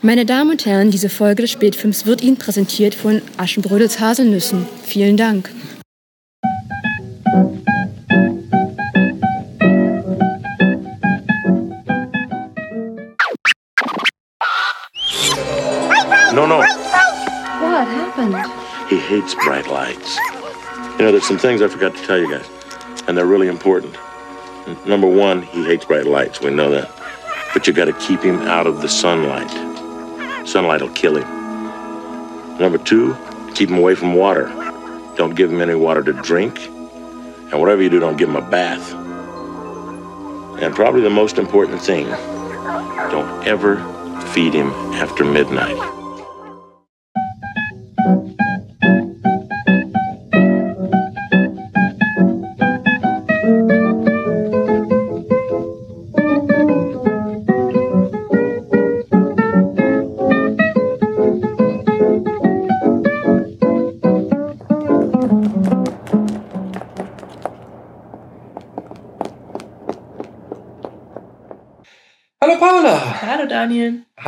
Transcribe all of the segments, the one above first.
Meine Damen und Herren, diese Folge des Spätfilms wird Ihnen präsentiert von Aschenbrödels Haselnüssen. Vielen Dank. No, no. What happened? He hates bright lights. You know, there's some things I forgot to tell you guys, and they're really important. Number one, he hates bright lights. We know that. But you got to keep him out of the sunlight. Sunlight will kill him. Number two, keep him away from water. Don't give him any water to drink. And whatever you do, don't give him a bath. And probably the most important thing, don't ever feed him after midnight.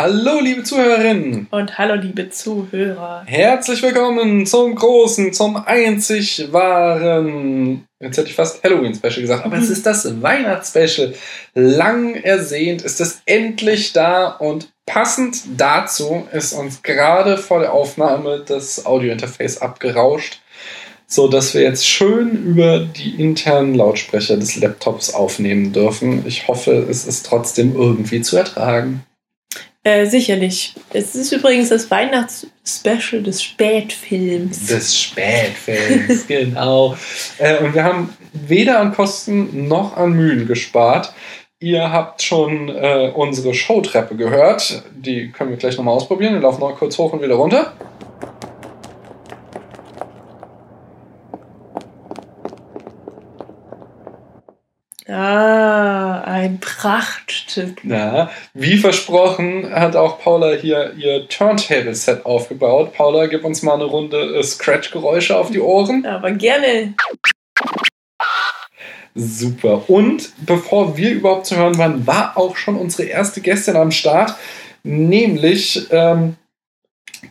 Hallo liebe Zuhörerinnen! und hallo liebe Zuhörer. Herzlich willkommen zum großen, zum einzig wahren, jetzt hätte ich fast Halloween-Special gesagt, aber es ist das Weihnachtsspecial. Lang ersehnt ist es endlich da und passend dazu ist uns gerade vor der Aufnahme das Audiointerface abgerauscht, so dass wir jetzt schön über die internen Lautsprecher des Laptops aufnehmen dürfen. Ich hoffe, es ist trotzdem irgendwie zu ertragen. Äh, sicherlich. Es ist übrigens das Weihnachtsspecial des Spätfilms. Des Spätfilms, genau. Äh, und wir haben weder an Kosten noch an Mühen gespart. Ihr habt schon äh, unsere Showtreppe gehört. Die können wir gleich nochmal ausprobieren. Wir laufen noch kurz hoch und wieder runter. Ah, ein Prachtstück. Ja, wie versprochen hat auch Paula hier ihr Turntable-Set aufgebaut. Paula, gib uns mal eine Runde äh, Scratch-Geräusche auf die Ohren. Aber gerne. Super. Und bevor wir überhaupt zu hören waren, war auch schon unsere erste Gästin am Start. Nämlich ähm,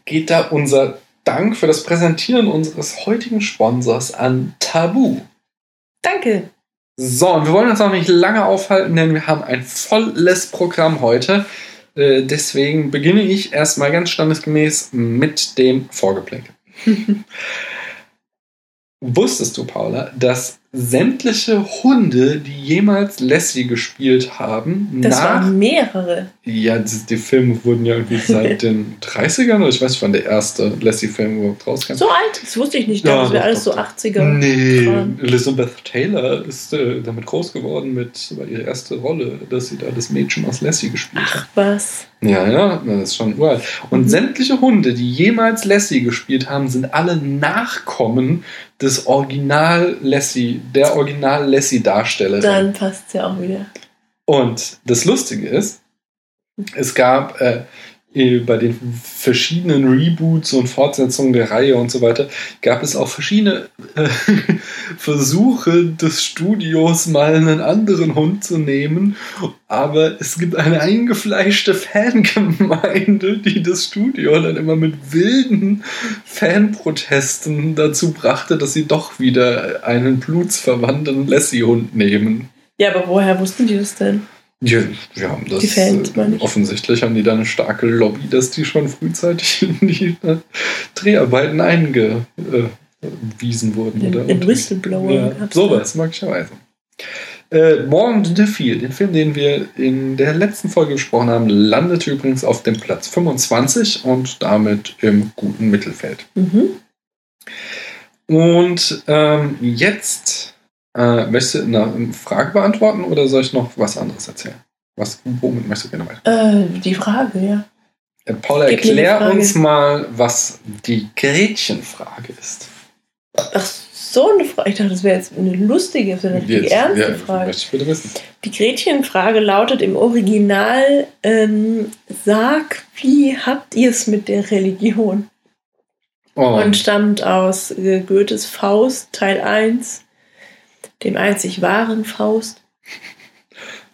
geht da unser Dank für das Präsentieren unseres heutigen Sponsors an Tabu. Danke. So, und wir wollen uns auch nicht lange aufhalten, denn wir haben ein volles Programm heute. Äh, deswegen beginne ich erstmal ganz standesgemäß mit dem Vorgeplänkel. Wusstest du, Paula, dass sämtliche Hunde, die jemals Lassie gespielt haben, Das nach. waren mehrere. Ja, die, die Filme wurden ja irgendwie seit den 30ern oder ich weiß nicht, wann der erste Lassie-Film überhaupt rauskam. So alt? Das wusste ich nicht. Ja, das wäre alles so doch. 80er. Nee. Elizabeth Taylor ist äh, damit groß geworden mit war ihre erste Rolle, dass sie da das Mädchen aus Lassie gespielt hat. Was? Ja, ja, das ist schon uralt. Und Mhm. sämtliche Hunde, die jemals Lassie gespielt haben, sind alle Nachkommen des Original Lassie, der Original Lassie Darstellerin. Dann passt es ja auch wieder. Und das Lustige ist, es gab äh, bei den verschiedenen Reboots und Fortsetzungen der Reihe und so weiter, gab es auch verschiedene äh, Versuche des Studios, mal einen anderen Hund zu nehmen. Aber es gibt eine eingefleischte Fangemeinde, die das Studio dann immer mit wilden Fanprotesten dazu brachte, dass sie doch wieder einen blutsverwandten Lassie-Hund nehmen. Ja, aber woher wussten die das denn? Ja, wir haben das. Die Fans, äh, meine ich. offensichtlich haben die da eine starke Lobby, dass die schon frühzeitig in die äh, Dreharbeiten eingewiesen wurden. Ein- oder ein Whistleblower Ja, sowas, möglicherweise. Äh, Morgen de Viel, den Film, den wir in der letzten Folge besprochen haben, landete übrigens auf dem Platz 25 und damit im guten Mittelfeld. Mhm. Und ähm, jetzt äh, möchtest du eine Frage beantworten oder soll ich noch was anderes erzählen? Was, womit möchtest du gerne weiter? Äh, die Frage, ja. Äh, Paula, Gib erklär uns mal, was die Gretchenfrage ist. Ach, so eine Frage. Ich dachte, das wäre jetzt eine lustige, das wäre eine richtige ernste ja, Frage. Ich bitte wissen. Die Gretchenfrage lautet im Original: ähm, Sag, wie habt ihr es mit der Religion? Oh, Und stammt aus äh, Goethes Faust, Teil 1, dem einzig wahren Faust.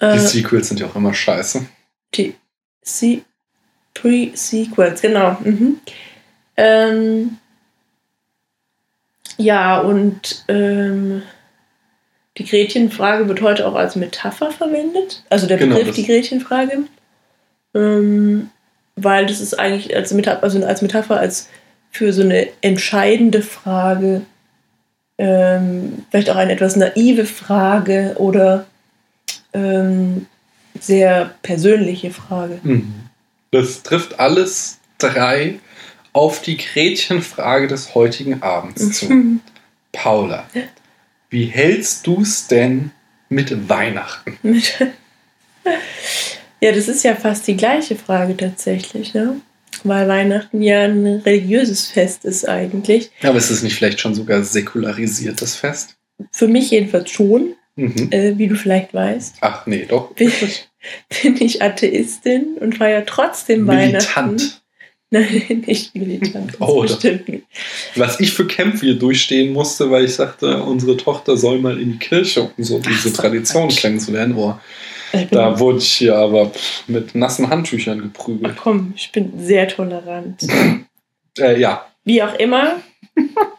die Äh, Sequels sind ja auch immer scheiße. die, sie, Pre-Sequels, genau. Mhm. Ähm, ja, und ähm, die Gretchenfrage wird heute auch als Metapher verwendet. Also der Genau, Begriff, das- die Gretchenfrage. Ähm, weil das ist eigentlich als Metapher, also als Metapher, als für so eine entscheidende Frage, ähm, vielleicht auch eine etwas naive Frage oder ähm, sehr persönliche Frage. Mhm. Das trifft alles drei auf die Gretchenfrage des heutigen Abends zu. Paula, wie hältst du es denn mit Weihnachten? Ja, das ist ja fast die gleiche Frage tatsächlich, ne? Weil Weihnachten ja ein religiöses Fest ist eigentlich. Aber ist es nicht vielleicht schon sogar säkularisiertes Fest? Für mich jedenfalls schon, Mhm. äh, wie du vielleicht weißt. Ach nee, doch. Bin, bin ich Atheistin und feiere trotzdem Weihnachten. Militant. Nein, nicht militant. Oh, das- bestimmt nicht. Was ich für Kämpfe hier durchstehen musste, weil ich sagte, unsere Tochter soll mal in die Kirche, um so diese so, Tradition kennenzulernen. Oh, da wurde ich hier aber mit nassen Handtüchern Ach geprügelt. komm, ich bin sehr tolerant. Äh, ja, Wie auch immer,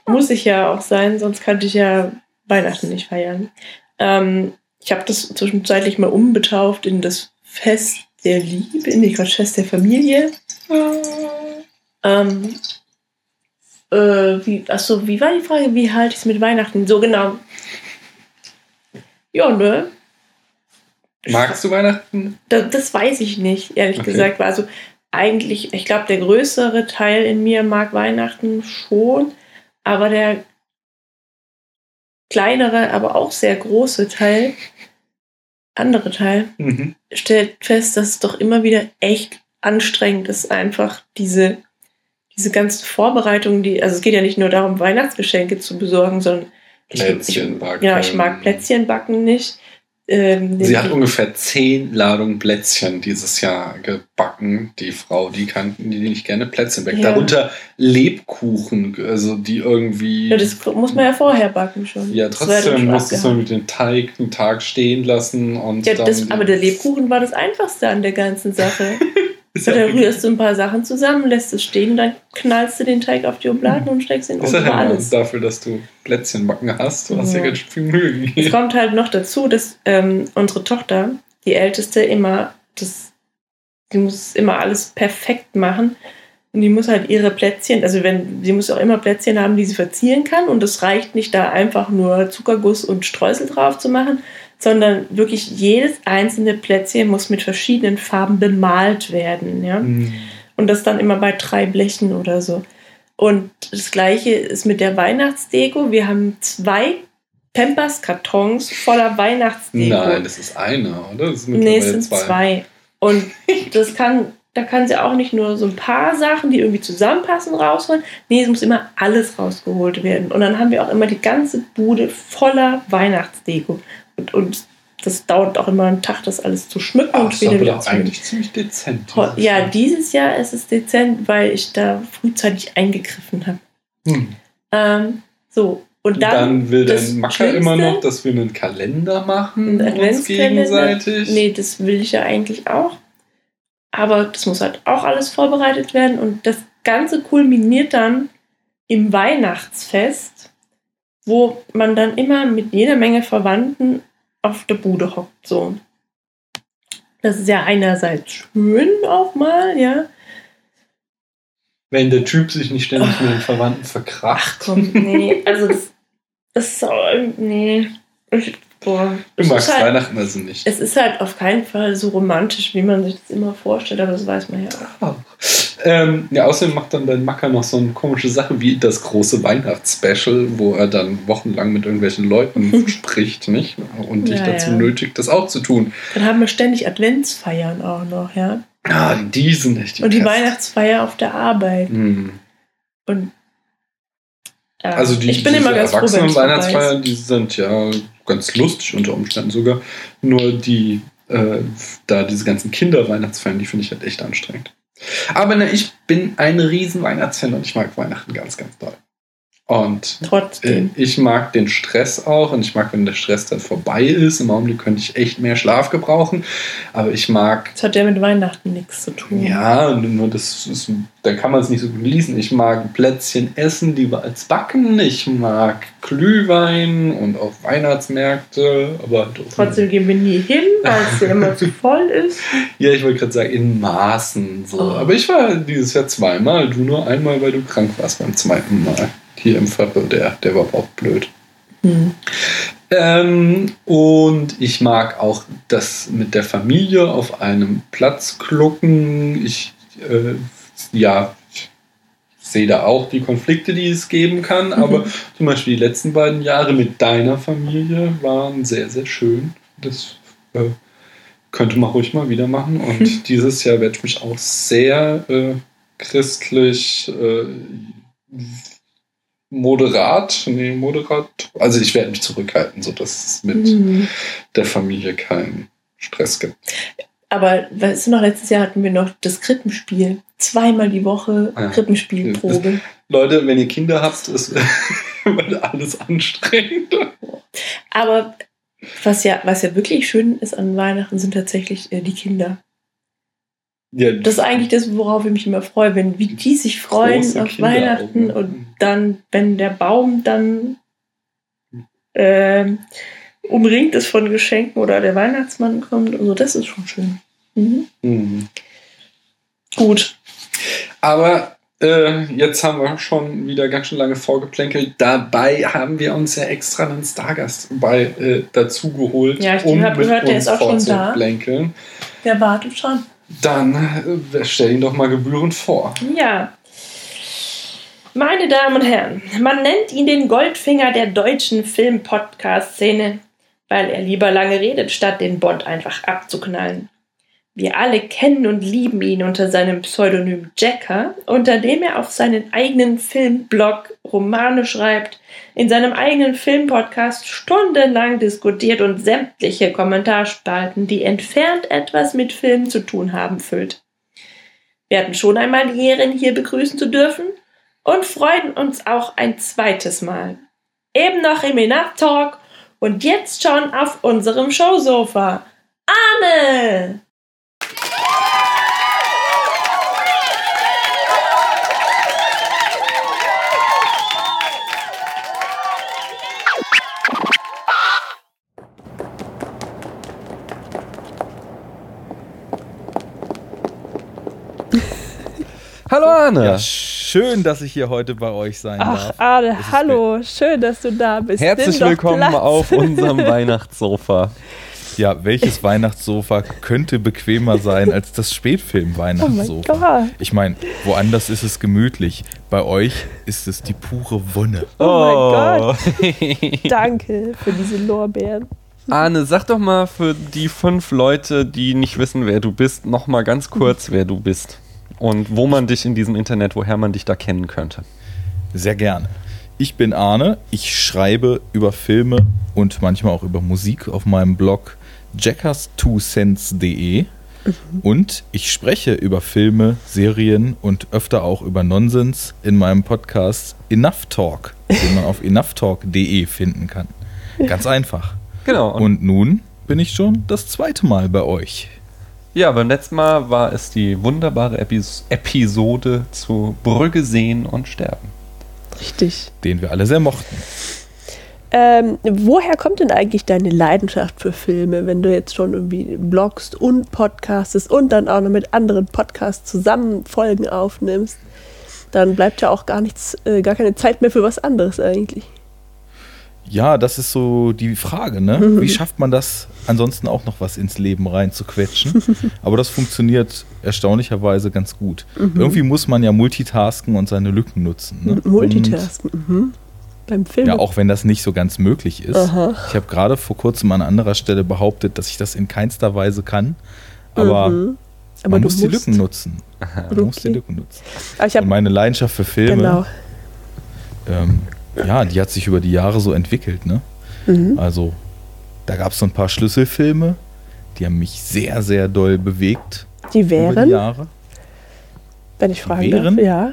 muss ich ja auch sein, sonst könnte ich ja Weihnachten nicht feiern. Ähm, ich habe das zwischenzeitlich mal umbetauft in das Fest der Liebe, nee, Quatsch, Fest der Familie. Ähm, äh, wie, achso, wie war die Frage? Wie halte ich es mit Weihnachten? So genau. Ja, ne? Magst du Weihnachten? Das, das weiß ich nicht, ehrlich Okay. gesagt. Also eigentlich, ich glaube, der größere Teil in mir mag Weihnachten schon, aber der kleinere, aber auch sehr große Teil, andere Teil, Mhm. stellt fest, dass es doch immer wieder echt anstrengend ist, einfach diese, diese ganze Vorbereitung, die, also es geht ja nicht nur darum, Weihnachtsgeschenke zu besorgen, sondern ich, Plätzchen ich, backen. Genau, ich mag Plätzchen backen nicht. Ähm, Sie hat ungefähr zehn Ladungen Plätzchen dieses Jahr gebacken. Die Frau, die kann, die nicht gerne Plätzchen backt. Ja. Darunter Lebkuchen, also die irgendwie. Ja, das muss man ja vorher backen schon. Ja, trotzdem musstest du abgehangen. mit dem Teig einen Tag stehen lassen und Ja, dann. das, aber der Lebkuchen war das Einfachste an der ganzen Sache. ist Da ja, rührst du ein paar Sachen zusammen, lässt es stehen dann knallst du den Teig auf die Obladen und steckst ihn ist unter ja alles. dafür, dass du Plätzchen backen hast. Du hast ja ganz viel Mühe Es gegeben. kommt halt noch dazu, dass ähm, unsere Tochter, die Älteste, immer das, die muss immer alles perfekt machen. Und die muss halt ihre Plätzchen, also wenn, sie muss auch immer Plätzchen haben, die sie verzieren kann. Und es reicht nicht, da einfach nur Zuckerguss und Streusel drauf zu machen, sondern wirklich jedes einzelne Plätzchen muss mit verschiedenen Farben bemalt werden. Ja? Hm. Und das dann immer bei drei Blechen oder so. Und das gleiche ist mit der Weihnachtsdeko. Wir haben zwei Pampers-Kartons voller Weihnachtsdeko. Nein, das ist einer, oder? Das ist nee, es sind zwei. Und das kann, da kann sie auch nicht nur so ein paar Sachen, die irgendwie zusammenpassen, rausholen. Nee, es muss immer alles rausgeholt werden. Und dann haben wir auch immer die ganze Bude voller Weihnachtsdeko. Und, das dauert auch immer einen Tag, das alles zu schmücken Ach, und wieder wieder zu eigentlich ziemlich dezent. Dieses Ja, Jahr. dieses Jahr ist es dezent, weil ich da frühzeitig eingegriffen habe. Hm. Ähm, so, und Dann, dann, will dein Macker immer noch, dass wir einen Kalender machen, ein uns gegenseitig. Nee, das will ich ja eigentlich auch. Aber das muss halt auch alles vorbereitet werden und das Ganze kulminiert dann im Weihnachtsfest, wo man dann immer mit jeder Menge Verwandten auf der Bude hockt. So. Das ist ja einerseits schön auch mal, ja. Wenn der Typ sich nicht ständig mit den Verwandten verkracht. Ach komm, nee, also das, das ist nee. Ich, boah. Du magst halt, Weihnachten also nicht. Es ist halt auf keinen Fall so romantisch, wie man sich das immer vorstellt, aber das weiß man ja auch. Ah. Ähm, ja, außerdem macht dann dein Macker noch so eine komische Sache wie das große Weihnachtsspecial, wo er dann wochenlang mit irgendwelchen Leuten spricht, nicht? Und dich Ja, dazu ja. nötigt, das auch zu tun. Dann haben wir ständig Adventsfeiern auch noch, ja. Ah, die sind echt die Und die Pest. Weihnachtsfeier auf der Arbeit. Hm. Und Also die, ich bin diese immer ganz froh, vorbei Erwachsenen-Weihnachtsfeiern, ist. die sind ja ganz lustig unter Umständen sogar. Nur die, äh, da diese ganzen Kinder-Weihnachtsfeiern, die finde ich halt echt anstrengend. Aber ne, ich bin ein riesen Weihnachtsfan und ich mag Weihnachten ganz, ganz doll. Und äh, Trotzdem. ich mag den Stress auch und ich mag, wenn der Stress dann vorbei ist. Im Augenblick könnte ich echt mehr Schlaf gebrauchen. Aber ich mag Das hat ja mit Weihnachten nichts zu tun. Ja, nur das ist, da kann man es nicht so gut lesen. Ich mag Plätzchen essen, lieber als backen. Ich mag Glühwein und auch Weihnachtsmärkte. Aber Trotzdem gehen wir nie hin, weil es ja immer zu voll ist. Ja, ich wollte gerade sagen, in Maßen. So. Oh. Aber ich war dieses Jahr zweimal. Du nur einmal, weil du krank warst beim zweiten Mal. Hier im Viertel, der, der war auch blöd. Hm. Ähm, und ich mag auch das mit der Familie auf einem Platz klucken. Ich, äh, ja, ich sehe da auch die Konflikte, die es geben kann, aber zum Beispiel die letzten beiden Jahre mit deiner Familie waren sehr, sehr schön. Das äh, könnte man ruhig mal wieder machen. Und dieses Jahr werde ich mich auch sehr äh, christlich äh, moderat, nee, moderat, also ich werde mich zurückhalten, sodass es mit Hm. der Familie keinen Stress gibt. Aber weißt du noch, letztes Jahr hatten wir noch das Krippenspiel. Zweimal die Woche Ah. Krippenspielprobe. Leute, wenn ihr Kinder habt, ist alles anstrengend. Aber was ja, was ja wirklich schön ist an Weihnachten, sind tatsächlich äh, die Kinder. Ja, Das ist eigentlich das, worauf ich mich immer freue, wenn wie die sich freuen auf Kinderaugen. Weihnachten und dann, wenn der Baum dann ähm, umringt ist von Geschenken oder der Weihnachtsmann kommt und so, das ist schon schön. Mhm. Mhm. Gut. Aber äh, jetzt haben wir schon wieder ganz schön lange vorgeplänkelt. Dabei haben wir uns ja extra einen Stargast bei äh, dazu geholt, Ja, ich um hab mit gehört, der ist auch schon da. Der wartet schon. Dann äh, stell ihn doch mal gebührend vor. Ja. Meine Damen und Herren, man nennt ihn den Goldfinger der deutschen Film-Podcast-Szene, weil er lieber lange redet, statt den Bond einfach abzuknallen. Wir alle kennen und lieben ihn unter seinem Pseudonym Jacker, unter dem er auf seinen eigenen Filmblog Romane schreibt, in seinem eigenen Filmpodcast stundenlang diskutiert und sämtliche Kommentarspalten, die entfernt etwas mit Film zu tun haben, füllt. Wir hatten schon einmal die Ehre, ihn hier begrüßen zu dürfen und freuen uns auch ein zweites Mal. Eben noch im Enough Talk und jetzt schon auf unserem Showsofa. Arne! Hallo Arne. Ja, schön, dass ich hier heute bei euch sein Ach, darf. Ist hallo, schön, dass du da bist. Herzlich willkommen Platz. auf unserem Weihnachtssofa. Ja, welches Weihnachtssofa könnte bequemer sein als das Oh Spätfilm-Weihnachtssofa? mein Gott. ich meine, woanders ist es gemütlich. Bei euch ist es die pure Wonne. Oh mein Gott. Danke für diese Lorbeeren. Arne, sag doch mal für die fünf Leute, die nicht wissen, wer du bist, noch mal ganz kurz, wer du bist. Und wo man dich in diesem Internet, woher man dich da kennen könnte. Sehr gerne. Ich bin Arne. Ich schreibe über Filme und manchmal auch über Musik auf meinem Blog jackers2cents.de. Und ich spreche über Filme, Serien und öfter auch über Nonsens in meinem Podcast Enough Talk, den man auf enoughtalk.de finden kann. Ganz einfach. Genau. Und Und nun bin ich schon das zweite Mal bei euch. Ja, beim letzten Mal war es die wunderbare Epis Episode zu Brügge sehen und sterben. Richtig. Den wir alle sehr mochten. Ähm, woher kommt denn eigentlich deine Leidenschaft für Filme, wenn du jetzt schon irgendwie bloggst und podcastest und dann auch noch mit anderen Podcasts zusammen Folgen aufnimmst? Dann bleibt ja auch gar nichts, äh, gar keine Zeit mehr für was anderes eigentlich. Ja, das ist so die Frage, ne? Wie schafft man das, ansonsten auch noch was ins Leben reinzuquetschen? Aber das funktioniert erstaunlicherweise ganz gut. Irgendwie muss man ja multitasken und seine Lücken nutzen. Ne? Multitasken. Mhm. Beim Film. Und, ja, auch wenn das nicht so ganz möglich ist. Aha. Ich habe gerade vor kurzem an anderer Stelle behauptet, dass ich das in keinster Weise kann. Aber Mhm. Aber man muss die musst. Lücken nutzen. Man muss die Okay. Lücken nutzen. Und habe meine Leidenschaft für Filme, genau. ähm, ja, die hat sich über die Jahre so entwickelt, ne? Mhm. Also, da gab es so ein paar Schlüsselfilme, die haben mich sehr, sehr doll bewegt Die über die wären, Jahre. wenn ich fragen wären? darf, ja.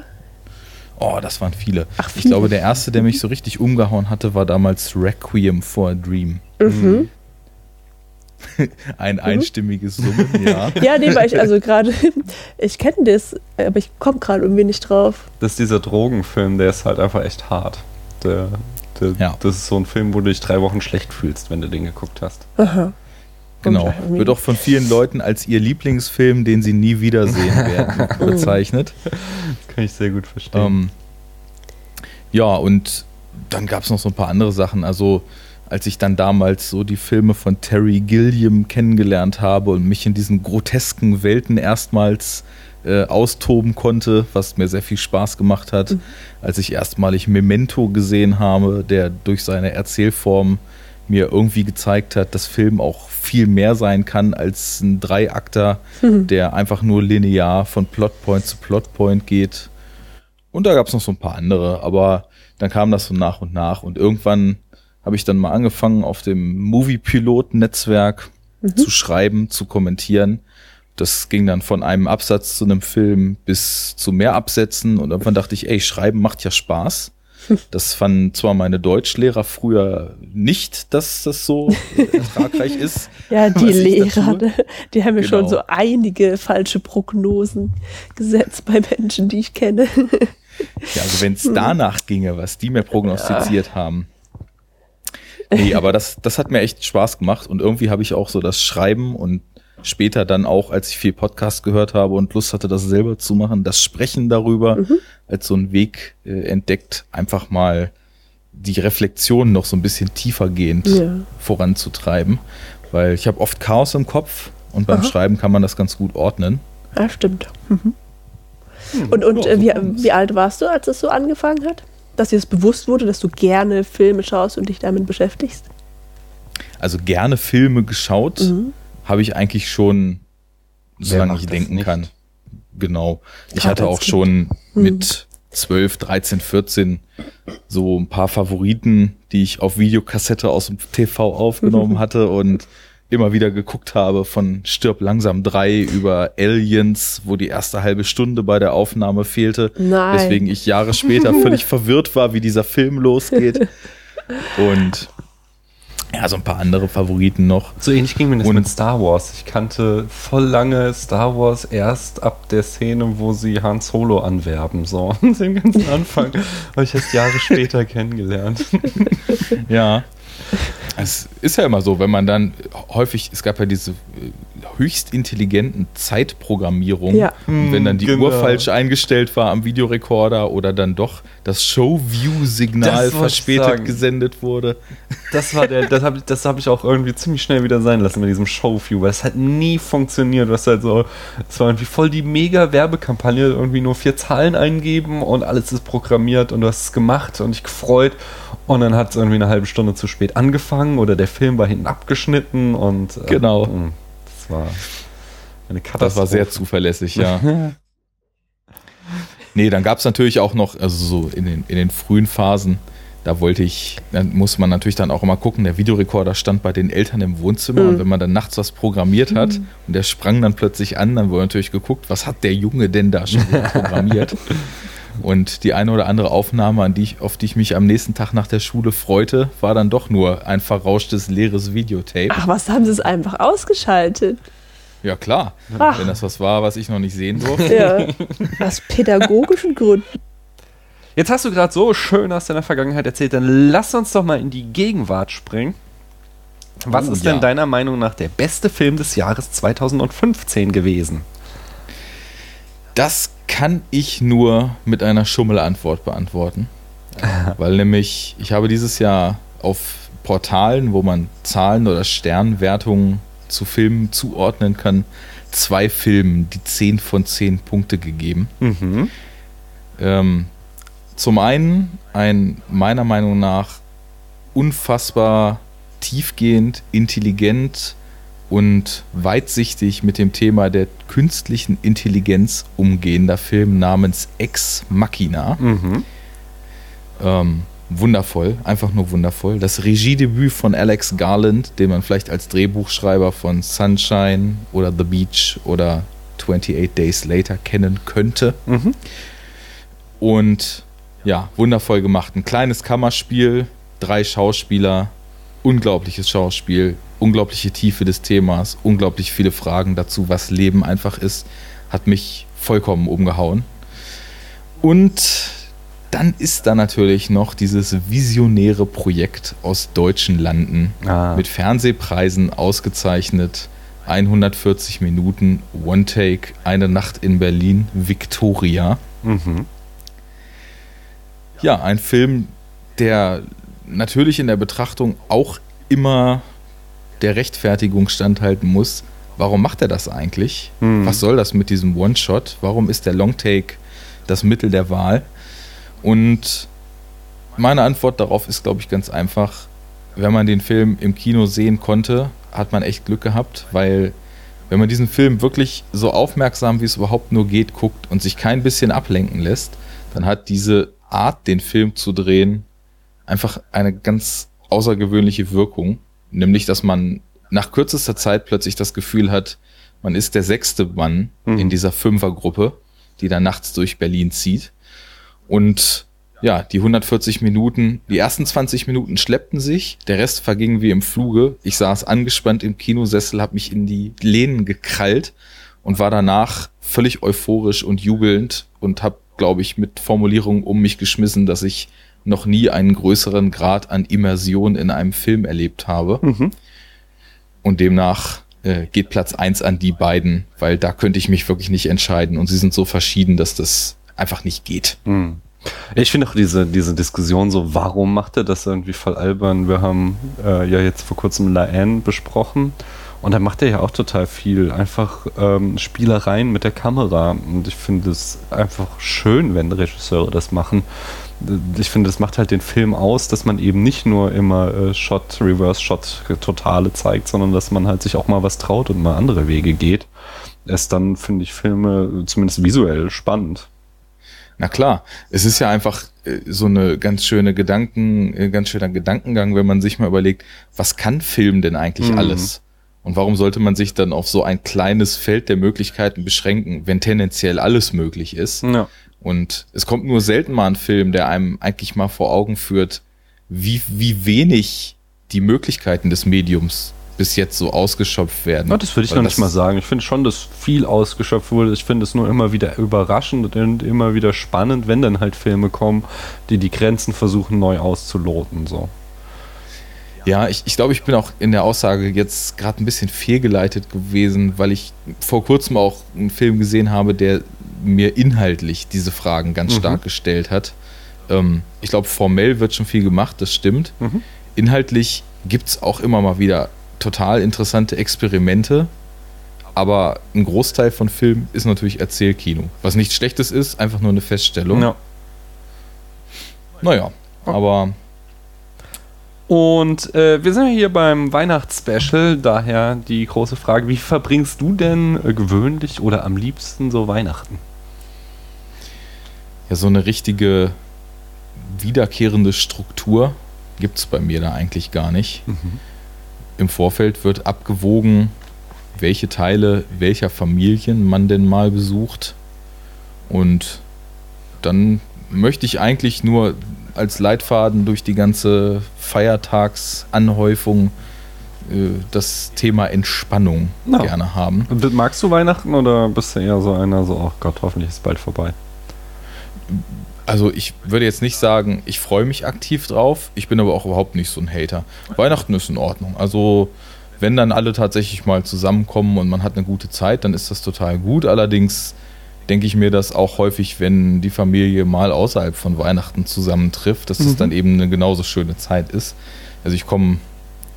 Oh, das waren viele. Ach, Ich viele. glaube, der erste, der mich so richtig umgehauen hatte, war damals Requiem for a Dream. Mhm. Ein einstimmiges Summen, ja. Ja, nee, weil ich also gerade, ich kenne das, aber ich komme gerade irgendwie nicht drauf. Das ist dieser Drogenfilm, der ist halt einfach echt hart. Der, der, Ja. Das ist so ein Film, wo du dich drei Wochen schlecht fühlst, wenn du den geguckt hast. Aha. Genau. Wird auch von vielen Leuten als ihr Lieblingsfilm, den sie nie wiedersehen werden, bezeichnet. Das kann ich sehr gut verstehen. Ähm, ja, und dann gab es noch so ein paar andere Sachen. Also, als ich dann damals so die Filme von Terry Gilliam kennengelernt habe und mich in diesen grotesken Welten erstmals äh, austoben konnte, was mir sehr viel Spaß gemacht hat, als ich erstmalig Memento gesehen habe, der durch seine Erzählform mir irgendwie gezeigt hat, dass Film auch viel mehr sein kann als ein Dreiakter, der einfach nur linear von Plotpoint zu Plotpoint geht. Und da gab es noch so ein paar andere, aber dann kam das so nach und nach. Und irgendwann habe ich dann mal angefangen, auf dem Movie-Pilot-Netzwerk zu schreiben, zu kommentieren. Das ging dann von einem Absatz zu einem Film bis zu mehr Absätzen und irgendwann dachte ich, ey, schreiben macht ja Spaß. Das fanden zwar meine Deutschlehrer früher nicht, dass das so ertragreich ist. Ja, die Lehrer, ne? die haben mir schon Genau. so einige falsche Prognosen gesetzt bei Menschen, die ich kenne. Ja, also wenn es danach ginge, was die mir prognostiziert haben. Nee, aber das, das hat mir echt Spaß gemacht und irgendwie habe ich auch so das Schreiben und später dann auch, als ich viel Podcast gehört habe und Lust hatte, das selber zu machen, das Sprechen darüber als so einen Weg äh, entdeckt, einfach mal die Reflexion noch so ein bisschen tiefergehend Ja. voranzutreiben, weil ich habe oft Chaos im Kopf und beim Aha. Schreiben kann man das ganz gut ordnen. Ja, stimmt. Mhm. Und, und ja, äh, wie, wie alt warst du, als es so angefangen hat? Dass dir das bewusst wurde, dass du gerne Filme schaust und dich damit beschäftigst? Also gerne Filme geschaut, Mhm. Habe ich eigentlich schon, solange ich denken nicht? kann. Genau. Ich Gerade hatte auch schon mit 12, 13, 14 so ein paar Favoriten, die ich auf Videokassette aus dem TV aufgenommen hatte und immer wieder geguckt habe von Stirb langsam 3 über Aliens, wo die erste halbe Stunde bei der Aufnahme fehlte. Nein. Weswegen ich Jahre später völlig verwirrt war, wie dieser Film losgeht. Und ja, so ein paar andere Favoriten noch. So ähnlich ging mir das Und- mit Star Wars. Ich kannte voll lange Star Wars erst ab der Szene, wo sie Han Solo anwerben. So, den ganzen Anfang habe ich erst Jahre später kennengelernt. Ja. Es ist ja immer so, wenn man dann häufig, es gab ja diese äh, höchst intelligenten Zeitprogrammierungen, Ja. und wenn dann die Genau. Uhr falsch eingestellt war am Videorekorder oder dann doch das Show-View-Signal ich verspätet sagen. gesendet wurde. Das war der, das habe ich, das hab ich auch irgendwie ziemlich schnell wieder sein lassen mit diesem Showview, weil es halt nie funktioniert. Du hast halt so, es war irgendwie voll die mega Werbekampagne, irgendwie nur vier Zahlen eingeben und alles ist programmiert und du hast es gemacht und dich gefreut. Und dann hat es irgendwie eine halbe Stunde zu spät angefangen oder der Film war hinten abgeschnitten und äh, Genau. mh, Das war eine Katastrophe. Das war sehr zuverlässig, ja. nee, dann gab es natürlich auch noch, also so in den, in den frühen Phasen, da wollte ich, dann muss man natürlich dann auch immer gucken, der Videorekorder stand bei den Eltern im Wohnzimmer und wenn man dann nachts was programmiert hat und der sprang dann plötzlich an, dann wurde natürlich geguckt, was hat der Junge denn da schon programmiert? Und die eine oder andere Aufnahme, an die ich, auf die ich mich am nächsten Tag nach der Schule freute, war dann doch nur ein verrauschtes, leeres Videotape. Ach, was haben sie es einfach ausgeschaltet? Ja, klar. Ach. Wenn das was war, was ich noch nicht sehen durfte. Ja. Aus pädagogischen Gründen. Jetzt hast du gerade so schön aus deiner Vergangenheit erzählt, dann lass uns doch mal in die Gegenwart springen. Was Oh, ist ja. denn deiner Meinung nach der beste Film des Jahres 2015 gewesen? Das kann ich nur mit einer Schummelantwort beantworten. Weil nämlich, ich habe dieses Jahr auf Portalen, wo man Zahlen oder Sternwertungen zu Filmen zuordnen kann, zwei Filmen die 10 von 10 Punkte gegeben. Mhm. Ähm, zum einen ein meiner Meinung nach unfassbar tiefgehend, intelligent und weitsichtig mit dem Thema der künstlichen Intelligenz umgehender Film namens Ex Machina. Mhm. Ähm, wundervoll, einfach nur wundervoll. Das Regiedebüt von Alex Garland, den man vielleicht als Drehbuchschreiber von Sunshine oder The Beach oder 28 Days Later kennen könnte. Mhm. Und ja, wundervoll gemacht. Ein kleines Kammerspiel, drei Schauspieler, unglaubliches Schauspiel, unglaubliche Tiefe des Themas, unglaublich viele Fragen dazu, was Leben einfach ist, hat mich vollkommen umgehauen. Und dann ist da natürlich noch dieses visionäre Projekt aus deutschen Landen Ah. mit Fernsehpreisen ausgezeichnet. 140 Minuten, One Take, eine Nacht in Berlin, Victoria. Mhm. Ja, ein Film, der natürlich in der Betrachtung auch immer der Rechtfertigung standhalten muss. Warum macht er das eigentlich? Hm. Was soll das mit diesem One-Shot? Warum ist der Long-Take das Mittel der Wahl? Und meine Antwort darauf ist, glaube ich, ganz einfach. Wenn man den Film im Kino sehen konnte, hat man echt Glück gehabt, weil wenn man diesen Film wirklich so aufmerksam wie es überhaupt nur geht guckt und sich kein bisschen ablenken lässt, dann hat diese Art, den Film zu drehen, einfach eine ganz außergewöhnliche Wirkung. Nämlich, dass man nach kürzester Zeit plötzlich das Gefühl hat, man ist der sechste Mann Mhm. in dieser Fünfergruppe, die da nachts durch Berlin zieht. Und ja, die 140 Minuten, die ersten 20 Minuten schleppten sich, der Rest verging wie im Fluge. Ich saß angespannt im Kinosessel, habe mich in die Lehnen gekrallt und war danach völlig euphorisch und jubelnd und habe, glaube ich, mit Formulierungen um mich geschmissen, dass ich noch nie einen größeren Grad an Immersion in einem Film erlebt habe. Mhm. Und demnach äh, geht Platz eins an die beiden, weil da könnte ich mich wirklich nicht entscheiden. Und sie sind so verschieden, dass das einfach nicht geht. Hm. Ich finde auch diese, diese Diskussion so, warum macht er das irgendwie voll albern? Wir haben äh, ja jetzt vor kurzem La Anne besprochen und da macht er ja auch total viel. Einfach ähm, Spielereien mit der Kamera. Und ich finde es einfach schön, wenn Regisseure das machen. Ich finde, das macht halt den Film aus, dass man eben nicht nur immer äh, Shot, Reverse Shot, Totale zeigt, sondern dass man halt sich auch mal was traut und mal andere Wege geht. Ist dann, finde ich, Filme zumindest visuell spannend. Na klar, es ist ja einfach äh, so eine ganz schöne Gedanken, äh, ganz schöner Gedankengang, wenn man sich mal überlegt, was kann Film denn eigentlich Mhm. alles? Und warum sollte man sich dann auf so ein kleines Feld der Möglichkeiten beschränken, wenn tendenziell alles möglich ist? Ja. Und es kommt nur selten mal ein Film, der einem eigentlich mal vor Augen führt, wie, wie wenig die Möglichkeiten des Mediums bis jetzt so ausgeschöpft werden. Ja, das würde ich Weil noch nicht mal sagen. Ich finde schon, dass viel ausgeschöpft wurde. Ich finde es nur immer wieder überraschend und immer wieder spannend, wenn dann halt Filme kommen, die die Grenzen versuchen neu auszuloten. So. Ja, ich, ich glaube, ich bin auch in der Aussage jetzt gerade ein bisschen fehlgeleitet gewesen, weil ich vor kurzem auch einen Film gesehen habe, der mir inhaltlich diese Fragen ganz Mhm. stark gestellt hat. Ähm, ich glaube, formell wird schon viel gemacht, das stimmt. Mhm. Inhaltlich gibt es auch immer mal wieder total interessante Experimente, aber ein Großteil von Film ist natürlich Erzählkino. Was nichts Schlechtes ist, einfach nur eine Feststellung. Ja. Naja, aber Und äh, wir sind ja hier beim Weihnachtsspecial, daher die große Frage, wie verbringst du denn äh, gewöhnlich oder am liebsten so Weihnachten? Ja, so eine richtige wiederkehrende Struktur gibt es bei mir da eigentlich gar nicht. Im Vorfeld wird abgewogen, welche Teile welcher Familien man denn mal besucht. Und dann möchte ich eigentlich nur als Leitfaden durch die ganze Feiertagsanhäufung äh, das Thema Entspannung Ja. gerne haben. Magst du Weihnachten oder bist du eher so einer, so, oh Gott, hoffentlich ist es bald vorbei? Also ich würde jetzt nicht sagen, ich freue mich aktiv drauf. Ich bin aber auch überhaupt nicht so ein Hater. Weihnachten ist in Ordnung. Also wenn dann alle tatsächlich mal zusammenkommen und man hat eine gute Zeit, dann ist das total gut. Allerdings denke ich mir das auch häufig, wenn die Familie mal außerhalb von Weihnachten zusammentrifft, dass es dann eben eine genauso schöne Zeit ist. Also ich komme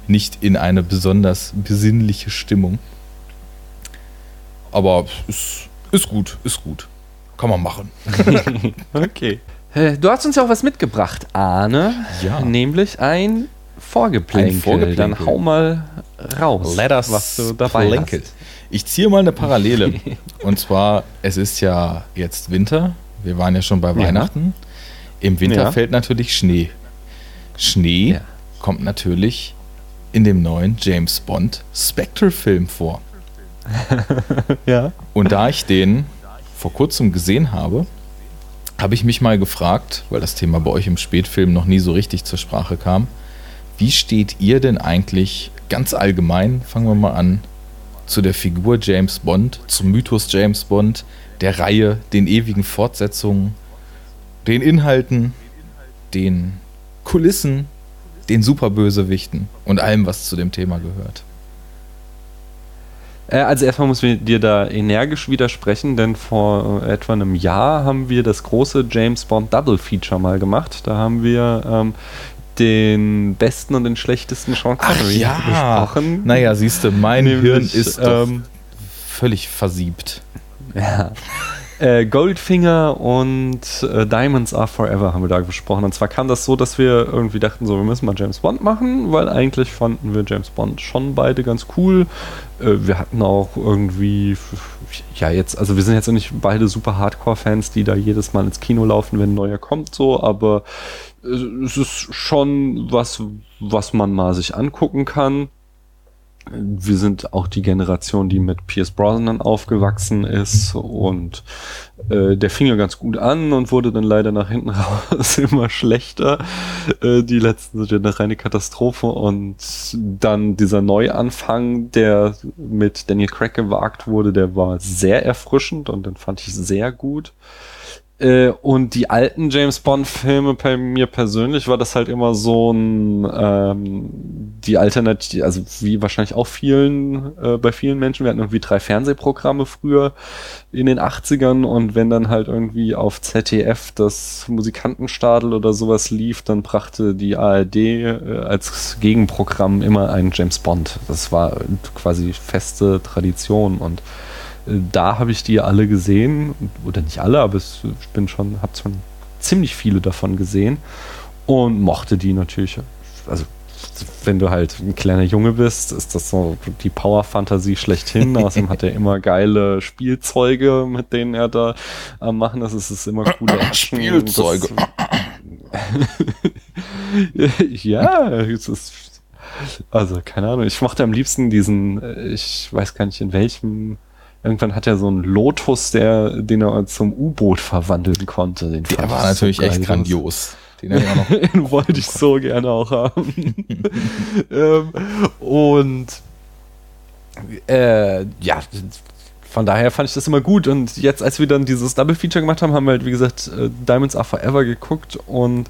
nicht in eine besonders besinnliche Stimmung. Aber ist, ist gut, ist gut. Kann man machen. Okay. Du hast uns ja auch was mitgebracht, Arne. Ja. Nämlich ein Vorgeplänkel. Ein Vorgeplänkel. Dann hau mal raus, Let us was du dabei plänkel. hast. Ich ziehe mal eine Parallele. Und zwar, es ist ja jetzt Winter. Wir waren ja schon bei Ja. Weihnachten. Im Winter Ja. fällt natürlich Schnee. Schnee Ja. kommt natürlich in dem neuen James Bond Spectre-Film vor. Ja. Und da ich den vor kurzem gesehen habe, habe ich mich mal gefragt, weil das Thema bei euch im Spätfilm noch nie so richtig zur Sprache kam, wie steht ihr denn eigentlich ganz allgemein, fangen wir mal an, zu der Figur James Bond, zum Mythos James Bond, der Reihe, den ewigen Fortsetzungen, den Inhalten, den Kulissen, den Superbösewichten und allem, was zu dem Thema gehört. Äh, also erstmal muss ich dir da energisch widersprechen, denn vor äh, etwa einem Jahr haben wir das große James Bond Double Feature mal gemacht. Da haben wir ähm, den besten und den schlechtesten Sean Connery ja. besprochen. Naja, siehst du, mein Nämlich, Hirn ist doch ähm, völlig versiebt. Ja. Äh, Goldfinger und äh, Diamonds Are Forever haben wir da besprochen. Und zwar kam das so, dass wir irgendwie dachten, so, wir müssen mal James Bond machen, weil eigentlich fanden wir James Bond schon beide ganz cool. Äh, wir hatten auch irgendwie, ja, jetzt, also wir sind jetzt nicht beide super Hardcore-Fans, die da jedes Mal ins Kino laufen, wenn ein neuer kommt, so, aber äh, es ist schon was, was man mal sich angucken kann wir sind auch die Generation, die mit Pierce Brosnan aufgewachsen ist und äh, der fing ja ganz gut an und wurde dann leider nach hinten raus immer schlechter. Äh, die letzten sind ja eine reine Katastrophe und dann dieser Neuanfang, der mit Daniel Craig gewagt wurde, der war sehr erfrischend und den fand ich sehr gut. Äh, und die alten James Bond-Filme bei mir persönlich war das halt immer so ein ähm, die Alternative, also wie wahrscheinlich auch vielen, äh, bei vielen Menschen, wir hatten irgendwie drei Fernsehprogramme früher in den 80ern und wenn dann halt irgendwie auf ZDF das Musikantenstadel oder sowas lief, dann brachte die ARD äh, als Gegenprogramm immer einen James Bond. Das war quasi feste Tradition und da habe ich die alle gesehen, oder nicht alle, aber ich bin schon, habe schon ziemlich viele davon gesehen und mochte die natürlich. Also wenn du halt ein kleiner Junge bist, ist das so die Power-Fantasie schlechthin. Außerdem hat er immer geile Spielzeuge, mit denen er da am machen ist. Es ist immer coole Action. Spielzeuge. ja, es ist also keine Ahnung. Ich mochte am liebsten diesen, ich weiß gar nicht in welchem Irgendwann hat er so einen Lotus, der, den er zum U-Boot verwandeln konnte. Den der war natürlich so echt grandios. Den, den wollte ich so gerne auch haben. ähm, und äh, ja, von daher fand ich das immer gut. Und jetzt, als wir dann dieses Double Feature gemacht haben, haben wir halt, wie gesagt, äh, Diamonds Are Forever geguckt und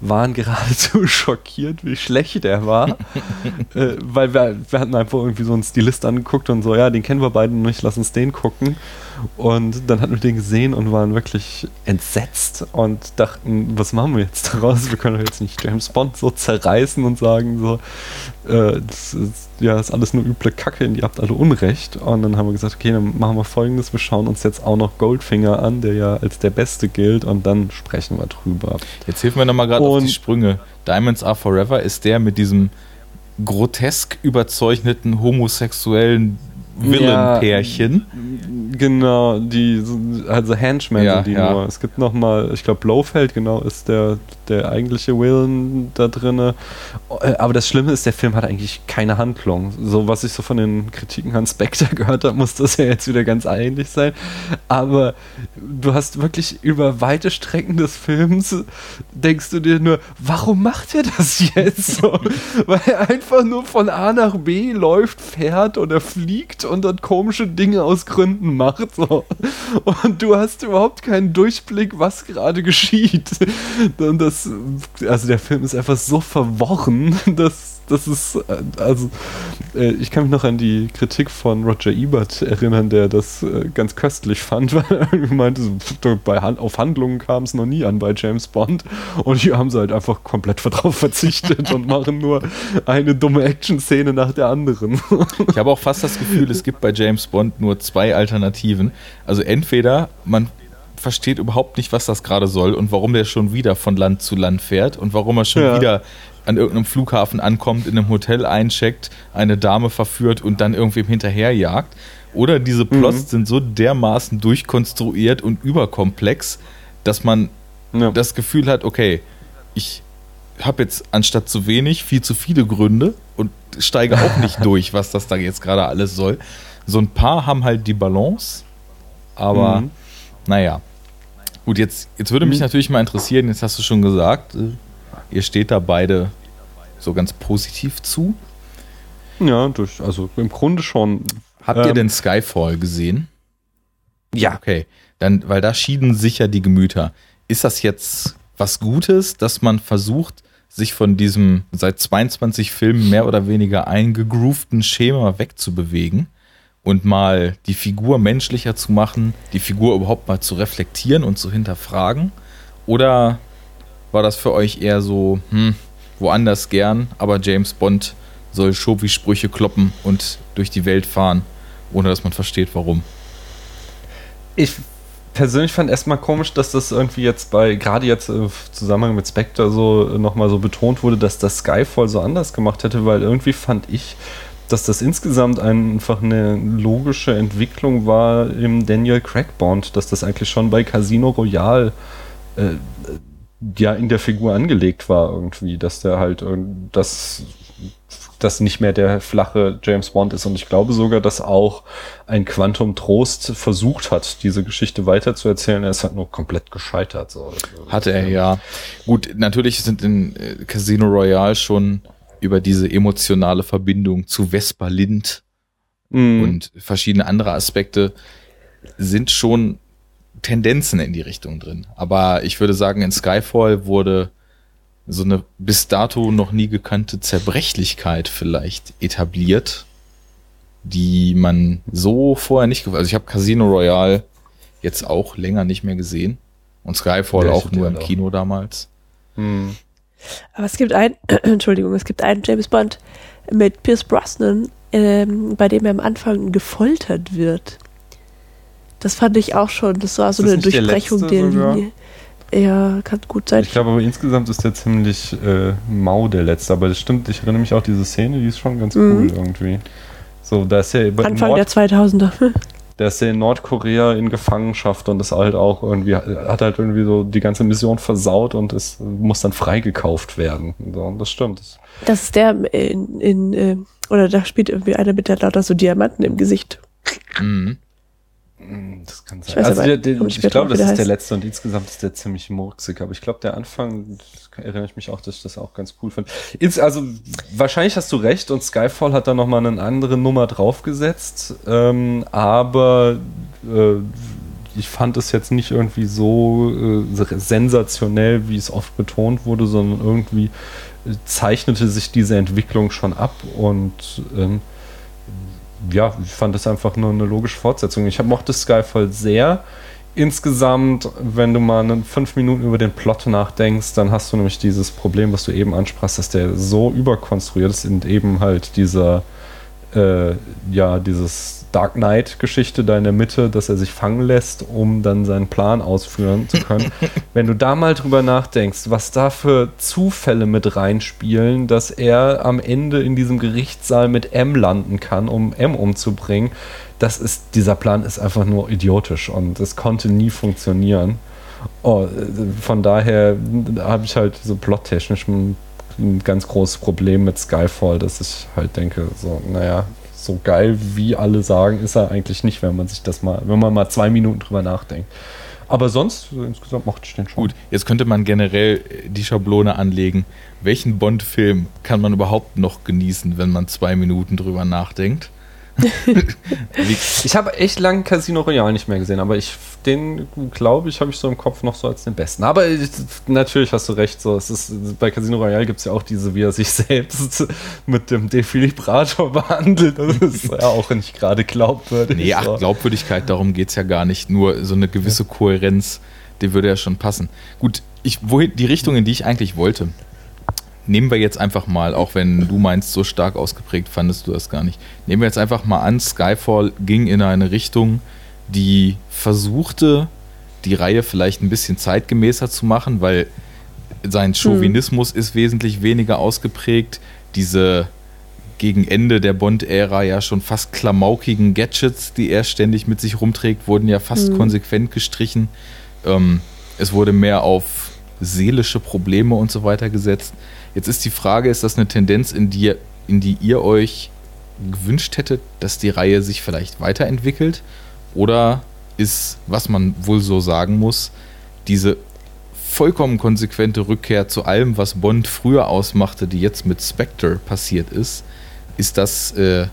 waren geradezu schockiert, wie schlecht er war. äh, weil wir, wir hatten einfach irgendwie so einen Stilist angeguckt und so, ja, den kennen wir beide nicht, lass uns den gucken. Und dann hatten wir den gesehen und waren wirklich entsetzt und dachten, was machen wir jetzt daraus? Wir können jetzt nicht James Bond so zerreißen und sagen, so, äh, das ist, ja, das ist alles nur üble Kacke und ihr habt alle Unrecht. Und dann haben wir gesagt, okay, dann machen wir folgendes, wir schauen uns jetzt auch noch Goldfinger an, der ja als der Beste gilt und dann sprechen wir drüber. Jetzt hilf mir nochmal gerade auf die Sprünge. Diamonds Are Forever ist der mit diesem grotesk überzeichneten homosexuellen Villain-Pärchen. Ja, genau, die, also Henchmen Ja, sind die ja. nur. Es gibt noch mal, ich glaube Blofeld, genau, ist der, der eigentliche Villain da drinne. Äh, Aber das Schlimme ist, der Film hat eigentlich keine Handlung. So, was ich so von den Kritiken an Spectre gehört habe, muss das ja jetzt wieder ganz ähnlich sein. Aber du hast wirklich über weite Strecken des Films, denkst du dir nur, warum macht er das jetzt so? Weil er einfach nur von A nach B läuft, fährt oder fliegt und dann komische Dinge aus Gründen macht. So. Und du hast überhaupt keinen Durchblick, was gerade geschieht. Und das, also der Film ist einfach so verworren, dass das ist, äh, also, äh, ich kann mich noch an die Kritik von Roger Ebert erinnern, der das äh, ganz köstlich fand, weil er irgendwie meinte, bei Han auf Handlungen kam es noch nie an bei James Bond. Und hier haben sie halt einfach komplett darauf verzichtet und machen nur eine dumme Action-Szene nach der anderen. Ich habe auch fast das Gefühl, es gibt bei James Bond nur zwei Alternativen. Also entweder man versteht überhaupt nicht, was das gerade soll und warum der schon wieder von Land zu Land fährt und warum er schon Ja. wieder an irgendeinem Flughafen ankommt, in einem Hotel eincheckt, eine Dame verführt und dann irgendwem hinterherjagt. Oder diese Plots sind so dermaßen durchkonstruiert und überkomplex, dass man Ja. das Gefühl hat, okay, ich habe jetzt anstatt zu wenig viel zu viele Gründe und steige auch nicht durch, was das da jetzt gerade alles soll. So ein paar haben halt die Balance, aber Mhm. naja. Gut, jetzt, jetzt würde mich natürlich mal interessieren, jetzt hast du schon gesagt, äh, ihr steht da beide so ganz positiv zu. Ja, durch, also im Grunde schon. Habt ihr Ähm, denn Skyfall gesehen? Ja. Okay, dann, weil da schieden sich ja die Gemüter. Ist das jetzt was Gutes, dass man versucht, sich von diesem seit 22 Filmen mehr oder weniger eingegroovten Schema wegzubewegen und mal die Figur menschlicher zu machen, die Figur überhaupt mal zu reflektieren und zu hinterfragen? Oder war das für euch eher so, hm, woanders gern, aber James Bond soll Schobi-Sprüche kloppen und durch die Welt fahren, ohne dass man versteht, warum? Ich persönlich fand erstmal komisch, dass das irgendwie jetzt bei, gerade jetzt im Zusammenhang mit Spectre so äh, nochmal so betont wurde, dass das Skyfall so anders gemacht hätte, weil irgendwie fand ich, dass das insgesamt einfach eine logische Entwicklung war im Daniel Craig Bond, dass das eigentlich schon bei Casino Royale äh, ja in der Figur angelegt war irgendwie, dass der halt irgend- das das nicht mehr der flache James Bond ist und ich glaube sogar, dass auch ein Quantum Trost versucht hat, diese Geschichte weiterzuerzählen. Er ist halt nur komplett gescheitert. So. Hatte er ja. Gut, natürlich sind in äh, Casino Royale schon über diese emotionale Verbindung zu Vespa Lind Mhm. und verschiedene andere Aspekte sind schon Tendenzen in die Richtung drin. Aber ich würde sagen, in Skyfall wurde so eine bis dato noch nie gekannte Zerbrechlichkeit vielleicht etabliert, die man so vorher nicht, also ich habe Casino Royale jetzt auch länger nicht mehr gesehen und Skyfall Ja, auch nur im auch. Kino damals. Mhm. Aber es gibt ein, Entschuldigung, es gibt einen James Bond mit Pierce Brosnan, ähm, bei dem er am Anfang gefoltert wird. Das fand ich auch schon. Das war so Ist das eine der Durchbrechung letzte der sogar? Linie. Ja, kann gut sein. Ich glaube aber insgesamt ist der ziemlich äh, mau, der letzte. Aber das stimmt, ich erinnere mich auch diese Szene, die ist schon ganz Mhm. cool irgendwie. So, da ist er bei Anfang Nord, der 2000er. der ist ja in Nordkorea in Gefangenschaft und ist halt auch irgendwie, hat halt irgendwie so die ganze Mission versaut und es muss dann freigekauft werden. So, und das stimmt. Das, Das ist der in, in äh, oder da spielt irgendwie einer mit der lauter so Diamanten im Gesicht. Mhm. Das kann sein. Ich weiß also der, ich ich glaube, das ist der der heißt. letzte und insgesamt ist der ziemlich murksig. Aber ich glaube, der Anfang, erinnere ich mich auch, dass ich das auch ganz cool fand. Ins, also wahrscheinlich hast du recht und Skyfall hat da nochmal eine andere Nummer draufgesetzt. Ähm, aber äh, ich fand es jetzt nicht irgendwie so äh, sensationell, wie es oft betont wurde, sondern irgendwie äh, zeichnete sich diese Entwicklung schon ab und ähm, ja, ich fand das einfach nur eine logische Fortsetzung. Ich mochte Skyfall sehr. Insgesamt, wenn du mal fünf Minuten über den Plot nachdenkst, dann hast du nämlich dieses Problem, was du eben ansprachst, dass der so überkonstruiert ist und eben halt dieser, äh, ja, dieses Dark Knight-Geschichte da in der Mitte, dass er sich fangen lässt, um dann seinen Plan ausführen zu können. wenn du da mal drüber nachdenkst, was da für Zufälle mit reinspielen, dass er am Ende in diesem Gerichtssaal mit M landen kann, um M umzubringen, das ist, dieser Plan ist einfach nur idiotisch und es konnte nie funktionieren. Oh, von daher habe ich halt so plottechnisch ein, ein ganz großes Problem mit Skyfall, dass ich halt denke, so, naja, so geil wie alle sagen, ist er eigentlich nicht, wenn man sich das mal, wenn man mal zwei Minuten drüber nachdenkt. Aber sonst, so insgesamt mochte ich den schon. Gut, jetzt könnte man generell die Schablone anlegen. Welchen Bond-Film kann man überhaupt noch genießen, wenn man zwei Minuten drüber nachdenkt? Ich habe echt lange Casino Royale nicht mehr gesehen, aber ich den glaube ich, habe ich so im Kopf noch so als den besten. Aber ich, natürlich hast du recht, so es ist bei Casino Royale gibt es ja auch diese, wie er sich selbst mit dem Defibrillator behandelt. Das ist ja auch nicht gerade glaubwürdig. nee, ach. Glaubwürdigkeit, darum geht's ja gar nicht. Nur so eine gewisse Kohärenz, die würde ja schon passen. Gut, ich, wohin, die Richtung, in die ich eigentlich wollte, nehmen wir jetzt einfach mal, auch wenn du meinst, so stark ausgeprägt fandest du das gar nicht. Nehmen wir jetzt einfach mal an, Skyfall ging in eine Richtung, die versuchte, die Reihe vielleicht ein bisschen zeitgemäßer zu machen, weil sein Chauvinismus ist wesentlich weniger ausgeprägt. Diese gegen Ende der Bond-Ära ja schon fast klamaukigen Gadgets, die er ständig mit sich rumträgt, wurden ja fast konsequent gestrichen. Ähm, es wurde mehr auf seelische Probleme und so weiter gesetzt. Jetzt ist die Frage, ist das eine Tendenz, in die, in die ihr euch gewünscht hättet, dass die Reihe sich vielleicht weiterentwickelt? Oder ist, was man wohl so sagen muss, diese vollkommen konsequente Rückkehr zu allem, was Bond früher ausmachte, die jetzt mit Spectre passiert ist, ist das äh,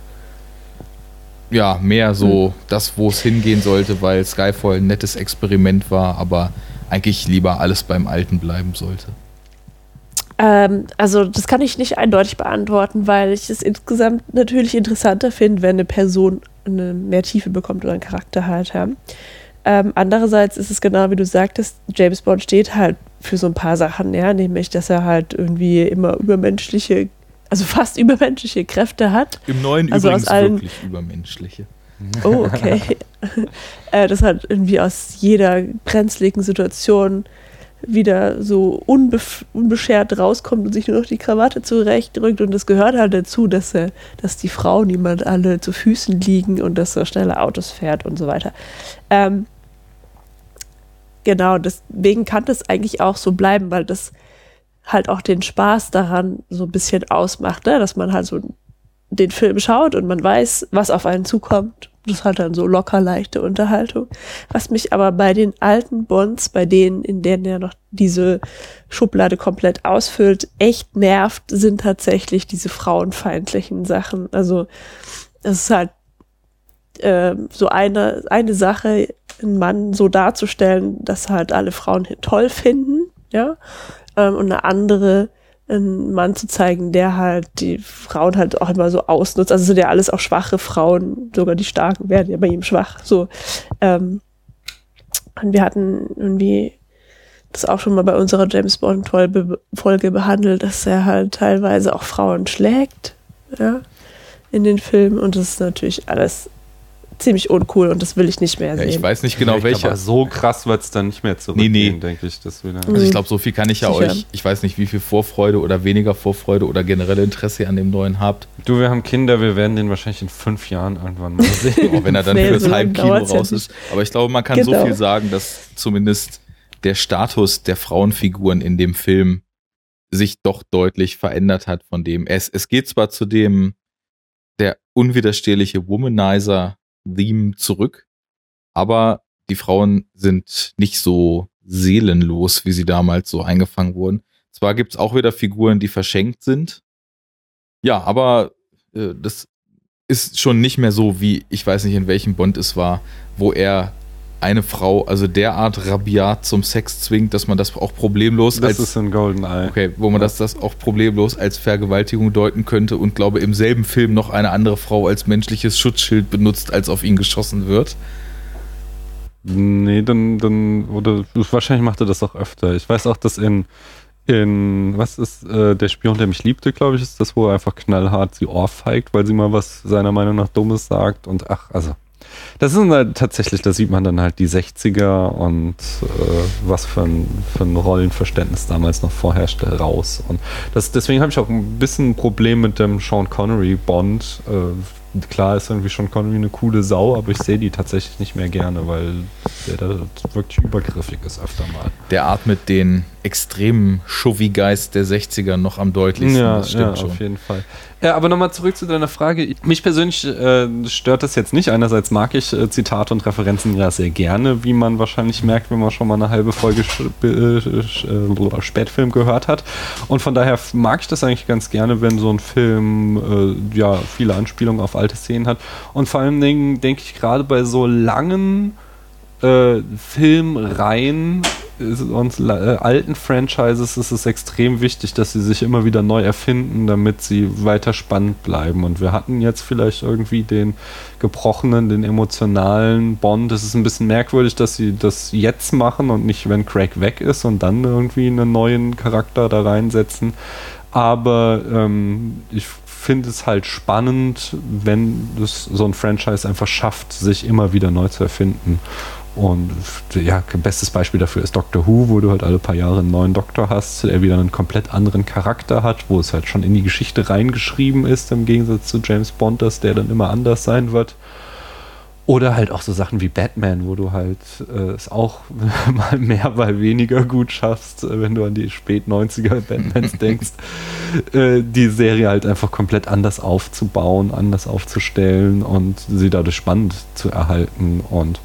ja mehr so das, wo es hingehen sollte, weil Skyfall ein nettes Experiment war, aber eigentlich lieber alles beim Alten bleiben sollte. Ähm, also das kann ich nicht eindeutig beantworten, weil ich es insgesamt natürlich interessanter finde, wenn eine Person eine mehr Tiefe bekommt oder einen Charakter halt. Ja. Ähm, andererseits ist es genau wie du sagtest, James Bond steht halt für so ein paar Sachen, ja, nämlich, dass er halt irgendwie immer übermenschliche, also fast übermenschliche Kräfte hat. Im Neuen Also übrigens wirklich übermenschliche. Oh, okay. äh, das halt irgendwie aus jeder brenzligen Situation wieder so unbeschert rauskommt und sich nur noch die Krawatte zurechtrückt. Und das gehört halt dazu, dass, er, dass die Frauen niemand alle zu Füßen liegen und dass er schnelle Autos fährt und so weiter. Ähm, genau, deswegen kann das eigentlich auch so bleiben, weil das halt auch den Spaß daran so ein bisschen ausmacht, ne? dass man halt so den Film schaut und man weiß, was auf einen zukommt. Das hat dann so locker leichte Unterhaltung. Was mich aber bei den alten Bonds, bei denen, in denen er noch diese Schublade komplett ausfüllt, echt nervt, sind tatsächlich diese frauenfeindlichen Sachen. Also es ist halt ähm, so eine, eine Sache, einen Mann so darzustellen, dass halt alle Frauen toll finden, ja, ähm, und eine andere, einen Mann zu zeigen, der halt die Frauen halt auch immer so ausnutzt. Also ja alles auch schwache Frauen, sogar die Starken werden ja bei ihm schwach. So. Ähm, und wir hatten irgendwie das auch schon mal bei unserer James Bond Folge behandelt, dass er halt teilweise auch Frauen schlägt, ja, in den Filmen. Und das ist natürlich alles ziemlich uncool und das will ich nicht mehr Ja, sehen. ich weiß nicht genau welcher. Aber so krass wird es dann nicht mehr zurückgehen, Nee, nee. denke ich. Das wieder. Also ich glaube, so viel kann ich ja Sicher. euch, ich weiß nicht, wie viel Vorfreude oder weniger Vorfreude oder generelle Interesse ihr an dem neuen habt. Du, wir haben Kinder, wir werden den wahrscheinlich in fünf Jahren irgendwann mal sehen. Auch wenn er dann Nee, fürs so lange Heimkino ja raus ist. Aber ich glaube, man kann so Genau. viel sagen, dass zumindest der Status der Frauenfiguren in dem Film sich doch deutlich verändert hat von dem. Es, es geht zwar zu dem der unwiderstehliche Womanizer-Theme zurück, aber die Frauen sind nicht so seelenlos, wie sie damals so eingefangen wurden. Zwar gibt's auch wieder Figuren, die verschenkt sind. Ja, aber äh, das ist schon nicht mehr so, wie ich weiß nicht, in welchem Bond es war, wo er eine Frau also derart rabiat zum Sex zwingt, dass man das auch problemlos Das als ist ein Goldeneye. Okay, wo man das, das auch problemlos als Vergewaltigung deuten könnte und glaube im selben Film noch eine andere Frau als menschliches Schutzschild benutzt, als auf ihn geschossen wird. Nee, dann, dann, oder wahrscheinlich macht er das auch öfter. Ich weiß auch, dass in, in, was ist, äh, der Spion, der mich liebte, glaube ich, ist das, wo er einfach knallhart sie ohrfeigt, weil sie mal was seiner Meinung nach Dummes sagt und ach, also. Das sind halt tatsächlich, da sieht man dann halt die 60er und äh, was für ein, für ein Rollenverständnis damals noch vorherrschte raus. Und das, deswegen habe ich auch ein bisschen ein Problem mit dem Sean Connery Bond. Äh, klar ist irgendwie Sean Connery eine coole Sau, aber ich sehe die tatsächlich nicht mehr gerne, weil der da wirklich übergriffig ist öfter mal. Der atmet den extremen Chauvi-Geist der 60er noch am deutlichsten. Ja, das stimmt ja schon. auf jeden Fall. Ja, aber nochmal zurück zu deiner Frage. Mich persönlich äh, stört das jetzt nicht. Einerseits mag ich äh, Zitate und Referenzen ja sehr gerne, wie man wahrscheinlich merkt, wenn man schon mal eine halbe Folge äh, äh, Spätfilm gehört hat. Und von daher mag ich das eigentlich ganz gerne, wenn so ein Film äh, ja viele Anspielungen auf alte Szenen hat. Und vor allen Dingen denke ich gerade bei so langen äh, Filmreihen und äh, alten Franchises ist es extrem wichtig, dass sie sich immer wieder neu erfinden, damit sie weiter spannend bleiben. Und wir hatten jetzt vielleicht irgendwie den gebrochenen, den emotionalen Bond. Es ist ein bisschen merkwürdig, dass sie das jetzt machen und nicht, wenn Craig weg ist und dann irgendwie einen neuen Charakter da reinsetzen. Aber ähm, ich finde es halt spannend, wenn das so ein Franchise einfach schafft, sich immer wieder neu zu erfinden. Und ja, bestes Beispiel dafür ist Doctor Who, wo du halt alle paar Jahre einen neuen Doktor hast, der wieder einen komplett anderen Charakter hat, wo es halt schon in die Geschichte reingeschrieben ist, im Gegensatz zu James Bond, dass der dann immer anders sein wird. Oder halt auch so Sachen wie Batman, wo du halt äh, es auch mal mehr, mal weniger gut schaffst, äh, wenn du an die Spät-90er Batmans denkst, äh, die Serie halt einfach komplett anders aufzubauen, anders aufzustellen und sie dadurch spannend zu erhalten. Und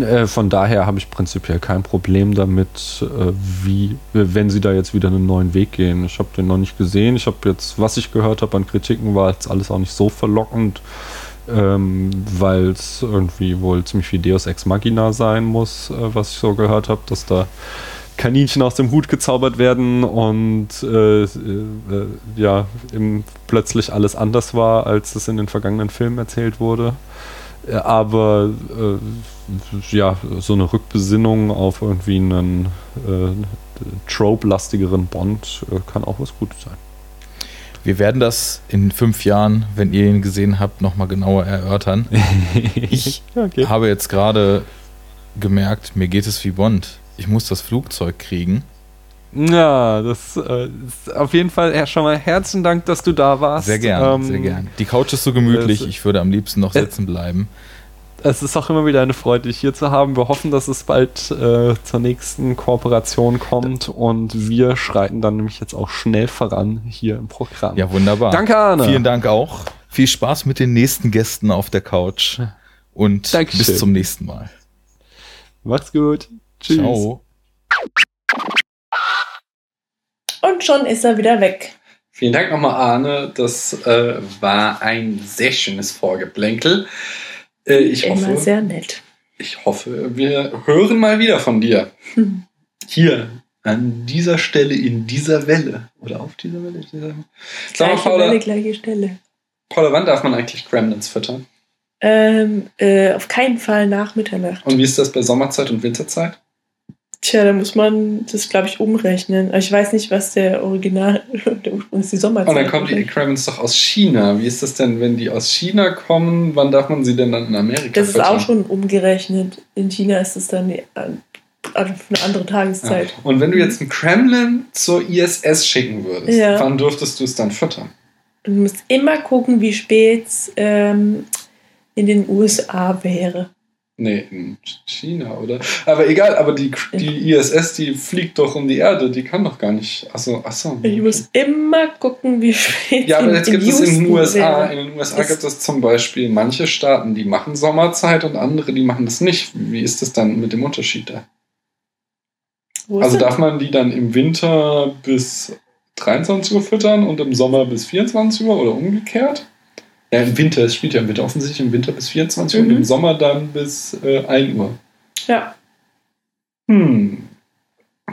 Äh, von daher habe ich prinzipiell kein Problem damit, äh, wie, wenn sie da jetzt wieder einen neuen Weg gehen. Ich habe den noch nicht gesehen. Ich habe jetzt, was ich gehört habe an Kritiken, war jetzt alles auch nicht so verlockend, ähm, weil es irgendwie wohl ziemlich wie Deus Ex Machina sein muss, äh, was ich so gehört habe, dass da Kaninchen aus dem Hut gezaubert werden und äh, äh, ja, plötzlich alles anders war, als es in den vergangenen Filmen erzählt wurde. Äh, aber äh, ja, so eine Rückbesinnung auf irgendwie einen äh, trope-lastigeren Bond äh, kann auch was Gutes sein. Wir werden das in fünf Jahren, wenn ihr ihn gesehen habt, nochmal genauer erörtern. Ich okay. habe jetzt gerade gemerkt, mir geht es wie Bond. Ich muss das Flugzeug kriegen. Ja, das äh, ist auf jeden Fall schon mal herzlichen Dank, dass du da warst. Sehr gern, ähm, sehr gern. Die Couch ist so gemütlich, ich würde am liebsten noch sitzen bleiben. Es ist auch immer wieder eine Freude, dich hier zu haben. Wir hoffen, dass es bald äh, zur nächsten Kooperation kommt und wir schreiten dann nämlich jetzt auch schnell voran hier im Programm. Ja, wunderbar. Danke, Arne. Vielen Dank auch. Viel Spaß mit den nächsten Gästen auf der Couch und Dankeschön. bis zum nächsten Mal. Macht's gut. Tschüss. Ciao. Und schon ist er wieder weg. Vielen Dank nochmal, Arne. Das äh, war ein sehr schönes Vorgeplänkel. Äh, ich Immer hoffe, sehr nett. Ich hoffe, wir hören mal wieder von dir. Hm. Hier, an dieser Stelle, in dieser Welle. Oder auf dieser Welle. Dieser... Gleiche mal, Paula, Welle, gleiche Stelle. Paula, wann darf man eigentlich Gremlins füttern? Ähm, äh, auf keinen Fall nach Mitternacht. Und wie ist das bei Sommerzeit und Winterzeit? Tja, da muss man das, glaube ich, umrechnen. Ich weiß nicht, was der Original, der Ursprung ist die Sommerzeit. Und dann kommen die Aquariums doch aus China. Wie ist das denn, wenn die aus China kommen? Wann darf man sie denn dann in Amerika Das ist füttern? auch schon umgerechnet. In China ist es dann die, also eine andere Tageszeit. Ja. Und wenn du jetzt einen Kremlin zur ISS schicken würdest, ja. wann dürftest du es dann füttern? Du musst immer gucken, wie spät es ähm, in den USA wäre. Nee, in China, oder? Aber egal, aber die, die ISS, die fliegt doch um die Erde, die kann doch gar nicht. Achso, achso. Ich muss immer gucken, wie spät. Ja, aber jetzt gibt es in den USA, in den USA gibt es zum Beispiel manche Staaten, die machen Sommerzeit und andere, die machen das nicht. Wie ist das dann mit dem Unterschied da? also darf man die dann im Winter bis 23 Uhr füttern und im Sommer bis 24 Uhr oder umgekehrt? Ja, im Winter, es spielt ja im Winter offensichtlich im Winter bis 24 Uhr mhm. und im Sommer dann bis äh, 1 Uhr. Ja. Hm.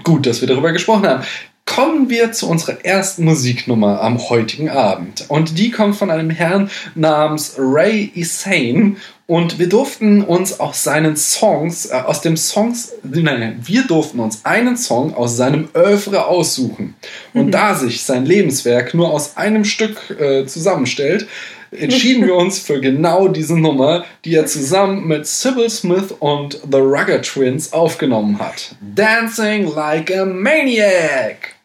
Gut, dass wir darüber gesprochen haben. Kommen wir zu unserer ersten Musiknummer am heutigen Abend. Und die kommt von einem Herrn namens Ray Isane. Und wir durften uns aus seinen Songs, äh, aus dem Songs, nein, nein, wir durften uns einen Song aus seinem Oeuvre aussuchen. Und mhm. da sich sein Lebenswerk nur aus einem Stück äh, zusammenstellt, entschieden wir uns für genau diese Nummer, die er zusammen mit Sybil Smith und The Rugger Twins aufgenommen hat. Dancing like a Maniac!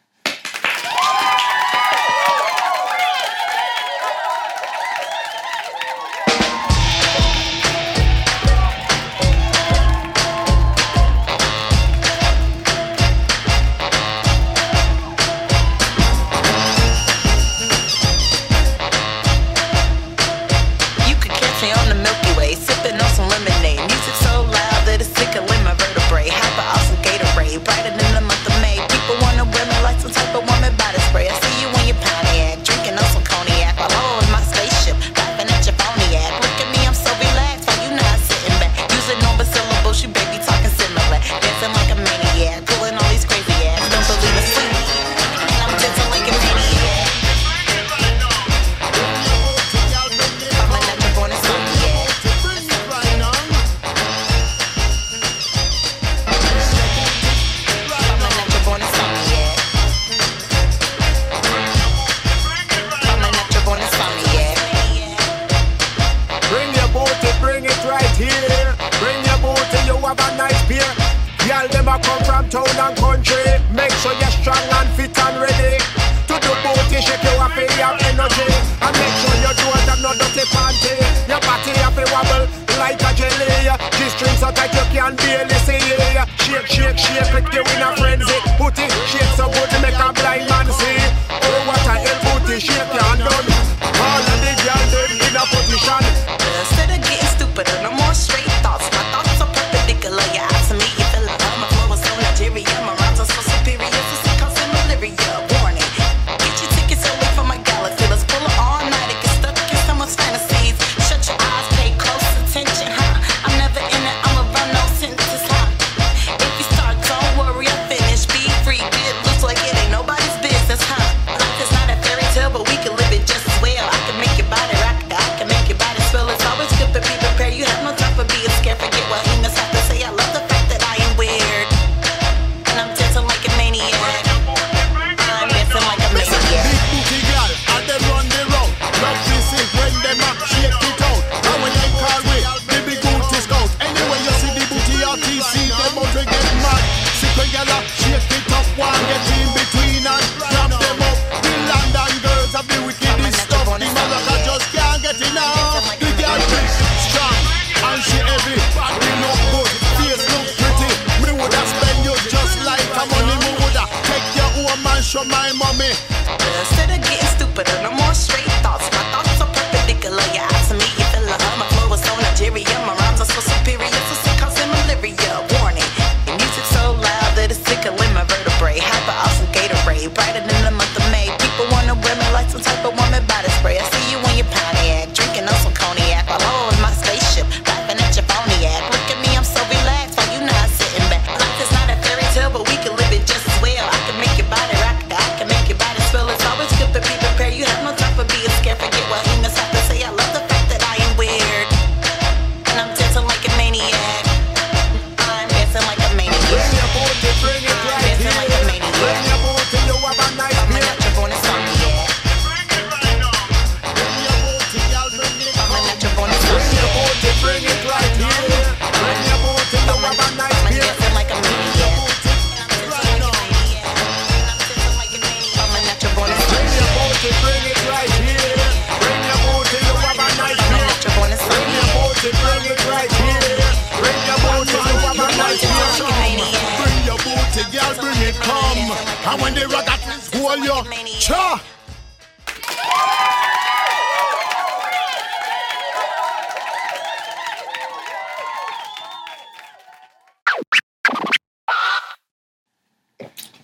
Cha!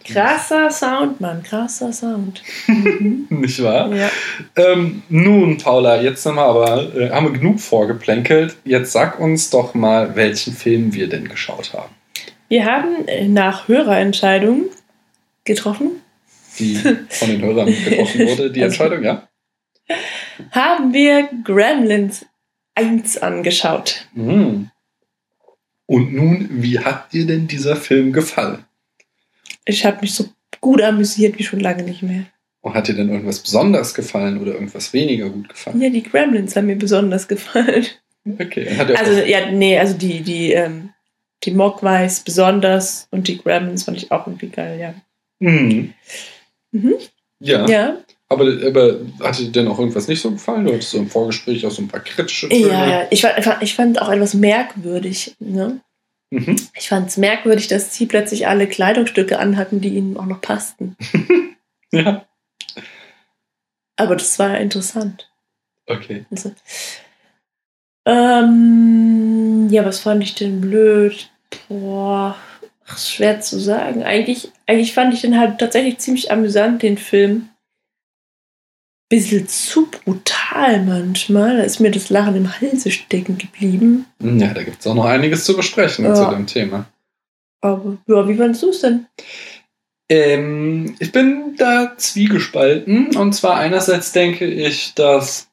Krasser Sound, Mann, krasser Sound. Nicht wahr? Ja. Ähm, nun, Paula, jetzt haben wir aber äh, haben wir genug vorgeplänkelt. Jetzt sag uns doch mal, welchen Film wir denn geschaut haben. Wir haben äh, nach Hörerentscheidung getroffen, Die von den Hörern getroffen wurde, die Also- Entscheidung, ja? haben wir Gremlins 1 angeschaut. Mhm. Und nun, wie hat dir denn dieser Film gefallen? Ich habe mich so gut amüsiert wie schon lange nicht mehr. Und hat dir denn irgendwas besonders gefallen oder irgendwas weniger gut gefallen? Ja, die Gremlins haben mir besonders gefallen. Okay. Also, ja, nee, also die, die, ähm, die Mogwais besonders und die Gremlins fand ich auch irgendwie geil, ja. Mhm. Mhm. Ja, Ja, aber, aber hat dir denn auch irgendwas nicht so gefallen? Du hattest so im Vorgespräch auch so ein paar kritische Töne. ja, ja. Ich, fand, ich fand- ich fand auch etwas merkwürdig. Ne? Mhm. Ich fand es merkwürdig, dass sie plötzlich alle Kleidungsstücke anhatten, die ihnen auch noch passten. Ja, Aber das war interessant. okay. Also, ähm, ja, was fand ich denn blöd? Boah, ach, ist schwer zu sagen. Eigentlich, eigentlich fand ich den halt tatsächlich ziemlich amüsant, den Film. Bisschen zu brutal manchmal. Da ist mir das Lachen im Halse stecken geblieben. Ja, da gibt es auch noch einiges zu besprechen Ja. zu dem Thema. Aber ja, wie fandest du es denn? Ähm, ich bin da zwiegespalten. Und zwar einerseits denke ich, dass.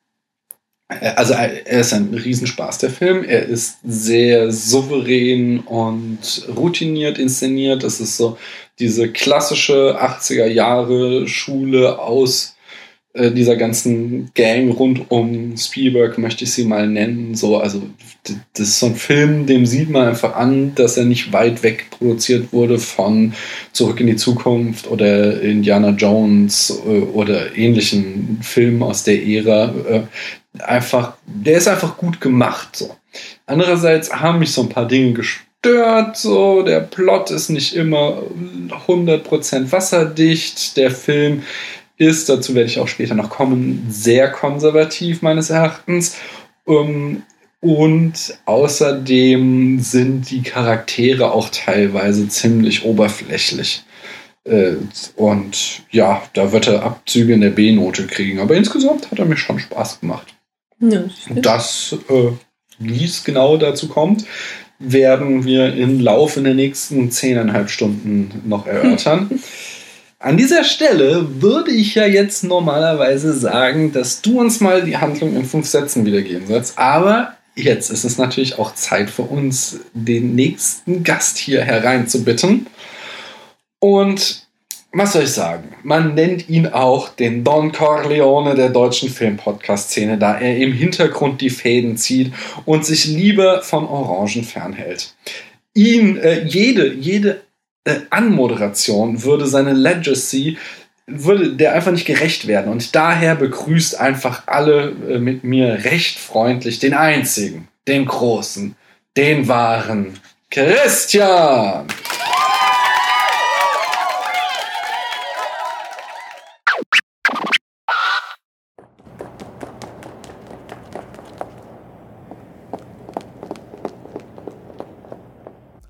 Also äh, er ist ein Riesenspaß, der Film. Er ist sehr souverän und routiniert inszeniert. Es ist so diese klassische 80er Jahre Schule aus äh, dieser ganzen Gang rund um Spielberg, möchte ich sie mal nennen. So, also das ist so ein Film, dem sieht man einfach an, dass er nicht weit weg produziert wurde von Zurück in die Zukunft oder Indiana Jones äh, oder ähnlichen Filmen aus der Ära. Einfach, der ist einfach gut gemacht. So. Andererseits haben mich so ein paar Dinge gestört. So, der Plot ist nicht immer 100% wasserdicht. Der Film ist, dazu werde ich auch später noch kommen, sehr konservativ meines Erachtens. Ähm, und außerdem sind die Charaktere auch teilweise ziemlich oberflächlich. Äh, Und ja, da wird er Abzüge in der B-Note kriegen. Aber insgesamt hat er mir schon Spaß gemacht. Ja? Das, äh, wie es genau dazu kommt, werden wir im Laufe der nächsten zehneinhalb Stunden noch erörtern. An dieser Stelle würde ich ja jetzt normalerweise sagen, dass du uns mal die Handlung in fünf Sätzen wiedergeben sollst. Aber jetzt ist es natürlich auch Zeit für uns, den nächsten Gast hier hereinzubitten. Und was soll ich sagen? Man nennt ihn auch den Don Corleone der deutschen Filmpodcast-Szene, da er im Hintergrund die Fäden zieht und sich lieber von Orangen fernhält. Ihn, äh, jede, jede äh, Anmoderation würde seine Legacy, würde der einfach nicht gerecht werden. Und daher begrüßt einfach alle äh, mit mir recht freundlich den einzigen, den großen, den wahren Christian.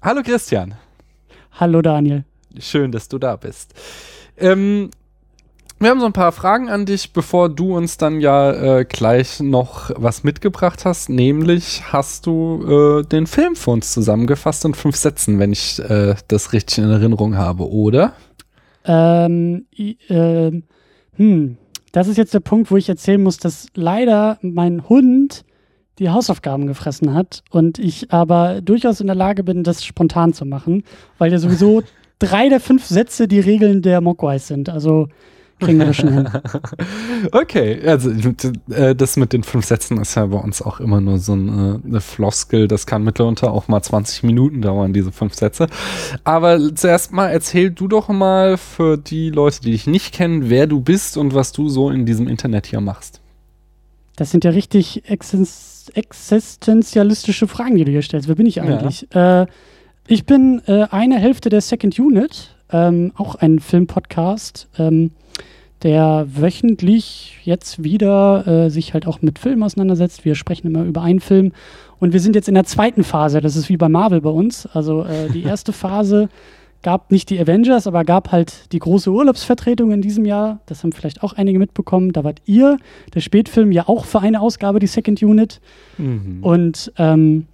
Hallo Christian, Hallo Daniel. schön, dass du da bist. Ähm, wir haben so ein paar Fragen an dich, bevor du uns dann ja äh, gleich noch was mitgebracht hast. Nämlich hast du äh, den Film für uns zusammengefasst in fünf Sätzen, wenn ich äh, das richtig in Erinnerung habe, oder? Ähm, ähm, hm, das ist jetzt der Punkt, wo ich erzählen muss, dass leider mein Hund die Hausaufgaben gefressen hat und ich aber durchaus in der Lage bin, das spontan zu machen, weil ja sowieso drei der fünf Sätze die Regeln der Mogwais sind. Also kriegen wir das schon hin. Okay, also äh, das mit den fünf Sätzen ist ja bei uns auch immer nur so eine, eine Floskel. Das kann mitunter auch mal 20 Minuten dauern, diese fünf Sätze. Aber zuerst mal erzähl du doch mal für die Leute, die dich nicht kennen, wer du bist und was du so in diesem Internet hier machst. Das sind ja richtig existen- existenzialistische Fragen, die du hier stellst. Wer bin ich eigentlich? Äh, ich bin äh, eine Hälfte der Second Unit. ähm, auch ein Filmpodcast, ähm, der wöchentlich jetzt wieder äh, sich halt auch mit Filmen auseinandersetzt. Wir sprechen immer über einen Film und wir sind jetzt in der zweiten Phase. Das ist wie bei Marvel bei uns. Also äh, die erste Phase gab nicht die Avengers, aber gab halt die große Urlaubsvertretung in diesem Jahr. Das haben vielleicht auch einige mitbekommen. Da wart ihr, der Spätfilm, ja auch für eine Ausgabe, die Second Unit. Mhm. Und ähm,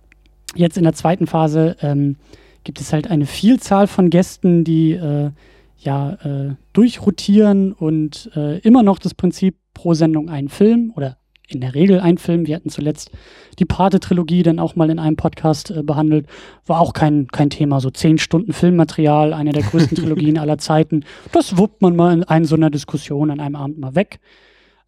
jetzt in der zweiten Phase ähm, gibt es halt eine Vielzahl von Gästen, die äh, ja äh, durchrotieren und äh, immer noch das Prinzip pro Sendung ein Film oder in der Regel ein Film. Wir hatten zuletzt die Pate-Trilogie dann auch mal in einem Podcast äh, behandelt. War auch kein, kein Thema. So zehn Stunden Filmmaterial, eine der größten Trilogien aller Zeiten. Das wuppt man mal in einer so einer Diskussion an einem Abend mal weg.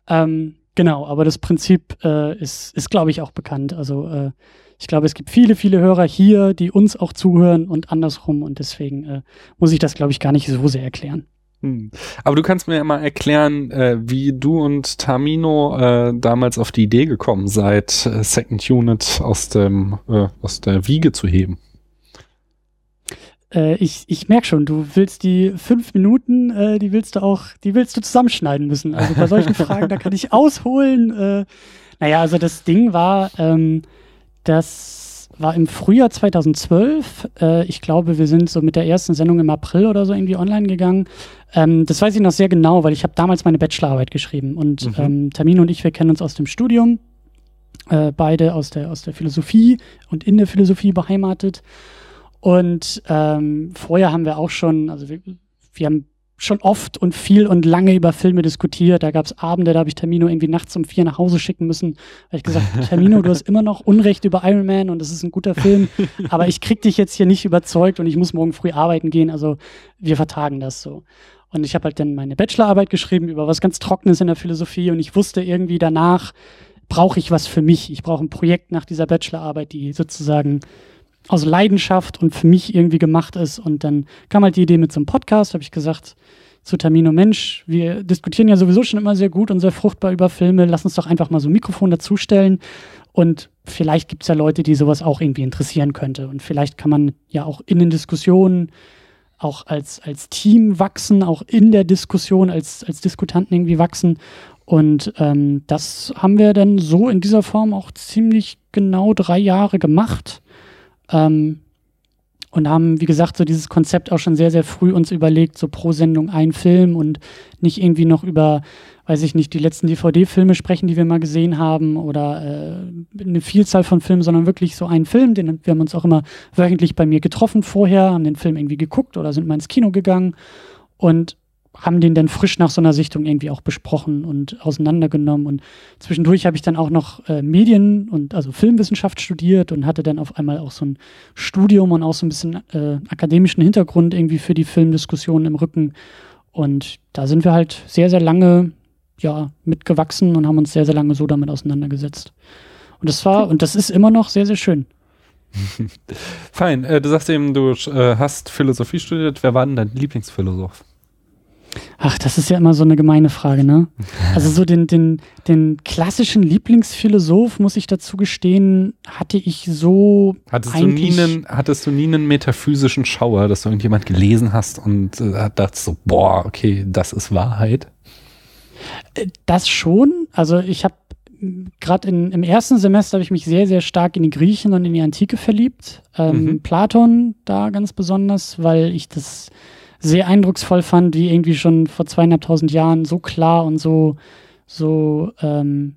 Ähm, genau, aber das Prinzip äh, ist, ist glaube ich, auch bekannt. Also äh, ich glaube, es gibt viele, viele Hörer hier, die uns auch zuhören und andersrum. Und deswegen äh, muss ich das, glaube ich, gar nicht so sehr erklären. Hm. Aber du kannst mir ja mal erklären, äh, wie du und Tamino äh, damals auf die Idee gekommen seid, äh, Second Unit aus dem äh, aus der Wiege zu heben. Äh, ich ich merke schon, du willst die fünf Minuten, die willst du auch, die willst du zusammenschneiden müssen. Also bei solchen Fragen, da kann ich ausholen. Naja, also das Ding war, ähm, das war im Frühjahr 2012. Äh, ich glaube, wir sind so mit der ersten Sendung im April oder so irgendwie online gegangen. Ähm, das weiß ich noch sehr genau, weil ich habe damals meine Bachelorarbeit geschrieben und Mhm. ähm, Tamino und ich, wir kennen uns aus dem Studium, äh, beide aus der, aus der Philosophie und in der Philosophie beheimatet. Und ähm, vorher haben wir auch schon, also wir, wir haben schon oft und viel und lange über Filme diskutiert. Da gab es Abende, da habe ich Termino irgendwie nachts um vier nach Hause schicken müssen, weil ich gesagt habe, Termino, du hast immer noch Unrecht über Iron Man und das ist ein guter Film, aber ich krieg dich jetzt hier nicht überzeugt und ich muss morgen früh arbeiten gehen. Also wir vertagen das so. Und ich habe halt dann meine Bachelorarbeit geschrieben über was ganz Trockenes in der Philosophie und ich wusste irgendwie danach, brauche ich was für mich. Ich brauche ein Projekt nach dieser Bachelorarbeit, die sozusagen aus Leidenschaft und für mich irgendwie gemacht ist. Und dann kam halt die Idee mit so einem Podcast, habe ich gesagt zu Tamino, Mensch, wir diskutieren ja sowieso schon immer sehr gut und sehr fruchtbar über Filme, lass uns doch einfach mal so ein Mikrofon dazustellen. Und vielleicht gibt es ja Leute, die sowas auch irgendwie interessieren könnte. Und vielleicht kann man ja auch in den Diskussionen auch als, als Team wachsen, auch in der Diskussion als, als Diskutanten irgendwie wachsen. Und ähm, das haben wir dann so in dieser Form auch ziemlich genau drei Jahre gemacht. Ähm, und haben, wie gesagt, so dieses Konzept auch schon sehr, sehr früh uns überlegt, so pro Sendung ein Film und nicht irgendwie noch über, weiß ich nicht, die letzten DVD-Filme sprechen, die wir mal gesehen haben oder äh, eine Vielzahl von Filmen, sondern wirklich so einen Film, den wir haben uns auch immer wöchentlich bei mir getroffen vorher, haben den Film irgendwie geguckt oder sind mal ins Kino gegangen. Und haben den dann frisch nach so einer Sichtung irgendwie auch besprochen und auseinandergenommen. Und zwischendurch habe ich dann auch noch äh, Medien und also Filmwissenschaft studiert und hatte dann auf einmal auch so ein Studium und auch so ein bisschen äh, akademischen Hintergrund irgendwie für die Filmdiskussionen im Rücken. Und da sind wir halt sehr, sehr lange ja, mitgewachsen und haben uns sehr, sehr lange so damit auseinandergesetzt. Und das war, und das ist immer noch sehr, sehr schön. Fein, äh, du sagst eben, du äh, hast Philosophie studiert. Wer war denn dein Lieblingsphilosoph? Ach, das ist ja immer so eine gemeine Frage, ne? Also so den, den, den klassischen Lieblingsphilosoph, muss ich dazu gestehen, hatte ich so Hattest du, nie eigentlich- einen, hattest du nie einen metaphysischen Schauer, dass du irgendjemand gelesen hast und äh, dachtest so, boah, okay, das ist Wahrheit? Das schon. Also ich habe gerade im ersten Semester habe ich mich sehr, sehr stark in die Griechen und in die Antike verliebt. Ähm, Mhm. Platon da ganz besonders, weil ich das sehr eindrucksvoll fand, wie irgendwie schon vor zweieinhalbtausend Jahren so klar und so, so, ähm,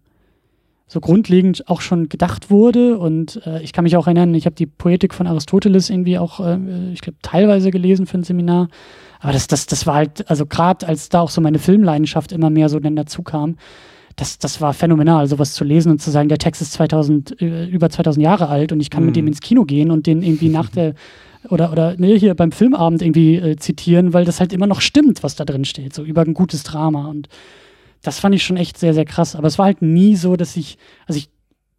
so grundlegend auch schon gedacht wurde. Und äh, ich kann mich auch erinnern, ich habe die Poetik von Aristoteles irgendwie auch, äh, ich glaube, teilweise gelesen für ein Seminar. Aber das, das, das war halt, also gerade als da auch so meine Filmleidenschaft immer mehr so dann dazu kam, das, das war phänomenal, sowas zu lesen und zu sagen, der Text ist 2000, äh, über 2000 Jahre alt und ich kann mit Mhm. dem ins Kino gehen und den irgendwie nach der, oder, oder ne, hier beim Filmabend irgendwie äh, zitieren, weil das halt immer noch stimmt, was da drin steht, so über ein gutes Drama. Und das fand ich schon echt sehr, sehr krass. Aber es war halt nie so, dass ich, also ich,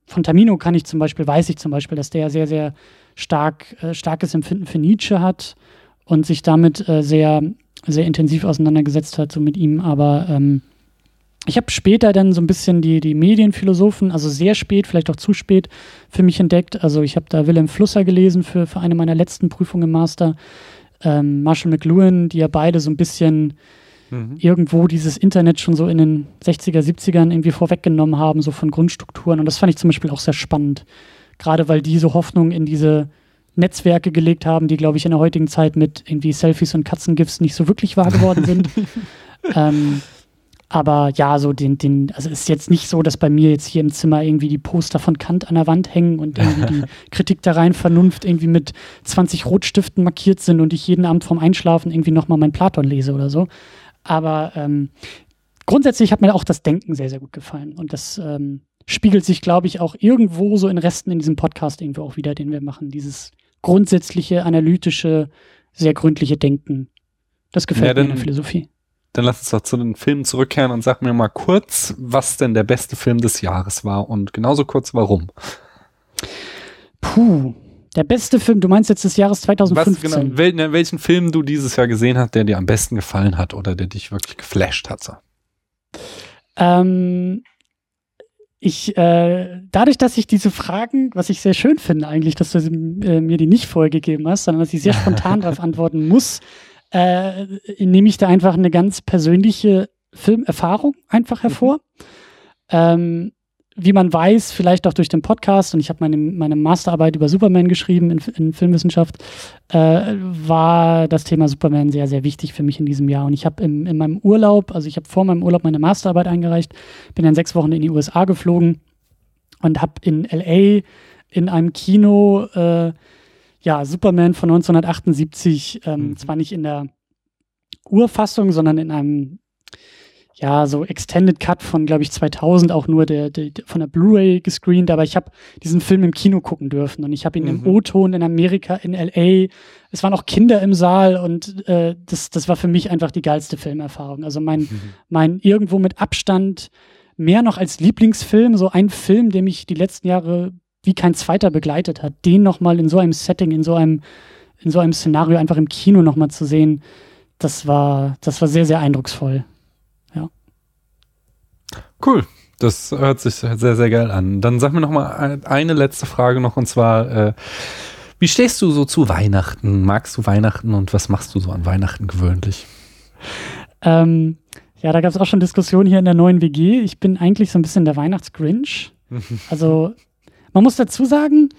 von Tamino kann ich zum Beispiel, weiß ich zum Beispiel, dass der sehr, sehr stark, äh, starkes Empfinden für Nietzsche hat und sich damit äh, sehr, sehr intensiv auseinandergesetzt hat, so mit ihm. Aber ähm, ich habe später dann so ein bisschen die, die Medienphilosophen, also sehr spät, vielleicht auch zu spät, für mich entdeckt. Also ich habe da Wilhelm Flusser gelesen für, für eine meiner letzten Prüfungen im Master. ähm, Marshall McLuhan, die ja beide so ein bisschen Mhm. irgendwo dieses Internet schon so in den 60er, 70ern irgendwie vorweggenommen haben, so von Grundstrukturen. Und das fand ich zum Beispiel auch sehr spannend. Gerade weil die so Hoffnung in diese Netzwerke gelegt haben, die, glaube ich, in der heutigen Zeit mit irgendwie Selfies und Katzengifs nicht so wirklich wahr geworden sind. ähm, aber ja, so den, den, also ist jetzt nicht so, dass bei mir jetzt hier im Zimmer irgendwie die Poster von Kant an der Wand hängen und irgendwie die Kritik der reinen Vernunft irgendwie mit 20 Rotstiften markiert sind und ich jeden Abend vorm Einschlafen irgendwie nochmal mein Platon lese oder so. Aber ähm, grundsätzlich hat mir auch das Denken sehr, sehr gut gefallen. Und das ähm, spiegelt sich, glaube ich, auch irgendwo so in Resten in diesem Podcast irgendwo auch wieder, den wir machen. Dieses grundsätzliche, analytische, sehr gründliche Denken. Das gefällt Ja, mir in der Philosophie. Dann lass uns doch zu den Filmen zurückkehren und sag mir mal kurz, was denn der beste Film des Jahres war und genauso kurz warum. Puh. Der beste Film, du meinst jetzt des Jahres Was 2015. genau, wel, ne, welchen Film du dieses Jahr gesehen hast, der dir am besten gefallen hat oder der dich wirklich geflasht hat. So. Ähm, ich, äh, dadurch, dass ich diese Fragen, was ich sehr schön finde eigentlich, dass du äh, mir die nicht vorgegeben hast, sondern dass ich sehr spontan darauf antworten muss, äh, nehme ich da einfach eine ganz persönliche Filmerfahrung einfach hervor. Ähm, wie man weiß, vielleicht auch durch den Podcast, und ich habe meine, meine Masterarbeit über Superman geschrieben in, in Filmwissenschaft, äh, war das Thema Superman sehr, sehr wichtig für mich in diesem Jahr. Und ich habe in meinem Urlaub, also ich habe vor meinem Urlaub meine Masterarbeit eingereicht, bin dann sechs Wochen in die USA geflogen und habe in LA in einem Kino äh, ja Superman von 1978, ähm, Mhm. zwar nicht in der Urfassung, sondern in einem ja, so Extended Cut von, glaube ich, 2000 auch nur der, der, von der Blu-ray gescreent, aber ich habe diesen Film im Kino gucken dürfen und ich habe ihn im Mhm. O-Ton in Amerika, in LA. Es waren auch Kinder im Saal und äh, das, das war für mich einfach die geilste Filmerfahrung. Also mein, mein irgendwo mit Abstand mehr noch als Lieblingsfilm, so ein Film, der mich die letzten Jahre wie kein zweiter begleitet hat, den nochmal in so einem Setting, in so einem, in so einem Szenario einfach im Kino nochmal zu sehen, das war, das war sehr, sehr eindrucksvoll. Cool. Das hört sich sehr, sehr geil an. Dann sag mir noch mal eine letzte Frage noch und zwar, äh, wie stehst du so zu Weihnachten? Magst du Weihnachten und was machst du so an Weihnachten gewöhnlich? Ähm, ja, da gab es auch schon Diskussionen hier in der neuen WG. Ich bin eigentlich so ein bisschen der Weihnachtsgrinch. Also, man muss dazu sagen,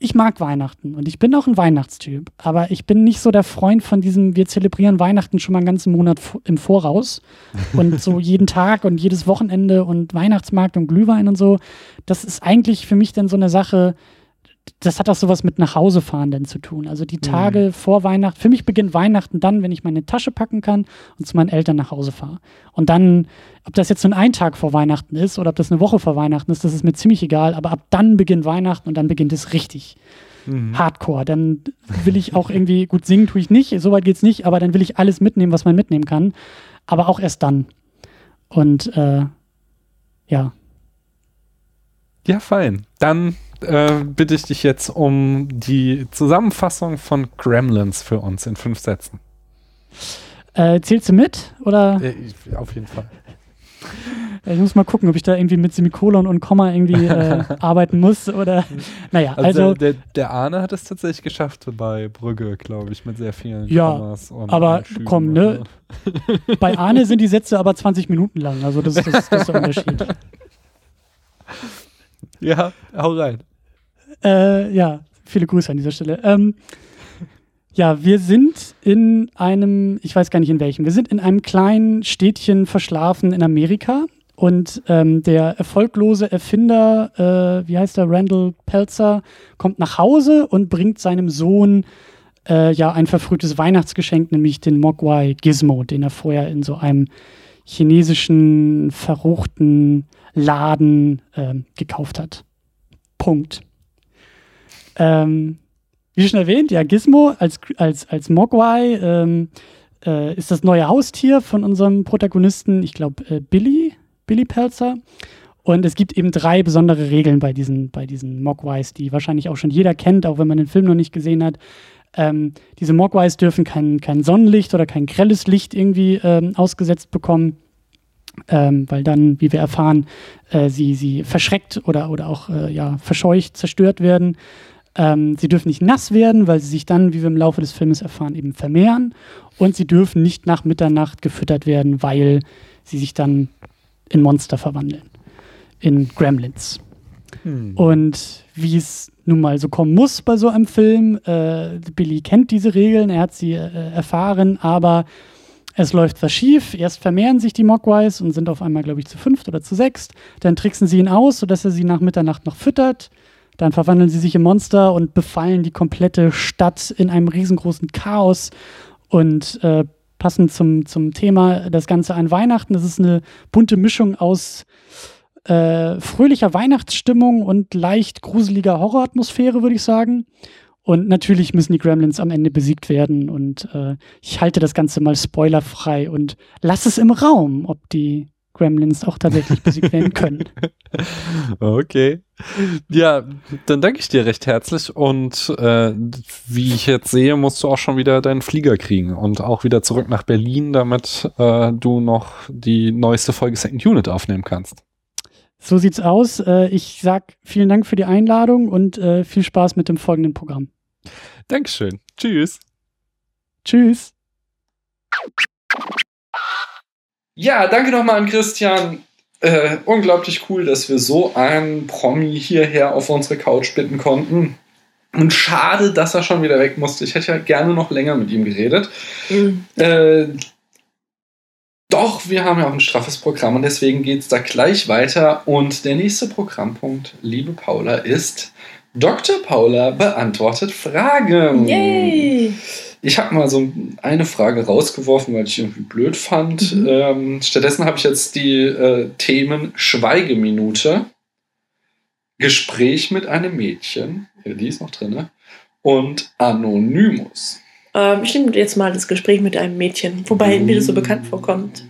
ich mag Weihnachten und ich bin auch ein Weihnachtstyp, aber ich bin nicht so der Freund von diesem, wir zelebrieren Weihnachten schon mal einen ganzen Monat im Voraus und so jeden Tag und jedes Wochenende und Weihnachtsmarkt und Glühwein und so. Das ist eigentlich für mich dann so eine Sache, das hat auch sowas mit nach Hause fahren denn zu tun. Also die Tage vor Weihnachten, für mich beginnt Weihnachten dann, wenn ich meine Tasche packen kann und zu meinen Eltern nach Hause fahre. Und dann, ob das jetzt nur ein Tag vor Weihnachten ist oder ob das eine Woche vor Weihnachten ist, das ist mir ziemlich egal, aber ab dann beginnt Weihnachten und dann beginnt es richtig. Hardcore. Dann will ich auch irgendwie, gut singen tue ich nicht, soweit geht's nicht, aber dann will ich alles mitnehmen, was man mitnehmen kann. Aber auch erst dann. Und äh, ja, Ja, fein. Dann äh, bitte ich dich jetzt um die Zusammenfassung von Gremlins für uns in fünf Sätzen. äh, zählst du mit? Oder Äh, ich- auf jeden Fall. ich muss mal gucken, ob ich da irgendwie mit Semikolon und Komma irgendwie äh, arbeiten muss oder naja, Also, also, der, der Arne hat es tatsächlich geschafft bei Brügge, glaube ich, mit sehr vielen Ja, Kommas und aber Einschüben komm, ne? bei Arne sind die Sätze aber 20 Minuten lang, also das, das, das ist der Unterschied. Ja, hau rein. Äh, ja, viele Grüße an dieser Stelle. Ähm, ja, wir sind in einem, ich weiß gar nicht in welchem, wir sind in einem kleinen Städtchen verschlafen in Amerika und ähm, der erfolglose Erfinder, äh, wie heißt er, Randall Pelzer, kommt nach Hause und bringt seinem Sohn äh, ja ein verfrühtes Weihnachtsgeschenk, nämlich den Mogwai Gizmo, den er vorher in so einem chinesischen verruchten Laden ähm, gekauft hat. Punkt. Ähm, wie schon erwähnt, ja, Gizmo als, als, als Mogwai ähm, äh, ist das neue Haustier von unserem Protagonisten, ich glaube, äh, Billy, Billy Pelzer. Und es gibt eben drei besondere Regeln bei diesen, bei diesen Mogwais, die wahrscheinlich auch schon jeder kennt, auch wenn man den Film noch nicht gesehen hat. Ähm, diese Mogwais dürfen kein, kein Sonnenlicht oder kein grelles Licht irgendwie ähm, ausgesetzt bekommen, ähm, weil dann, wie wir erfahren, äh, sie, sie verschreckt oder, oder auch äh, ja, verscheucht, zerstört werden. Ähm, sie dürfen nicht nass werden, weil sie sich dann, wie wir im Laufe des Filmes erfahren, eben vermehren. Und sie dürfen nicht nach Mitternacht gefüttert werden, weil sie sich dann in Monster verwandeln. In Gremlins. Und wie es nun mal so kommen muss bei so einem Film, äh, Billy kennt diese Regeln, er hat sie äh, erfahren, aber es läuft was schief. Erst vermehren sich die Mogwais und sind auf einmal, glaube ich, zu fünft oder zu sechst. Dann tricksen sie ihn aus, sodass er sie nach Mitternacht noch füttert. Dann verwandeln sie sich in Monster und befallen die komplette Stadt in einem riesengroßen Chaos. Und äh, passend zum, zum Thema das Ganze an Weihnachten, das ist eine bunte Mischung aus äh, fröhlicher Weihnachtsstimmung und leicht gruseliger Horroratmosphäre, würde ich sagen. Und natürlich müssen die Gremlins am Ende besiegt werden. Und äh, ich halte das Ganze mal spoilerfrei und lasse es im Raum, ob die Gremlins auch tatsächlich besiegt werden können. Okay. Ja, dann danke ich dir recht herzlich und äh, wie ich jetzt sehe, musst du auch schon wieder deinen Flieger kriegen und auch wieder zurück nach Berlin, damit äh, du noch die neueste Folge Second Unit aufnehmen kannst. So sieht's aus. Äh, ich sag vielen Dank für die Einladung und äh, viel Spaß mit dem folgenden Programm. Dankeschön. Tschüss. Tschüss. Ja, danke nochmal an Christian. Äh, unglaublich cool, dass wir so einen Promi hierher auf unsere Couch bitten konnten. Und schade, dass er schon wieder weg musste. Ich hätte ja gerne noch länger mit ihm geredet. Mhm. Äh, doch, wir haben ja auch ein straffes Programm und deswegen geht es da gleich weiter. Und der nächste Programmpunkt, liebe Paula, ist Dr. Paula beantwortet Fragen. Yay! Ich habe mal so eine Frage rausgeworfen, weil ich irgendwie blöd fand. Mhm. Ähm, stattdessen habe ich jetzt die äh, Themen Schweigeminute, Gespräch mit einem Mädchen, ja, die ist noch drin, und Anonymous. Ähm, ich nehme jetzt mal das Gespräch mit einem Mädchen, wobei mir das so bekannt vorkommt.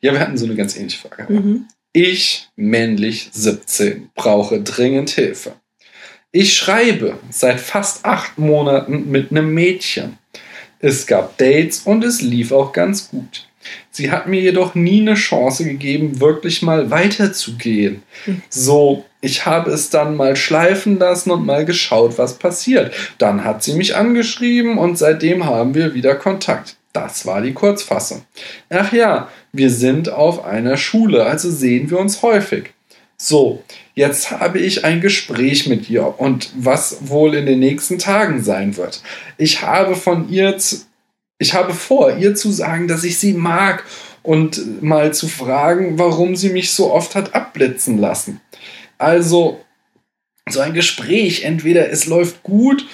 Ja, wir hatten so eine ganz ähnliche Frage. Mhm. Ich, männlich 17, brauche dringend Hilfe. Ich schreibe seit fast acht Monaten mit einem Mädchen. Es gab Dates und es lief auch ganz gut. Sie hat mir jedoch nie eine Chance gegeben, wirklich mal weiterzugehen. So, ich habe es dann mal schleifen lassen und mal geschaut, was passiert. Dann hat sie mich angeschrieben und seitdem haben wir wieder Kontakt. Das war die Kurzfassung. Ach ja, wir sind auf einer Schule, also sehen wir uns häufig. So, jetzt habe ich ein Gespräch mit ihr und was wohl in den nächsten Tagen sein wird. Ich habe von ihr, ich habe vor, ihr zu sagen, dass ich sie mag und mal zu fragen, warum sie mich so oft hat abblitzen lassen. Also, so ein Gespräch, entweder es läuft gut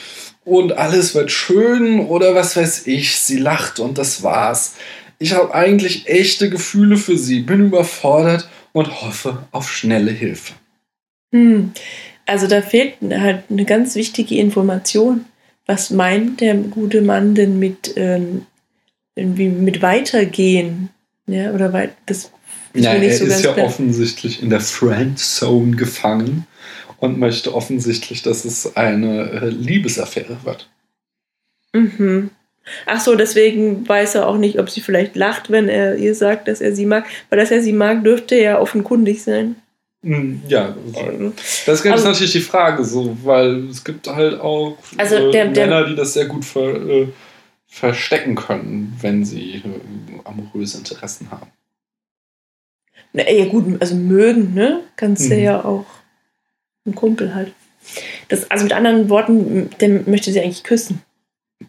und alles wird schön oder was weiß ich, sie lacht und das war's. Ich habe eigentlich echte Gefühle für sie, bin überfordert und hoffe auf schnelle Hilfe. Hm. Also da fehlt halt eine ganz wichtige Information. Was meint der gute Mann denn mit ähm, irgendwie mit weitergehen? Ja, oder weit das Ja, er so ist ja klar. offensichtlich in der Friendzone gefangen und möchte offensichtlich, dass es eine äh, Liebesaffäre wird. Mhm. Ach so, deswegen weiß er auch nicht, ob sie vielleicht lacht, wenn er ihr sagt, dass er sie mag. Weil dass er sie mag, dürfte ja offenkundig sein. Hm, Ja, das ist Also- natürlich die Frage, so, weil es gibt halt auch Also äh, der- der- Männer, die das sehr gut ver, äh, verstecken können, wenn sie äh, amoröse Interessen haben. Na, ja gut, also mögen, ne? Kannst du Mhm. ja auch ein Kumpel halt. Das, also mit anderen Worten, der möchte sie eigentlich küssen.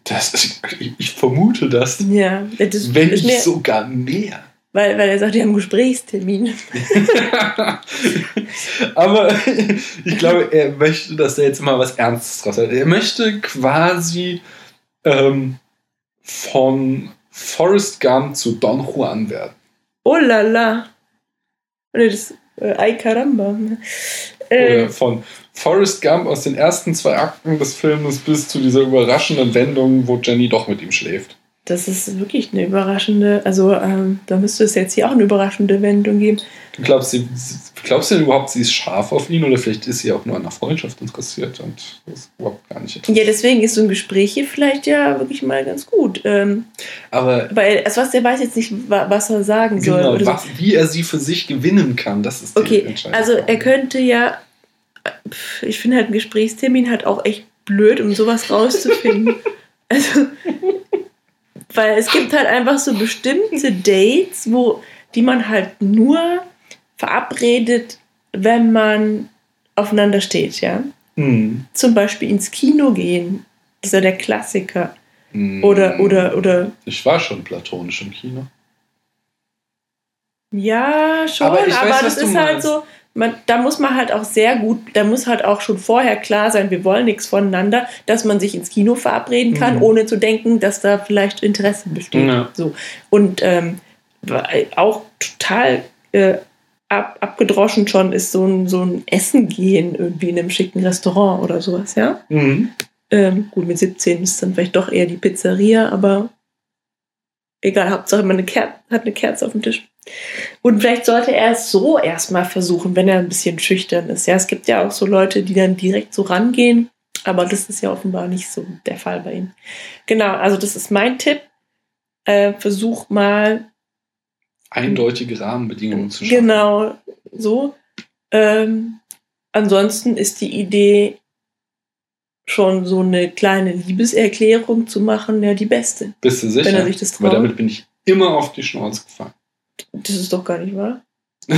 Das ist, ich, vermute das, Ja, das wenn ist nicht mehr, sogar mehr. weil, weil er sagt, die haben Gesprächstermin. Aber ich glaube, er möchte, dass er jetzt mal was Ernstes draus hat. Er möchte quasi ähm, von Forrest Gump zu Don Juan werden. Oh la la. Oder das, äh, ay caramba. Oder von Forrest Gump aus den ersten zwei Akten des Filmes bis zu dieser überraschenden Wendung, wo Jenny doch mit ihm schläft. Das ist wirklich eine überraschende, also ähm, da müsste es jetzt hier auch eine überraschende Wendung geben. Du glaubst, sie, glaubst du denn überhaupt, sie ist scharf auf ihn oder vielleicht ist sie auch nur an der Freundschaft interessiert und das ist überhaupt gar nicht? Ja, deswegen ist so ein Gespräch hier vielleicht ja wirklich mal ganz gut. Ähm, Aber weil, also was, der weiß jetzt nicht, wa- was er sagen soll. genau, oder so. was, wie er sie für sich gewinnen kann, das ist die Okay, entscheidende also Frage. er könnte ja, ich finde halt ein Gesprächstermin hat auch echt blöd, um sowas rauszufinden. also, weil es gibt halt einfach so bestimmte Dates, wo die man halt nur verabredet, wenn man aufeinander steht, ja. Hm. Zum Beispiel ins Kino gehen. Das ist ja der Klassiker. Hm. Oder, oder, oder, Ich war schon platonisch im Kino. ja, schon, Aber aber, weiß, was das ist halt meinst. so, man, da muss man halt auch sehr gut, da muss halt auch schon vorher klar sein, wir wollen nichts voneinander, dass man sich ins Kino verabreden kann, Mhm. ohne zu denken, dass da vielleicht Interesse besteht. Ja. So. Und ähm, auch total äh, ab, abgedroschen schon ist so ein, so ein Essen gehen irgendwie in einem schicken Restaurant oder sowas, ja. Mhm. Ähm, gut, mit 17 ist dann vielleicht doch eher die Pizzeria, aber egal, Hauptsache man eine Ker hat eine Kerze auf dem Tisch. Und vielleicht sollte er es so erstmal versuchen, wenn er ein bisschen schüchtern ist. Ja, es gibt ja auch so Leute, die dann direkt so rangehen, aber das ist ja offenbar nicht so der Fall bei ihm. Genau, also das ist mein Tipp. Äh, versuch mal Eindeutige Rahmenbedingungen zu schaffen. Genau, so. Ähm, ansonsten ist die Idee, schon so eine kleine Liebeserklärung zu machen, ja, die beste. Bist du sicher? Wenn er sich das Weil traut. damit bin ich immer auf die Schnauze gefallen. Das ist doch gar nicht wahr.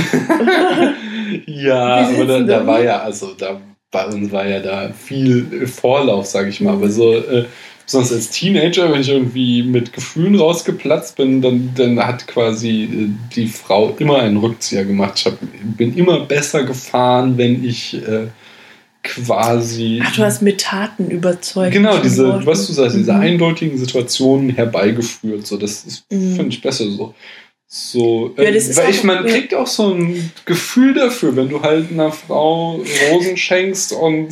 ja, aber da, da war ja, also da bei uns war ja da viel Vorlauf, sage ich mal. Aber so, äh, besonders als Teenager, wenn ich irgendwie mit Gefühlen rausgeplatzt bin, dann, dann hat quasi äh, die Frau immer einen Rückzieher gemacht. Ich hab, bin immer besser gefahren, wenn ich äh, quasi. Ach, du hast mit Taten überzeugt. Genau, diese, Worten. was du sagst, diese Mhm. eindeutigen Situationen herbeigeführt. So, das Mhm. finde ich besser so. So, Ja, äh, weil ich, man kriegt auch so ein Gefühl dafür, wenn du halt einer Frau Rosen schenkst und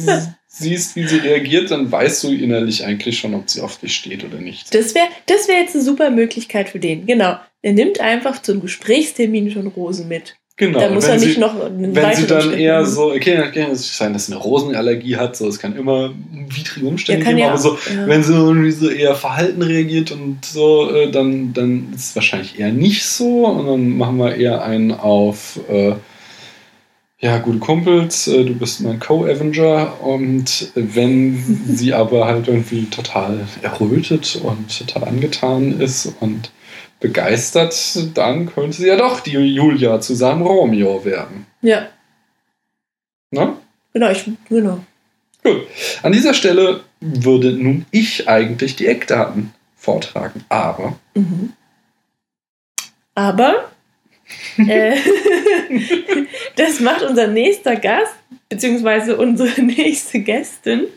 siehst, wie sie reagiert, dann weißt du innerlich eigentlich schon, ob sie auf dich steht oder nicht. Das wäre das wär jetzt eine super Möglichkeit für den. Genau. Er nimmt einfach zum Gesprächstermin schon Rosen mit. Genau. da und muss wenn er nicht sie, noch einen Wenn sie dann eher machen. so, okay, dann kann es sein, dass sie eine Rosenallergie hat, so, es kann immer widrige Umstände Ja, geben, ja aber so, ja. wenn sie irgendwie so eher verhalten reagiert und so, äh, dann, dann ist es wahrscheinlich eher nicht so und dann machen wir eher einen auf, äh, ja, gute Kumpels, äh, du bist mein Co-Avenger und wenn sie aber halt irgendwie total errötet und total angetan ist und begeistert, dann könnte sie ja doch die Julia zu seinem Romeo werden. Ja, Ne? genau, ich, genau. Gut. An dieser Stelle würde nun ich eigentlich die Eckdaten vortragen, aber Mhm. Aber äh, das macht unser nächster Gast, beziehungsweise unsere nächste Gästin.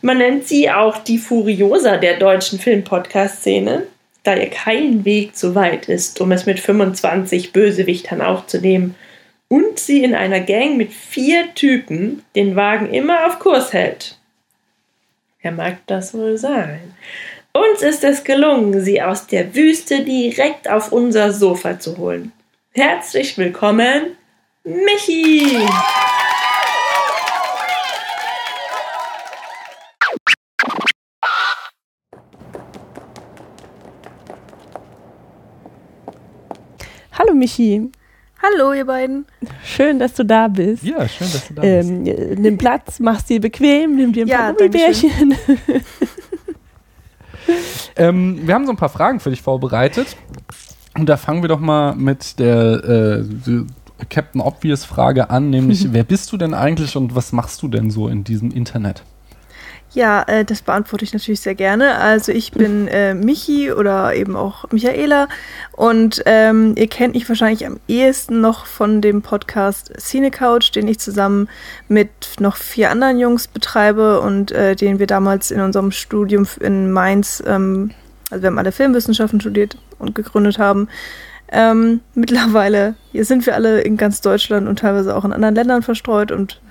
Man nennt sie auch die Furiosa der deutschen Film-Podcast-Szene, da ihr kein Weg zu weit ist, um es mit 25 Bösewichtern aufzunehmen und sie in einer Gang mit vier Typen den Wagen immer auf Kurs hält. Wer mag das wohl sein? Uns ist es gelungen, sie aus der Wüste direkt auf unser Sofa zu holen. Herzlich willkommen, Michi! Michi, Hallo, ihr beiden. schön, dass du da bist. Ja, schön, dass du da bist. Ähm, äh, nimm Platz, mach's dir bequem, nimm dir ein Ja, paar Gummibärchen. Ähm, wir haben so ein paar Fragen für dich vorbereitet. Und da fangen wir doch mal mit der äh, Captain Obvious Frage an, nämlich wer bist du denn eigentlich und was machst du denn so in diesem Internet? Ja, äh, das beantworte ich natürlich sehr gerne. Also ich bin äh, Michi oder eben auch Michaela und ähm, ihr kennt mich wahrscheinlich am ehesten noch von dem Podcast Cine Couch, den ich zusammen mit noch vier anderen Jungs betreibe und äh, den wir damals in unserem Studium in Mainz, ähm, also wir haben alle Filmwissenschaften studiert und gegründet haben. Ähm, mittlerweile hier sind wir alle in ganz Deutschland und teilweise auch in anderen Ländern verstreut und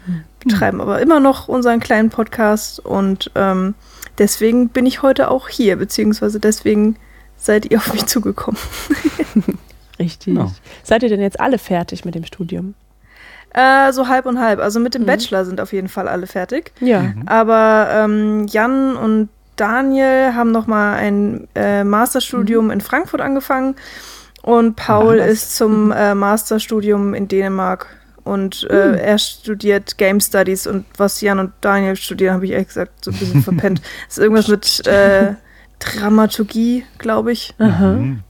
betreiben aber immer noch unseren kleinen Podcast und ähm, deswegen bin ich heute auch hier, beziehungsweise deswegen seid ihr auf mich zugekommen. Richtig. Genau. Seid ihr denn jetzt alle fertig mit dem Studium? Äh, so halb und halb. Also mit dem Mhm. Bachelor sind auf jeden Fall alle fertig. Ja. Mhm. Aber ähm, Jan und Daniel haben noch mal ein äh, Masterstudium in Frankfurt angefangen und Paul ist zum äh, Masterstudium in Dänemark und äh, er studiert Game Studies und was Jan und Daniel studieren, habe ich ehrlich gesagt so ein bisschen verpennt. Das ist irgendwas mit äh, Dramaturgie, glaube ich. Aha. Mhm.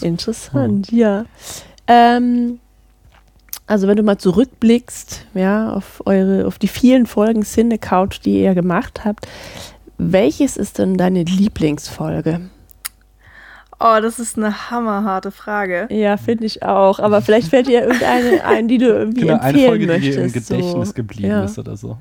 Interessant, ja. Ähm, also wenn du mal zurückblickst, ja, auf eure, auf die vielen Folgen Cine Couch, die ihr gemacht habt, welches ist denn deine Lieblingsfolge? Oh, das ist eine hammerharte Frage. Ja, finde ich auch. Aber vielleicht fällt dir irgendeine ein, die du irgendwie Genau, eine empfehlen Folge, die möchtest. dir im Gedächtnis so. geblieben ja. ist oder so.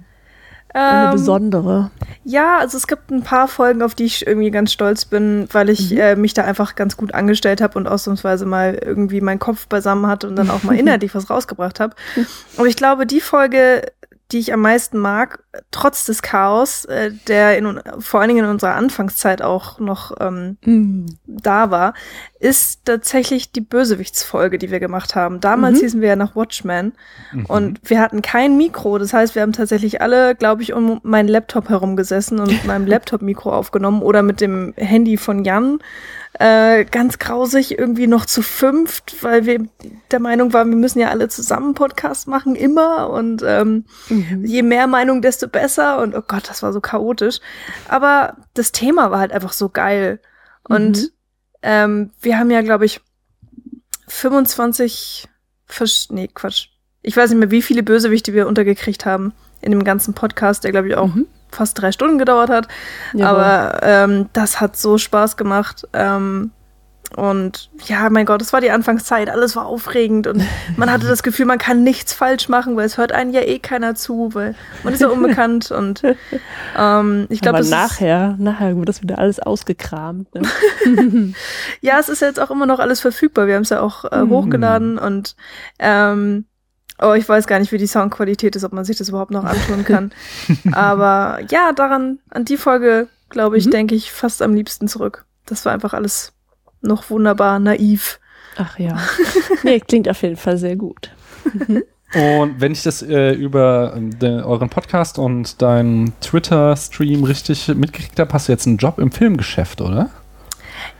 Eine Ähm, besondere. Ja, also es gibt ein paar Folgen, auf die ich irgendwie ganz stolz bin, weil ich äh, mich da einfach ganz gut angestellt habe und ausnahmsweise mal irgendwie meinen Kopf beisammen hatte und dann auch mal inhaltlich was rausgebracht habe. Aber ich glaube, die Folge, die ich am meisten mag, trotz des Chaos, äh, der in, vor allen Dingen in unserer Anfangszeit auch noch ähm, Mhm. da war, ist tatsächlich die Bösewichtsfolge, die wir gemacht haben. Damals Mhm. hießen wir ja noch Watchmen und wir hatten kein Mikro. Das heißt, wir haben tatsächlich alle, glaube ich, um meinen Laptop herumgesessen und mit meinem Laptop-Mikro aufgenommen oder mit dem Handy von Jan. Äh, ganz grausig, irgendwie noch zu fünft, weil wir der Meinung waren, wir müssen ja alle zusammen Podcast machen, immer. Und ähm, je mehr Meinung, desto besser. Und oh Gott, das war so chaotisch. Aber das Thema war halt einfach so geil. Und Mhm. ähm, wir haben ja, glaube ich, 25, Versch nee, Quatsch. Ich weiß nicht mehr, wie viele Bösewichte wir untergekriegt haben in dem ganzen Podcast, der, glaube ich, auch Mhm. Fast drei Stunden gedauert hat. Jawohl. Aber ähm, das hat so Spaß gemacht. Ähm, und ja, mein Gott, es war die Anfangszeit, alles war aufregend und man hatte das Gefühl, man kann nichts falsch machen, weil es hört einen ja eh keiner zu, weil man ist ja unbekannt und ähm, ich glaube, nachher, nachher wird das wieder alles ausgekramt. Ne? ja, es ist jetzt auch immer noch alles verfügbar. Wir haben es ja auch äh, Mhm. hochgeladen und ähm, oh, ich weiß gar nicht, wie die Soundqualität ist, ob man sich das überhaupt noch antun kann. Aber ja, daran, an die Folge, glaube ich, Mhm. denke ich fast am liebsten zurück. Das war einfach alles noch wunderbar naiv. Ach ja. Nee, klingt auf jeden Fall sehr gut. Und wenn ich das äh, über ähm, de, euren Podcast und deinen Twitter-Stream richtig mitgekriegt habe, hast du jetzt einen Job im Filmgeschäft, oder?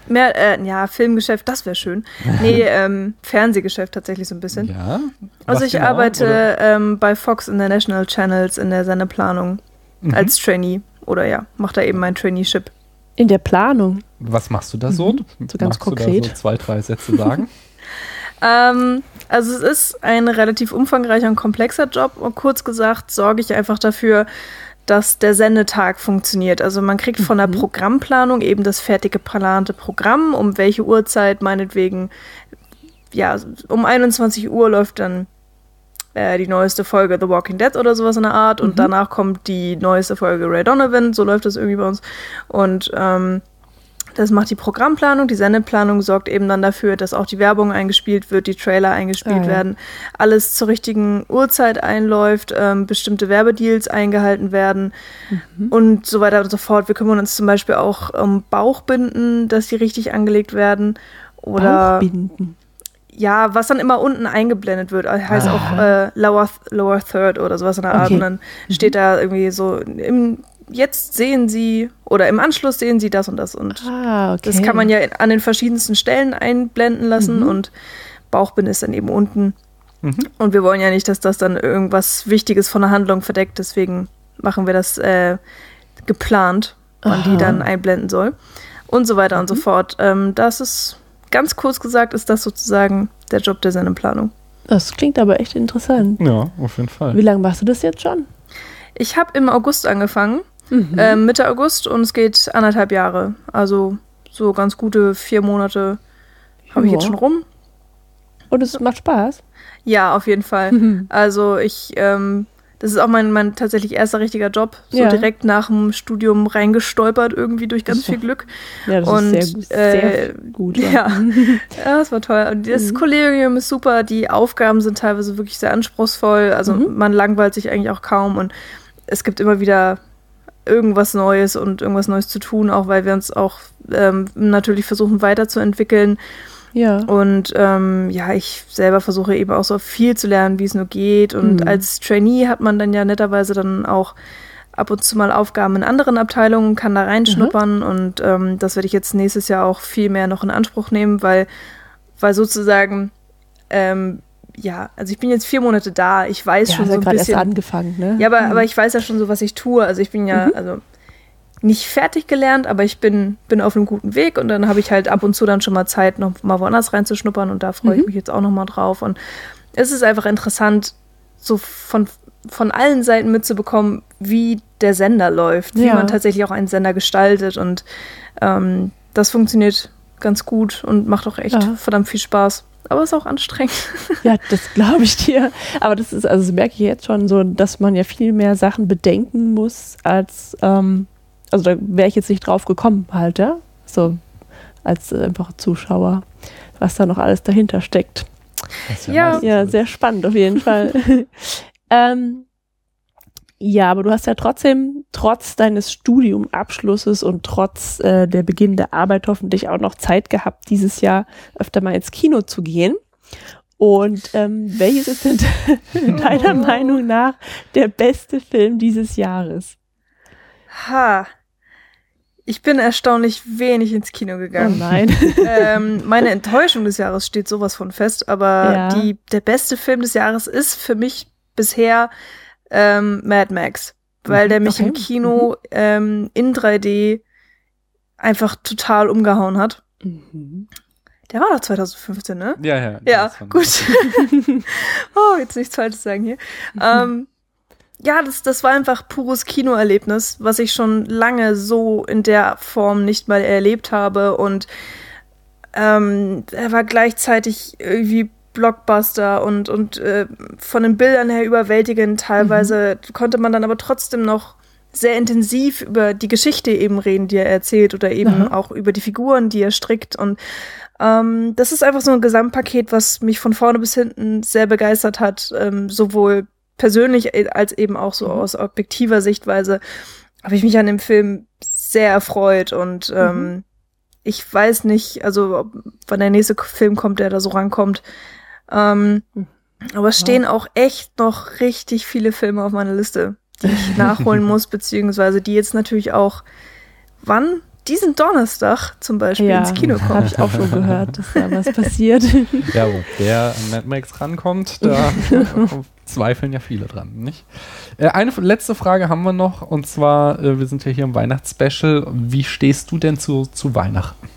Mehr, äh, ja, Filmgeschäft, das wäre schön. Nee, ähm, Fernsehgeschäft tatsächlich so ein bisschen. Ja. Also Was ich genau, arbeite ähm, bei Fox International Channels in der Sendeplanung Mhm. als Trainee. Oder ja, mache da eben mein Traineeship. In der Planung. Was machst du da so? Mhm. So ganz Magst Du konkret. da so zwei, drei Sätze sagen? Ähm, also es ist ein relativ umfangreicher und komplexer Job und kurz gesagt sorge ich einfach dafür, dass der Sendetag funktioniert. Also man kriegt von der Programmplanung eben das fertige geplante Programm, um welche Uhrzeit? Meinetwegen, ja, um 21 Uhr läuft dann äh, die neueste Folge The Walking Dead oder sowas in der Art. Und danach kommt die neueste Folge Ray Donovan, so läuft das irgendwie bei uns. Und ähm, das macht die Programmplanung, die Sendeplanung sorgt eben dann dafür, dass auch die Werbung eingespielt wird, die Trailer eingespielt Ah, ja. werden, alles zur richtigen Uhrzeit einläuft, ähm, bestimmte Werbedeals eingehalten werden Mhm. und so weiter und so fort. Wir kümmern uns zum Beispiel auch um Bauchbinden, dass die richtig angelegt werden. Oder Bauchbinden. ja, was dann immer unten eingeblendet wird, heißt auch äh, lower, lower Third oder sowas in der Art. Okay. Und dann steht da irgendwie so, im, jetzt sehen Sie oder im Anschluss sehen Sie das und das. Und Ah, okay. das kann man ja an den verschiedensten Stellen einblenden lassen und Bauchbinde ist dann eben unten. Und wir wollen ja nicht, dass das dann irgendwas Wichtiges von der Handlung verdeckt, deswegen machen wir das äh, geplant, wann Aha. die dann einblenden soll. Und so weiter und so fort. Ähm, das ist, ganz kurz gesagt, ist das sozusagen der Job der Sendeplanung. Das klingt aber echt interessant. ja, auf jeden Fall. Wie lange machst du das jetzt schon? Ich habe im August angefangen, Mhm. ähm, Mitte August, und es geht anderthalb Jahre. Also so ganz gute vier Monate habe ich jetzt schon rum. Und es macht Spaß. Ja, auf jeden Fall. Mhm. Also ich, ähm, das ist auch mein, mein tatsächlich erster richtiger Job. So Ja. direkt nach dem Studium reingestolpert, irgendwie durch ganz viel Glück. Ja, das Und, ist sehr, sehr äh, gut. Ja. ja, das war toll. Und das Kollegium ist super. Die Aufgaben sind teilweise wirklich sehr anspruchsvoll. Also Mhm. man langweilt sich eigentlich auch kaum und es gibt immer wieder irgendwas Neues und irgendwas Neues zu tun, auch weil wir uns auch ähm, natürlich versuchen weiterzuentwickeln. Ja. Und ähm, ja, ich selber versuche eben auch so viel zu lernen, wie es nur geht. Und Mhm. als Trainee hat man dann ja netterweise dann auch ab und zu mal Aufgaben in anderen Abteilungen, kann da reinschnuppern. Und ähm, das werde ich jetzt nächstes Jahr auch viel mehr noch in Anspruch nehmen, weil, weil sozusagen ähm, ja, also ich bin jetzt vier Monate da. Ich weiß Ja, schon so ein gerade erst bisschen. angefangen, ne? Ja, aber, aber ich weiß ja schon so, was ich tue. Also ich bin ja, Mhm. also nicht fertig gelernt, aber ich bin, bin auf einem guten Weg und dann habe ich halt ab und zu dann schon mal Zeit, noch mal woanders reinzuschnuppern und da freue ich Mhm. mich jetzt auch noch mal drauf. Und es ist einfach interessant, so von, von allen Seiten mitzubekommen, wie der Sender läuft, wie Ja. man tatsächlich auch einen Sender gestaltet und ähm, das funktioniert ganz gut und macht auch echt Ja. verdammt viel Spaß. Aber ist auch anstrengend. Ja, das glaube ich dir. Aber das ist, also das merke ich jetzt schon so, dass man ja viel mehr Sachen bedenken muss, als, ähm, also da wäre ich jetzt nicht drauf gekommen, halt, ja. So als äh, einfach Zuschauer, was da noch alles dahinter steckt. Ja. Ja, so. sehr spannend auf jeden Fall. ähm, ja, aber du hast ja trotzdem, trotz deines Studiumabschlusses und trotz äh, der Beginn der Arbeit hoffentlich auch noch Zeit gehabt, dieses Jahr öfter mal ins Kino zu gehen. Und ähm, welches ist denn deiner Meinung nach der beste Film dieses Jahres? Ha. Ich bin erstaunlich wenig ins Kino Oh gegangen. nein. ähm, meine Enttäuschung des Jahres steht sowas von fest, aber Ja. die, der beste Film des Jahres ist für mich bisher ähm, Mad Max, weil der mich Okay. im Kino ähm, in 3D einfach total umgehauen hat. Mhm. Der war doch 2015, ne? Ja, ja. Ja, gut. oh, jetzt nichts Falsches sagen hier. ähm, ja, das, das war einfach pures Kinoerlebnis, was ich schon lange so in der Form nicht mal erlebt habe. Und ähm, er war gleichzeitig irgendwie Blockbuster und, und äh, von den Bildern her überwältigend. Teilweise konnte man dann aber trotzdem noch sehr intensiv über die Geschichte eben reden, die er erzählt oder eben Aha. auch über die Figuren, die er strickt. Und ähm, das ist einfach so ein Gesamtpaket, was mich von vorne bis hinten sehr begeistert hat, ähm, sowohl persönlich als eben auch so aus objektiver Sichtweise. Habe ich mich an dem Film sehr erfreut und ähm, ich weiß nicht, also ob, wann der nächste Film kommt, der da so rankommt. Ähm, aber es stehen auch echt noch richtig viele Filme auf meiner Liste, die ich nachholen muss, beziehungsweise die jetzt natürlich auch wann? Diesen Donnerstag zum Beispiel Ja, ins Kino kommen. habe ich auch schon gehört, dass da was passiert. Ja, wo der an Mad Max rankommt, da zweifeln ja viele dran, nicht? Äh, eine letzte Frage haben wir noch, und zwar, äh, wir sind ja hier im Weihnachtsspecial. Wie stehst du denn zu, zu Weihnachten?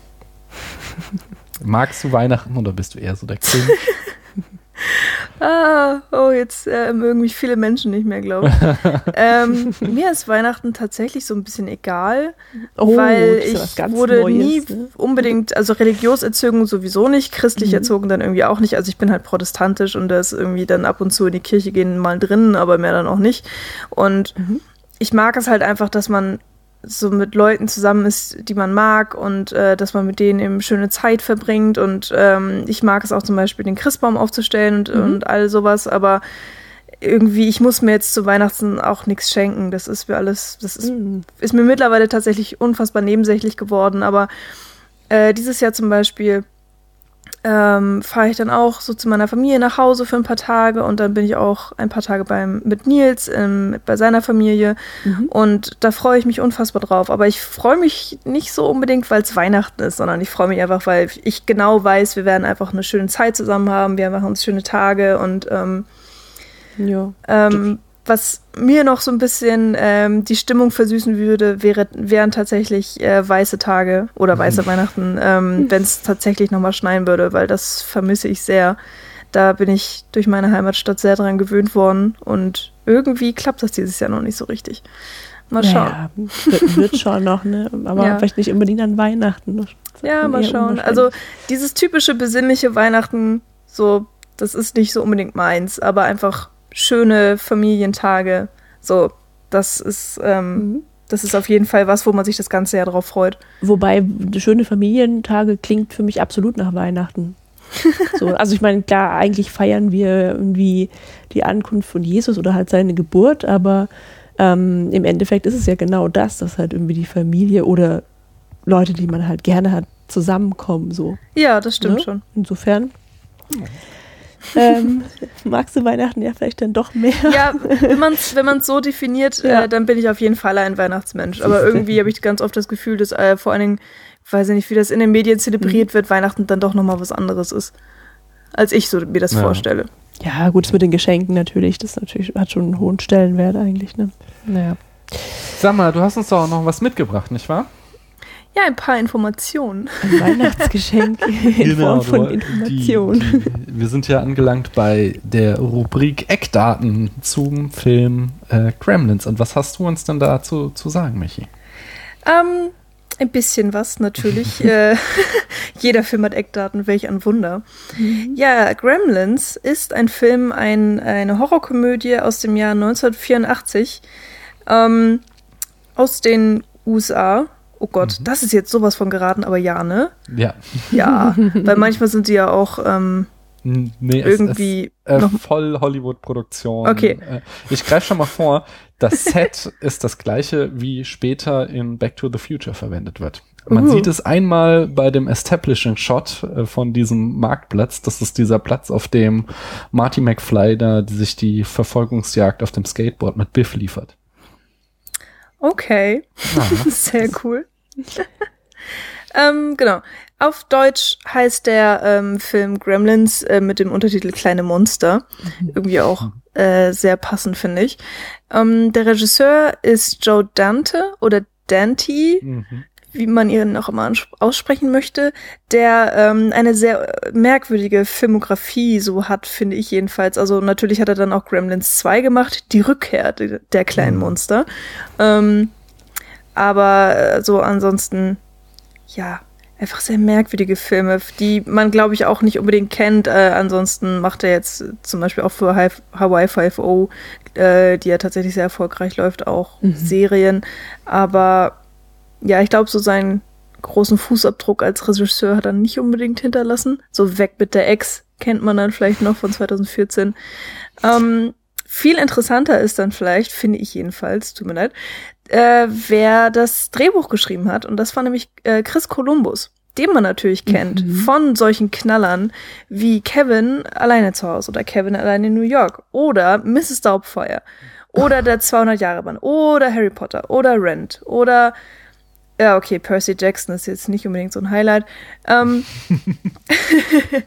Magst du Weihnachten oder bist du eher so der Kind? Ah, oh, jetzt äh, mögen mich viele Menschen nicht mehr, glaube ich. ähm, mir ist Weihnachten tatsächlich so ein bisschen egal, Oh, weil ich wurde Neues, nie ne? unbedingt, also religiös erzogen sowieso nicht, christlich Mhm. erzogen dann irgendwie auch nicht. Also ich bin halt protestantisch und da ist irgendwie dann ab und zu in die Kirche gehen mal drin, aber mehr dann auch nicht. Und Mhm. ich mag es halt einfach, dass man so mit Leuten zusammen ist, die man mag und äh, dass man mit denen eben schöne Zeit verbringt. Und ähm, ich mag es auch zum Beispiel, den Christbaum aufzustellen und, Mhm. und all sowas, aber irgendwie, ich muss mir jetzt zu Weihnachten auch nichts schenken. Das ist mir alles, das ist, Mhm. ist mir mittlerweile tatsächlich unfassbar nebensächlich geworden. Aber äh, dieses Jahr zum Beispiel ähm, fahre ich dann auch so zu meiner Familie nach Hause für ein paar Tage und dann bin ich auch ein paar Tage beim, mit Nils ähm, bei seiner Familie Mhm. und da freue ich mich unfassbar drauf. Aber ich freue mich nicht so unbedingt, weil es Weihnachten ist, sondern ich freue mich einfach, weil ich genau weiß, wir werden einfach eine schöne Zeit zusammen haben, wir machen uns schöne Tage und ähm, Ja. ähm, was mir noch so ein bisschen ähm, die Stimmung versüßen würde, wäre, wären tatsächlich äh, weiße Tage oder weiße Weihnachten, ähm, wenn es tatsächlich nochmal schneien würde, weil das vermisse ich sehr. Da bin ich durch meine Heimatstadt sehr dran gewöhnt worden und irgendwie klappt das dieses Jahr noch nicht so richtig. Mal schauen. Ja, wird, wird schon noch, ne? Aber Ja. vielleicht nicht unbedingt an Weihnachten. Ja, mal schauen. Also dieses typische besinnliche Weihnachten, so, das ist nicht so unbedingt meins, aber einfach schöne Familientage, so, das ist, ähm, Mhm. das ist auf jeden Fall was, wo man sich das ganze Jahr drauf freut. Wobei schöne Familientage klingt für mich absolut nach Weihnachten. So, also ich meine, klar, eigentlich feiern wir irgendwie die Ankunft von Jesus oder halt seine Geburt, aber ähm, im Endeffekt ist es ja genau das, dass halt irgendwie die Familie oder Leute, die man halt gerne hat, zusammenkommen. So. Ja, das stimmt Ne? schon. Insofern. Ähm, magst du Weihnachten ja vielleicht dann doch mehr? Ja, wenn man es wenn man's so definiert, Ja. äh, dann bin ich auf jeden Fall ein Weihnachtsmensch. Aber irgendwie habe ich ganz oft das Gefühl, dass äh, vor allen Dingen, ich weiß ja nicht, wie das in den Medien zelebriert wird, Weihnachten dann doch nochmal was anderes ist, als ich so mir das Ja. vorstelle. Ja, gut, das mit den Geschenken natürlich, das natürlich hat schon einen hohen Stellenwert eigentlich, ne? Naja. Sag mal, du hast uns doch auch noch was mitgebracht, nicht wahr? Ja, ein paar Informationen. Ein Weihnachtsgeschenk in Form von Genau, Informationen. Wir sind ja angelangt bei der Rubrik Eckdaten zum Film äh, Gremlins. Und was hast du uns denn dazu zu sagen, Michi? Ähm, ein bisschen was natürlich. äh, jeder Film hat Eckdaten, welch ein Wunder. Ja, Gremlins ist ein Film, ein, eine Horrorkomödie aus dem Jahr 1984 ähm, aus den USA. Oh Gott, das ist jetzt sowas von geraten, aber ja, ne? Ja. Ja, weil manchmal sind sie ja auch ähm, Nee, es- irgendwie es, äh, noch voll Hollywood-Produktion. Okay. Äh, ich greife schon mal vor, das Set ist das gleiche, wie später in Back to the Future verwendet wird. Man Uh. sieht es einmal bei dem Establishing Shot äh, von diesem Marktplatz. Das ist dieser Platz, auf dem Marty McFly da die sich die Verfolgungsjagd auf dem Skateboard mit Biff liefert. Okay. Sehr cool. ähm, genau. Auf Deutsch heißt der ähm, Film Gremlins äh, mit dem Untertitel Kleine Monster. Irgendwie auch äh, sehr passend, finde ich. Ähm, der Regisseur ist Joe Dante oder Dante, wie man ihn auch immer aussprechen möchte, der ähm, eine sehr äh, merkwürdige Filmografie so hat, finde ich jedenfalls. Also natürlich hat er dann auch Gremlins 2 gemacht, die Rückkehr de- der kleinen Monster. Ähm, aber äh, so ansonsten, ja, einfach sehr merkwürdige Filme, die man, glaube ich, auch nicht unbedingt kennt. Äh, ansonsten macht er jetzt zum Beispiel auch für Hawaii 5.0, äh, die ja tatsächlich sehr erfolgreich läuft, auch Serien. Aber ja, ich glaube, so seinen großen Fußabdruck als Regisseur hat er nicht unbedingt hinterlassen. So weg mit der Ex kennt man dann vielleicht noch von 2014. Ähm, viel interessanter ist dann vielleicht, finde ich jedenfalls, tut mir leid, äh, wer das Drehbuch geschrieben hat. Und das war nämlich äh, Chris Columbus, den man natürlich kennt von solchen Knallern wie Kevin alleine zu Hause oder Kevin alleine in New York oder Mrs. Doubtfire oder der 200 Jahre Mann oder Harry Potter oder Rent oder ja, okay, Percy Jackson ist jetzt nicht unbedingt so ein Highlight. Ähm,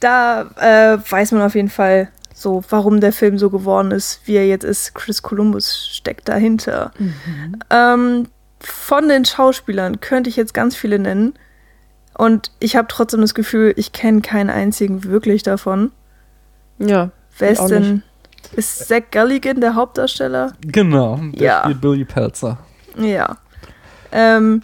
da äh, weiß man auf jeden Fall so, warum der Film so geworden ist, wie er jetzt ist. Chris Columbus steckt dahinter. Ähm, von den Schauspielern könnte ich jetzt ganz viele nennen. Und ich habe trotzdem das Gefühl, ich kenne keinen einzigen wirklich davon. Ja. Wer ist denn? Ist Zach Galligan der Hauptdarsteller? Genau, der Ja. spielt Billy Pelzer. Ja. Ähm,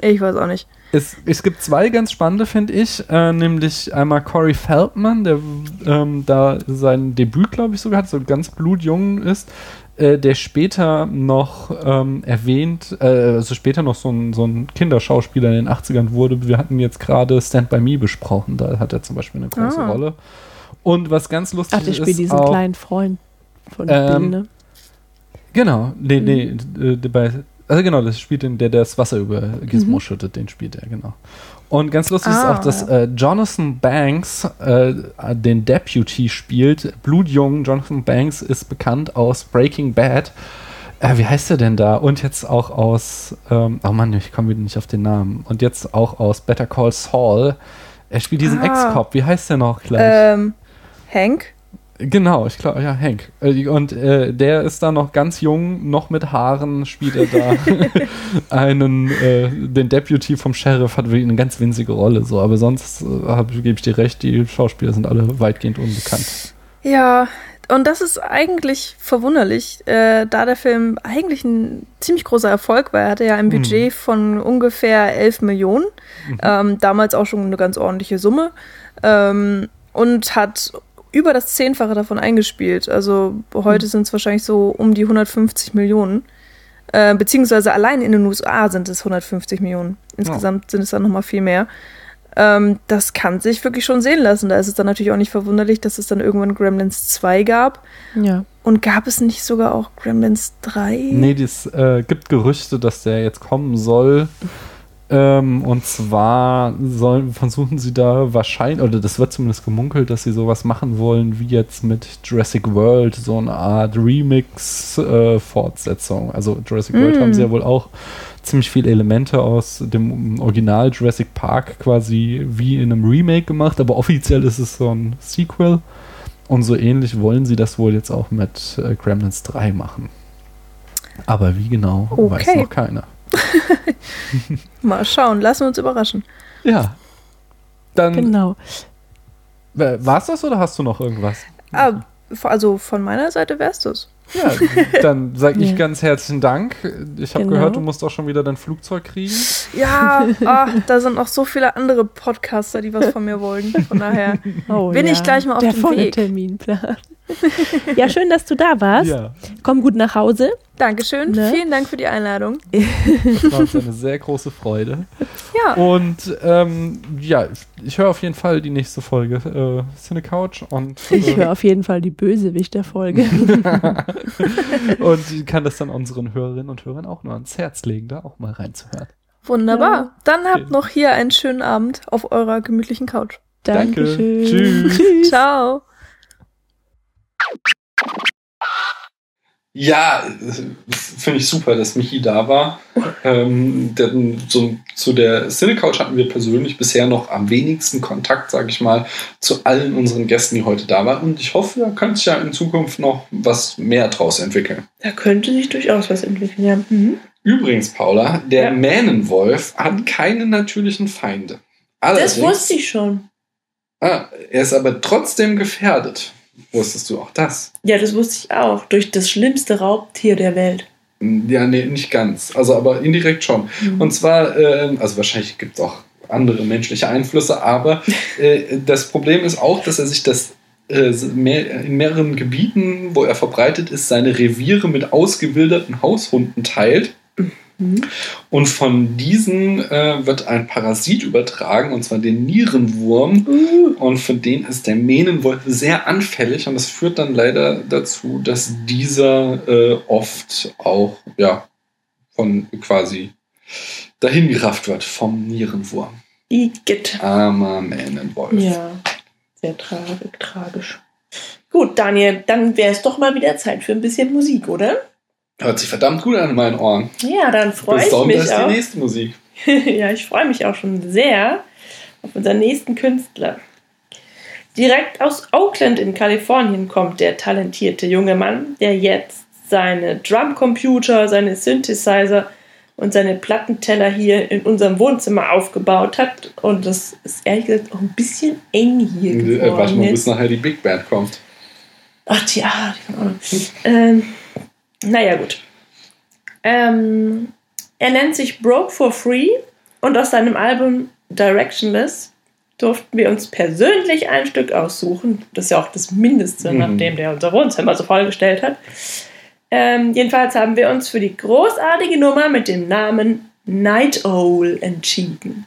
ich weiß auch nicht. Es, es gibt zwei ganz spannende, finde ich. Äh, nämlich einmal Corey Feldman, der ähm, da sein Debüt, glaube ich, sogar hat, so ganz blutjung ist. Äh, der später noch ähm, erwähnt, äh, also später noch so ein, so ein Kinderschauspieler in den 80ern wurde. Wir hatten jetzt gerade Stand By Me besprochen, da hat er zum Beispiel eine große Ah. Rolle. Und was ganz lustig Ach, der ist. spielt diesen auch, kleinen Freund von Ähm, Bill, ne? Genau, nee, nee, äh, bei, also genau, das spielt den, der, der das Wasser über Gizmo schüttet, den spielt er, genau. Und ganz lustig ist Ah, auch, dass äh, Jonathan Banks äh, den Deputy spielt. Blutjung Jonathan Banks ist bekannt aus Breaking Bad. Äh, wie heißt er denn da? Und jetzt auch aus, ähm, oh Mann, ich komme wieder nicht auf den Namen. Und jetzt auch aus Better Call Saul. Er spielt diesen Ah. Ex-Cop. Wie heißt der noch gleich? Ähm, Hank? Genau, ich glaube, ja, Hank. Äh, Und äh, der ist da noch ganz jung, noch mit Haaren, spielt er da einen, äh, den Deputy vom Sheriff, hat wirklich eine ganz winzige Rolle, so. Aber sonst äh, gebe ich dir recht, die Schauspieler sind alle weitgehend unbekannt. Ja, und das ist eigentlich verwunderlich, äh, da der Film eigentlich ein ziemlich großer Erfolg war. Er hatte ja ein Budget von ungefähr 11 Millionen, ähm, damals auch schon eine ganz ordentliche Summe ähm, und hat über das Zehnfache davon eingespielt. Also heute sind es wahrscheinlich so um die 150 Millionen. Äh, beziehungsweise allein in den USA sind es 150 Millionen. Insgesamt sind es dann nochmal viel mehr. Ähm, das kann sich wirklich schon sehen lassen. Da ist es dann natürlich auch nicht verwunderlich, dass es dann irgendwann Gremlins 2 gab. Ja. Und gab es nicht sogar auch Gremlins 3? Nee, es äh, gibt Gerüchte, dass der jetzt kommen soll. Ähm, und zwar sollen, versuchen sie da wahrscheinlich, oder das wird zumindest gemunkelt, dass sie sowas machen wollen, wie jetzt mit Jurassic World, so eine Art Remix-Fortsetzung. also Jurassic World Mm. haben sie ja wohl auch ziemlich viele Elemente aus dem Original Jurassic Park quasi wie in einem Remake gemacht, aber offiziell ist es so ein Sequel. Und so ähnlich wollen sie das wohl jetzt auch mit äh, Gremlins 3 machen. Aber wie genau, weiß Okay. noch keiner. Mal schauen, lassen wir uns überraschen. Ja. Dann Genau. war es das oder hast du noch irgendwas? Ah, also von meiner Seite wär's das. Ja, dann sage ich Ja. ganz herzlichen Dank. Ich habe Genau. gehört, du musst auch schon wieder dein Flugzeug kriegen. Ja, ah, da sind noch so viele andere Podcaster, die was von mir wollen. Von daher Oh, bin ich gleich mal auf Der dem volle Weg. Terminplan. ja, schön, dass du da warst. Ja, Komm gut nach Hause. Dankeschön, Ne? vielen Dank für die Einladung. das war uns eine sehr große Freude. Ja, Und ähm, ja, ich höre auf jeden Fall die nächste Folge äh, Cine Couch und, Ich äh, höre auf jeden Fall die Bösewicht-Folge. und ich kann das dann unseren Hörerinnen und Hörern auch nur ans Herz legen, da auch mal reinzuhören. wunderbar. Dann habt Okay. noch hier einen schönen Abend auf eurer gemütlichen Couch. Danke. Dankeschön. Tschüss. Ciao. Ja, finde ich super, dass Michi da war. Ähm, denn so, zu der Cinecouch hatten wir persönlich bisher noch am wenigsten Kontakt, sage ich mal, zu allen unseren Gästen, die heute da waren. Und ich hoffe, da könnte sich ja in Zukunft noch was mehr draus entwickeln. Da könnte sich durchaus was entwickeln, ja. Mhm. Übrigens, Paula, der Ja. Mähnenwolf hat keine natürlichen Feinde. Das Allerdings- wusste ich schon. Ah, er ist aber trotzdem gefährdet. Wusstest du auch das? Ja, das wusste ich auch. Durch das schlimmste Raubtier der Welt. Ja, nee, nicht ganz. Also, aber indirekt schon. Und zwar, äh, also wahrscheinlich gibt es auch andere menschliche Einflüsse, aber äh, das Problem ist auch, dass er sich das äh, mehr, in mehreren Gebieten, wo er verbreitet ist, seine Reviere mit ausgewilderten Haushunden teilt. Und von diesen äh, wird ein Parasit übertragen, und zwar den Nierenwurm. Und für den ist der Mähnenwolf sehr anfällig. Und das führt dann leider dazu, dass dieser äh, oft auch ja, von quasi dahin gerafft wird vom Nierenwurm. Igitt. Armer Mähnenwolf. Ja, sehr tragisch. tragisch. Gut, Daniel, dann wäre es doch mal wieder Zeit für ein bisschen Musik, oder? Hört sich verdammt gut an in meinen Ohren. Ja, dann freue ich mich die auch. nächste Musik. ja, ich freue mich auch schon sehr auf unseren nächsten Künstler. Direkt aus Oakland in Kalifornien kommt der talentierte junge Mann, der jetzt seine Drumcomputer, seine Synthesizer und seine Plattenteller hier in unserem Wohnzimmer aufgebaut hat. Und das ist ehrlich gesagt auch ein bisschen eng hier Äh, warte geworden. mal, jetzt. bis nachher die Big Band kommt. Ach, die, ah, die kann auch noch. ähm, naja, gut. Ähm, er nennt sich Broke for Free und aus seinem Album Directionless durften wir uns persönlich ein Stück aussuchen. Das ist ja auch das Mindeste, Mhm. nachdem der unser Wohnzimmer so vollgestellt hat. Ähm, jedenfalls haben wir uns für die großartige Nummer mit dem Namen Night Owl entschieden.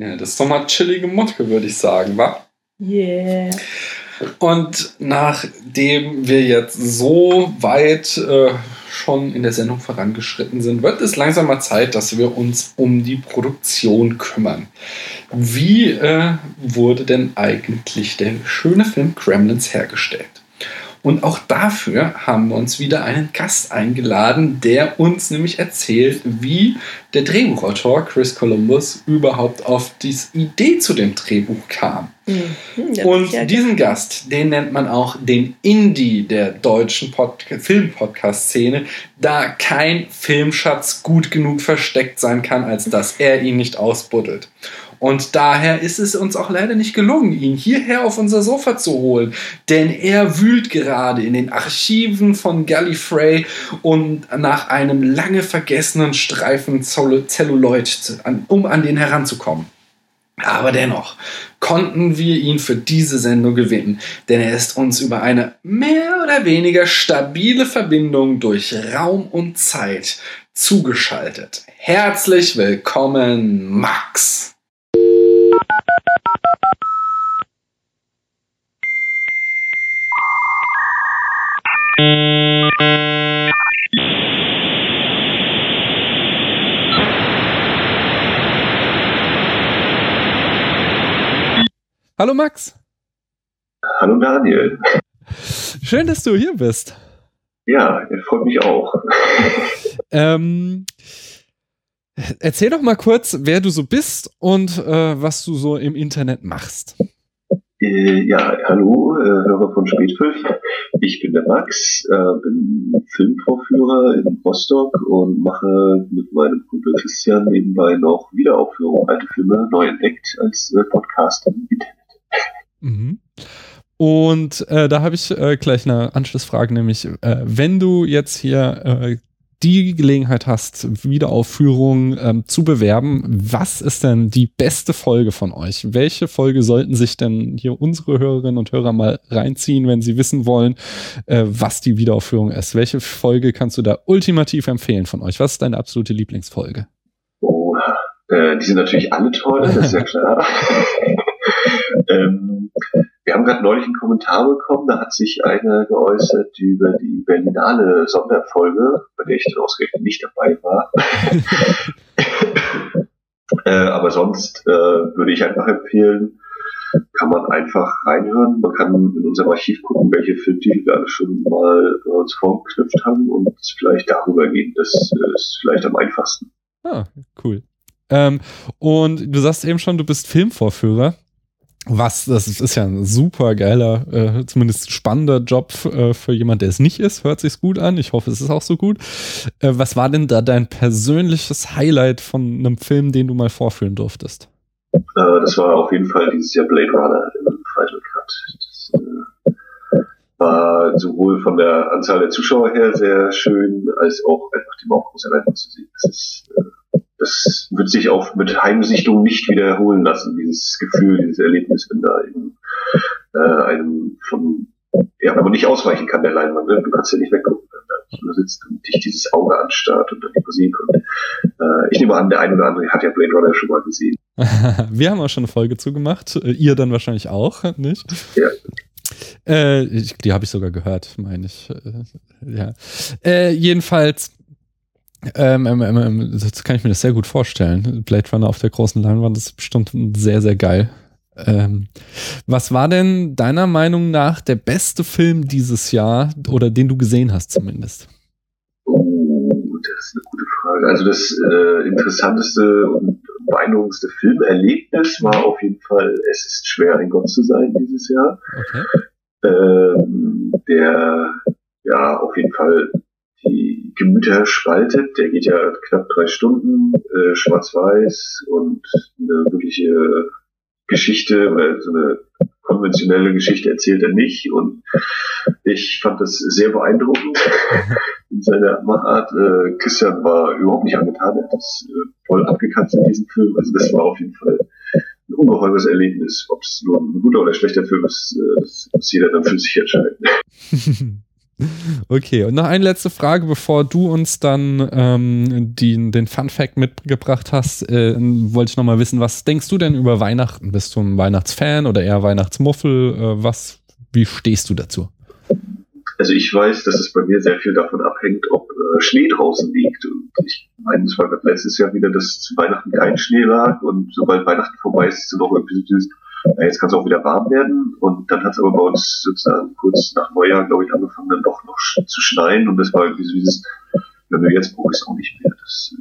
Ja, das ist doch mal chillige Motto, würde ich sagen, wa? Yeah. Und nachdem wir jetzt so weit äh, schon in der Sendung vorangeschritten sind, wird es langsam mal Zeit, dass wir uns um die Produktion kümmern. Wie äh, wurde denn eigentlich der schöne Film Gremlins hergestellt? Und auch dafür haben wir uns wieder einen Gast eingeladen, der uns nämlich erzählt, wie der Drehbuchautor Chris Columbus überhaupt auf die Idee zu dem Drehbuch kam. Mhm, Und diesen Gast, den nennt man auch den Indie der deutschen Pod Film-Podcast-Szene, da kein Filmschatz gut genug versteckt sein kann, als dass er ihn nicht ausbuddelt. Und daher ist es uns auch leider nicht gelungen, ihn hierher auf unser Sofa zu holen. Denn er wühlt gerade in den Archiven von Gallifrey und nach einem lange vergessenen Streifen Celluloid, um an den heranzukommen. Aber dennoch konnten wir ihn für diese Sendung gewinnen, denn er ist uns über eine mehr oder weniger stabile Verbindung durch Raum und Zeit zugeschaltet. Herzlich willkommen, Max! Hallo Max. Hallo Daniel. Schön, dass du hier bist. Ja, freut mich auch. Ähm, erzähl doch mal kurz, wer du so bist und äh, was du so im Internet machst. Äh, ja, hallo, äh, Hörer von Spätpfiff. Ich bin der Max, äh, bin Filmvorführer in Rostock und mache mit meinem Kumpel Christian nebenbei noch Wiederaufführungen alte Filme neu entdeckt als Podcast im Internet. Mhm. Und äh, da habe ich äh, gleich eine Anschlussfrage, nämlich äh, wenn du jetzt hier die Gelegenheit hast, Wiederaufführung ähm, zu bewerben, was ist denn die beste Folge von euch? Welche Folge sollten sich denn hier unsere Hörerinnen und Hörer mal reinziehen, wenn sie wissen wollen, äh, was die Wiederaufführung ist? Welche Folge kannst du da ultimativ empfehlen von euch? Was ist deine absolute Lieblingsfolge? Oh, äh, die sind natürlich alle toll, das ist ja klar. ähm, wir haben gerade neulich einen Kommentar bekommen, da hat sich einer geäußert über die Berlinale Sonderfolge, bei der ich dann ausgerechnet nicht dabei war. äh, aber sonst äh, würde ich einfach empfehlen, kann man einfach reinhören. Man kann in unserem Archiv gucken, welche Filmtitel wir alle schon mal bei uns vorgeknüpft haben und vielleicht darüber gehen. Das ist vielleicht am einfachsten. Ah, cool. Ähm, und du sagst eben schon, du bist Filmvorführer. Was, das ist ja ein super geiler, äh, zumindest spannender Job äh, für jemand, der es nicht ist. Hört sich's gut an. Ich hoffe, es ist auch so gut. Äh, was war denn da dein persönliches Highlight von einem Film, den du mal vorführen durftest? Äh, das war auf jeden Fall dieses Jahr Blade Runner im Final Cut. Das äh, war sowohl von der Anzahl der Zuschauer her sehr schön, als auch einfach die Mauchgroßarbeiten zu sehen. Das ist äh, das wird sich auch mit Heimsichtung nicht wiederholen lassen, dieses Gefühl, dieses Erlebnis, wenn da eben äh, einem von, ja, wenn man nicht ausweichen kann der Leinwand, ne? du kannst ja nicht weggucken, wenn da sitzt und dich dieses Auge anstarrt und dann die Musik und äh, ich nehme an, der eine oder andere hat ja Blade Runner schon mal gesehen. Wir haben auch schon eine Folge zugemacht, ihr dann wahrscheinlich auch, nicht? Ja. Äh, die habe ich sogar gehört, meine ich. Äh, ja. Äh, jedenfalls ähm, ähm, ähm, das kann ich mir das sehr gut vorstellen. Blade Runner auf der großen Leinwand ist bestimmt sehr, sehr geil. Ähm, was war denn deiner Meinung nach der beste Film dieses Jahr oder den du gesehen hast zumindest? Oh, das ist eine gute Frage. Also das äh, interessanteste und beeindruckendste Filmerlebnis war auf jeden Fall Es ist schwer ein Gott zu sein dieses Jahr. Okay. Ähm, der ja auf jeden Fall die Gemüter spaltet. Der geht ja knapp drei Stunden, äh, schwarz-weiß und eine wirkliche Geschichte, weil so eine konventionelle Geschichte erzählt er nicht. Und ich fand das sehr beeindruckend in seiner Machart. Äh, Christian war überhaupt nicht angetan, er hat das äh, voll abgekatzt in diesem Film. Also das war auf jeden Fall ein ungeheures Erlebnis. Ob es nur ein guter oder schlechter Film ist, äh, das muss jeder dann für sich entscheiden. Okay, und noch eine letzte Frage, bevor du uns dann ähm, die, den Fun Fact mitgebracht hast, äh, wollte ich noch mal wissen, was denkst du denn über Weihnachten? Bist du ein Weihnachtsfan oder eher Weihnachtsmuffel? Äh, was, wie stehst du dazu? Also ich weiß, dass es bei mir sehr viel davon abhängt, ob äh, Schnee draußen liegt. Und ich meine, es war letztes Jahr wieder, dass zu Weihnachten kein Schnee lag und sobald Weihnachten vorbei ist, ist es noch irgendwie ja, jetzt kann es auch wieder warm werden. Und dann hat es aber bei uns sozusagen kurz nach Neujahr, glaube ich, angefangen, dann doch noch zu schneien. Und das war irgendwie so dieses, wenn wir jetzt ich es auch nicht mehr. Das,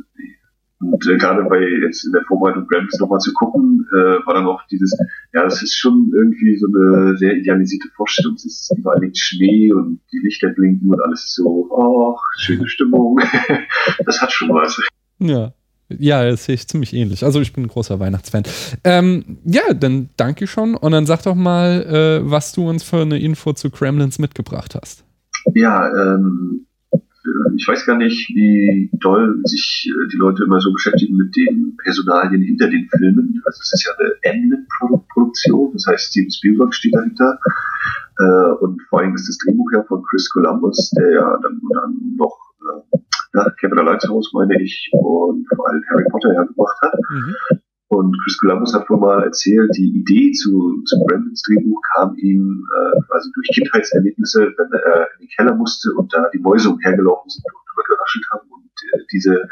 und äh, gerade bei jetzt in der Vorbereitung Grams nochmal zu gucken, äh, war dann auch dieses, ja, das ist schon irgendwie so eine sehr idealisierte Vorstellung. Es ist überall liegt Schnee und die Lichter blinken und alles so, oh, schöne Stimmung. das hat schon was. Ja. Ja, das sehe ich ziemlich ähnlich. Also ich bin ein großer Weihnachtsfan. Ähm, ja, dann danke schon und dann sag doch mal, äh, was du uns für eine Info zu Kremlins mitgebracht hast. Ja, ähm, ich weiß gar nicht, wie doll sich äh, die Leute immer so beschäftigen mit den Personalien hinter den Filmen. Also es ist ja eine Emblem-Produktion, das heißt Steven Spielberg steht dahinter. Äh, und vor allem ist das Drehbuch ja von Chris Columbus, der ja dann, dann noch äh, ja, Kevin Lighthouse, meine ich, und vor allem Harry Potter hergebracht hat. Mhm. Und Chris Columbus hat wohl mal erzählt, die Idee zu, zu Brandons Drehbuch kam ihm äh, quasi durch Kindheitserlebnisse, wenn er in den Keller musste und da die Mäuse umhergelaufen sind und drüber geraschelt haben. Und äh, diese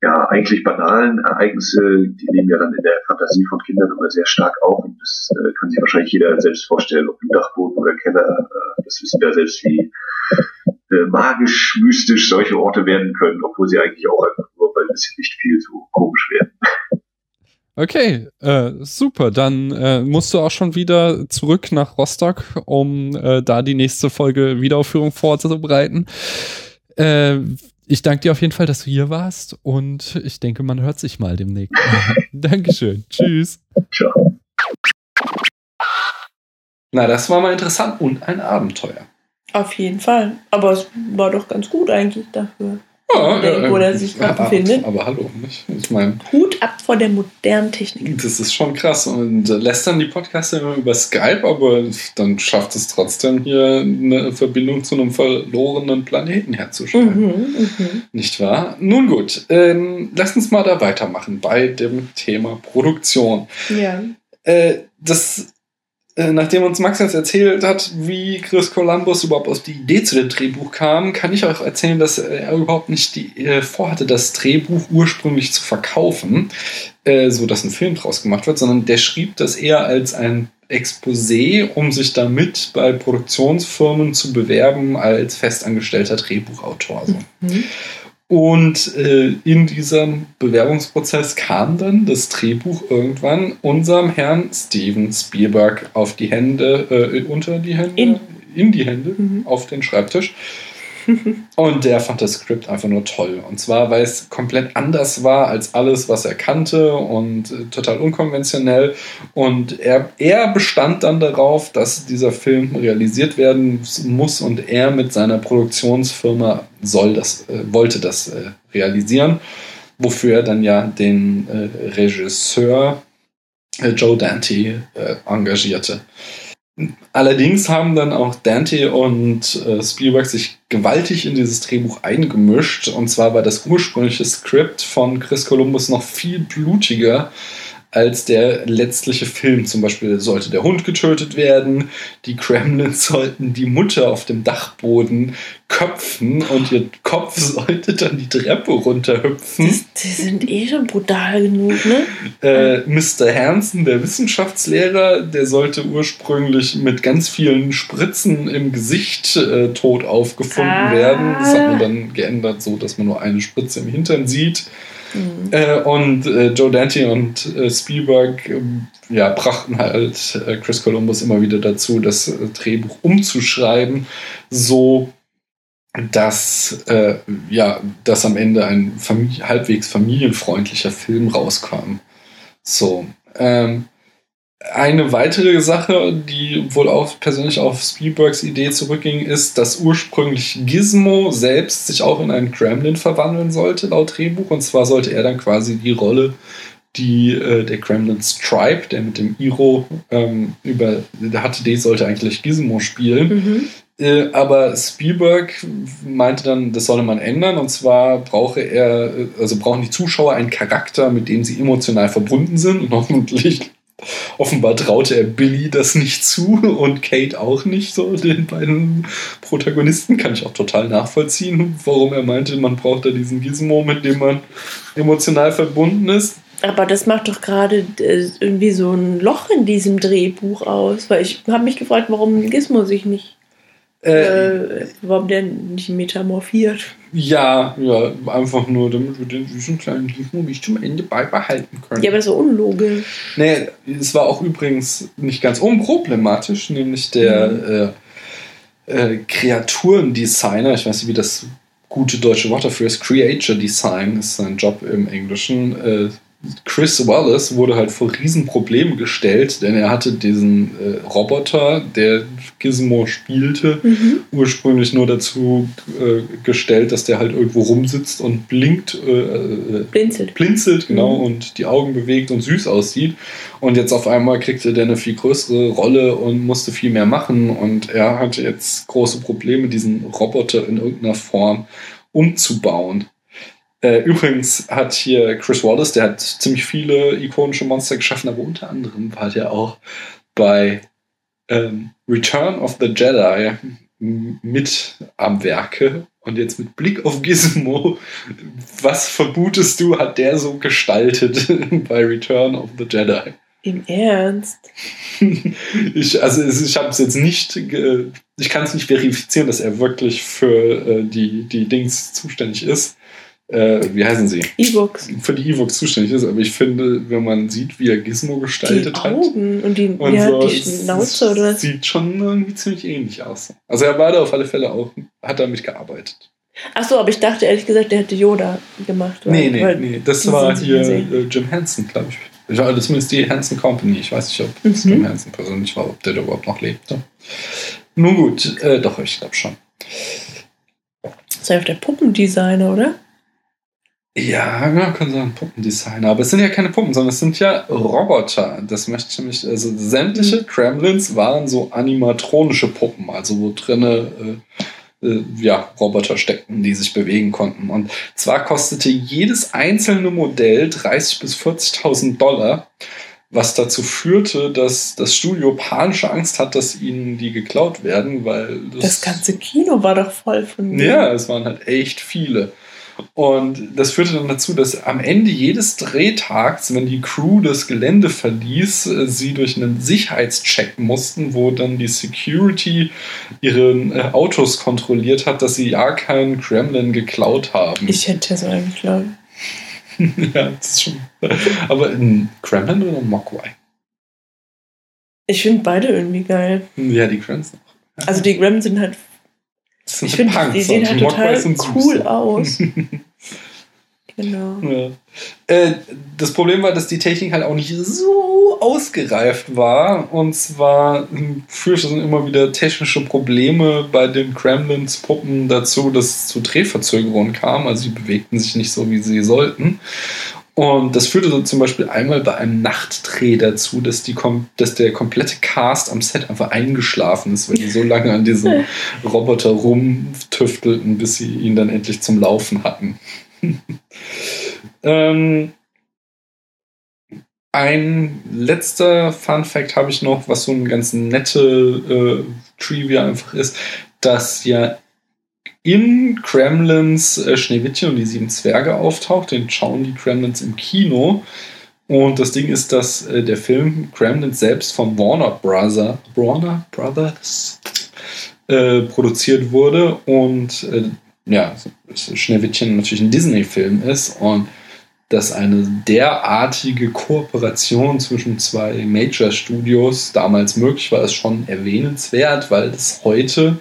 ja eigentlich banalen Ereignisse, die nehmen ja dann in der Fantasie von Kindern immer sehr stark auf. Und das äh, kann sich wahrscheinlich jeder selbst vorstellen, ob im Dachboden oder Keller. Äh, das wissen wir selbst, wie äh, magisch, mystisch solche Orte werden können, obwohl sie eigentlich auch einfach nur weil es nicht viel so komisch werden. Okay, äh, super. Dann äh, musst du auch schon wieder zurück nach Rostock, um äh, da die nächste Folge Wiederaufführung vorzubereiten. Äh, ich danke dir auf jeden Fall, dass du hier warst und ich denke, man hört sich mal demnächst. Dankeschön. Tschüss. Ciao. Na, das war mal interessant und ein Abenteuer. Auf jeden Fall. Aber es war doch ganz gut eigentlich dafür. Ja, der, wo er sich gerade befindet. Aber hallo, nicht? ich meine. Hut ab vor der modernen Technik. Das ist schon krass. Und lässt dann die Podcaster immer über Skype, aber dann schafft es trotzdem hier eine Verbindung zu einem verlorenen Planeten herzustellen. Mhm, mh. Nicht wahr? Nun gut, ähm, lass uns mal da weitermachen bei dem Thema Produktion. Ja. Äh, das nachdem uns Max jetzt erzählt hat, wie Chris Columbus überhaupt auf die Idee zu dem Drehbuch kam, kann ich auch erzählen, dass er überhaupt nicht die, äh, vorhatte, das Drehbuch ursprünglich zu verkaufen, äh, so dass ein Film draus gemacht wird, sondern der schrieb das eher als ein Exposé, um sich damit bei Produktionsfirmen zu bewerben als festangestellter Drehbuchautor. So. Mhm. Und äh, in diesem Bewerbungsprozess kam dann das Drehbuch irgendwann unserem Herrn Steven Spielberg auf die Hände, äh, unter die Hände, in, in die Hände, mhm. auf den Schreibtisch. Und der fand das Skript einfach nur toll. Und zwar, weil es komplett anders war als alles, was er kannte und äh, total unkonventionell. Und er, er bestand dann darauf, dass dieser Film realisiert werden muss und er mit seiner Produktionsfirma soll das, äh, wollte das äh, realisieren, wofür er dann ja den äh, Regisseur äh, Joe Dante äh, engagierte. Allerdings haben dann auch Dante und äh, Spielberg sich gewaltig in dieses Drehbuch eingemischt. Und zwar war das ursprüngliche Skript von Chris Columbus noch viel blutiger als der letztliche Film. Zum Beispiel sollte der Hund getötet werden, die Kremlins sollten die Mutter auf dem Dachboden köpfen und ihr Kopf sollte dann die Treppe runterhüpfen. Das, die sind eh schon brutal genug, ne? Äh, Mr. Hansen, der Wissenschaftslehrer, der sollte ursprünglich mit ganz vielen Spritzen im Gesicht äh, tot aufgefunden ah. werden. Das hat man dann geändert, so dass man nur eine Spritze im Hintern sieht. Äh, und äh, Joe Dante und äh, Spielberg ähm, ja, brachten halt äh, Chris Columbus immer wieder dazu, das äh, Drehbuch umzuschreiben, so dass ja, dass am Ende ein Familie, halbwegs familienfreundlicher Film rauskam. So. Ähm, eine weitere Sache, die wohl auch persönlich auf Spielbergs Idee zurückging, ist, dass ursprünglich Gizmo selbst sich auch in einen Kremlin verwandeln sollte, laut Drehbuch. Und zwar sollte er dann quasi die Rolle, die äh, der Kremlin Stripe, der mit dem Iro ähm, über der hatte, die sollte eigentlich Gizmo spielen. Mhm. Äh, aber Spielberg meinte dann, das solle man ändern. Und zwar brauche er, äh, also brauchen die Zuschauer einen Charakter, mit dem sie emotional verbunden sind. Und hoffentlich, offenbar traute er Billy das nicht zu und Kate auch nicht, so den beiden Protagonisten. Kann ich auch total nachvollziehen, warum er meinte, man braucht da diesen Gizmo, mit dem man emotional verbunden ist. Aber das macht doch gerade äh, irgendwie so ein Loch in diesem Drehbuch aus, weil ich habe mich gefragt, warum Gizmo sich nicht, äh, warum der nicht metamorphiert. Ja, ja, einfach nur, damit wir den süßen kleinen Gizmo bis zum Ende beibehalten können. Ja, aber so unlogisch. Nee, es war auch übrigens nicht ganz unproblematisch, nämlich der äh, äh, Kreaturendesigner, ich weiß nicht, wie das gute deutsche Wort dafür ist, Creature Design ist sein Job im Englischen. Chris Wallace wurde halt vor Riesenproblemen gestellt, denn er hatte diesen äh, Roboter, der Gizmo spielte, Mhm. ursprünglich nur dazu äh, gestellt, dass der halt irgendwo rumsitzt und blinkt, äh, äh, Blinzelt. blinzelt, genau, Mhm. und die Augen bewegt und süß aussieht. Und jetzt auf einmal kriegte der eine viel größere Rolle und musste viel mehr machen. Und er hatte jetzt große Probleme, diesen Roboter in irgendeiner Form umzubauen. Äh, übrigens hat hier Chris Wallace, der hat ziemlich viele ikonische Monster geschaffen, aber unter anderem war der auch bei ähm, Return of the Jedi mit am Werke. Und jetzt mit Blick auf Gizmo, was verbutest du, hat der so gestaltet bei Return of the Jedi? Im Ernst? ich, also ich habe es jetzt nicht, ich kann es nicht verifizieren, dass er wirklich für äh, die, die Dings zuständig ist. Äh, wie heißen sie? E-Books. Für die E-Books zuständig ist, aber ich finde, wenn man sieht, wie er Gizmo Die gestaltet hat. Augen und die, Und ja, so, die Schnauze oder? Sieht schon irgendwie ziemlich ähnlich aus. Also er war da auf alle Fälle auch, hat damit gearbeitet. Achso, aber ich dachte ehrlich gesagt, der hätte Yoda gemacht. weil- nee, nee, weil nee. Das die war hier äh, Jim Henson, glaube ich. Ich war zumindest die Henson Company. Ich weiß nicht, ob es Mhm. Jim Henson persönlich war, ob der da überhaupt noch lebte. Nun gut, äh, doch, ich glaube schon. Sei auf der Puppendesigner, oder? Ja, ja, kann sein, Puppendesigner. Aber es sind ja keine Puppen, sondern es sind ja Roboter. Das möchte ich nämlich, also sämtliche Kremlins waren so animatronische Puppen, also wo drinne äh, äh, ja, Roboter steckten, die sich bewegen konnten. Und zwar kostete jedes einzelne Modell 30.000 bis 40.000 Dollar, was dazu führte, dass das Studio panische Angst hat, dass ihnen die geklaut werden, weil Das ganze Kino war doch voll von ja, es waren halt echt viele. Und das führte dann dazu, dass am Ende jedes Drehtags, wenn die Crew das Gelände verließ, äh, sie durch einen Sicherheitscheck mussten, wo dann die Security ihre äh, Autos kontrolliert hat, dass sie ja keinen Kremlin geklaut haben. Ich hätte so einen geklaut. ja, das ist schon. Aber ein Kremlin oder ein Mogwai? Ich finde beide irgendwie geil. Ja, die Kremlins. Also die Gremlins sind halt. Das Ich finde, die sehen halt total cool aus. genau. Ja. Äh, das Problem war, dass die Technik halt auch nicht so ausgereift war. Und zwar hm, führten immer wieder technische Probleme bei den Kremlins-Puppen dazu, dass es zu Drehverzögerungen kam. Also sie bewegten sich nicht so, wie sie sollten. Und das führte zum Beispiel einmal bei einem Nachtdreh dazu, dass, die dass der komplette Cast am Set einfach eingeschlafen ist, weil die so lange an diesem Roboter rumtüftelten, bis sie ihn dann endlich zum Laufen hatten. ähm, ein letzter Fun Fact habe ich noch, was so eine ganz nette äh, Trivia einfach ist, dass ja in Kremlins äh, Schneewittchen und die sieben Zwerge auftaucht. Den schauen die Kremlins im Kino. Und das Ding ist, dass äh, der Film Kremlins selbst von Warner Brother, Warner Brothers äh, produziert wurde und äh, ja, Schneewittchen natürlich ein Disney-Film ist und dass eine derartige Kooperation zwischen zwei Major-Studios damals möglich war, ist schon erwähnenswert, weil das heute,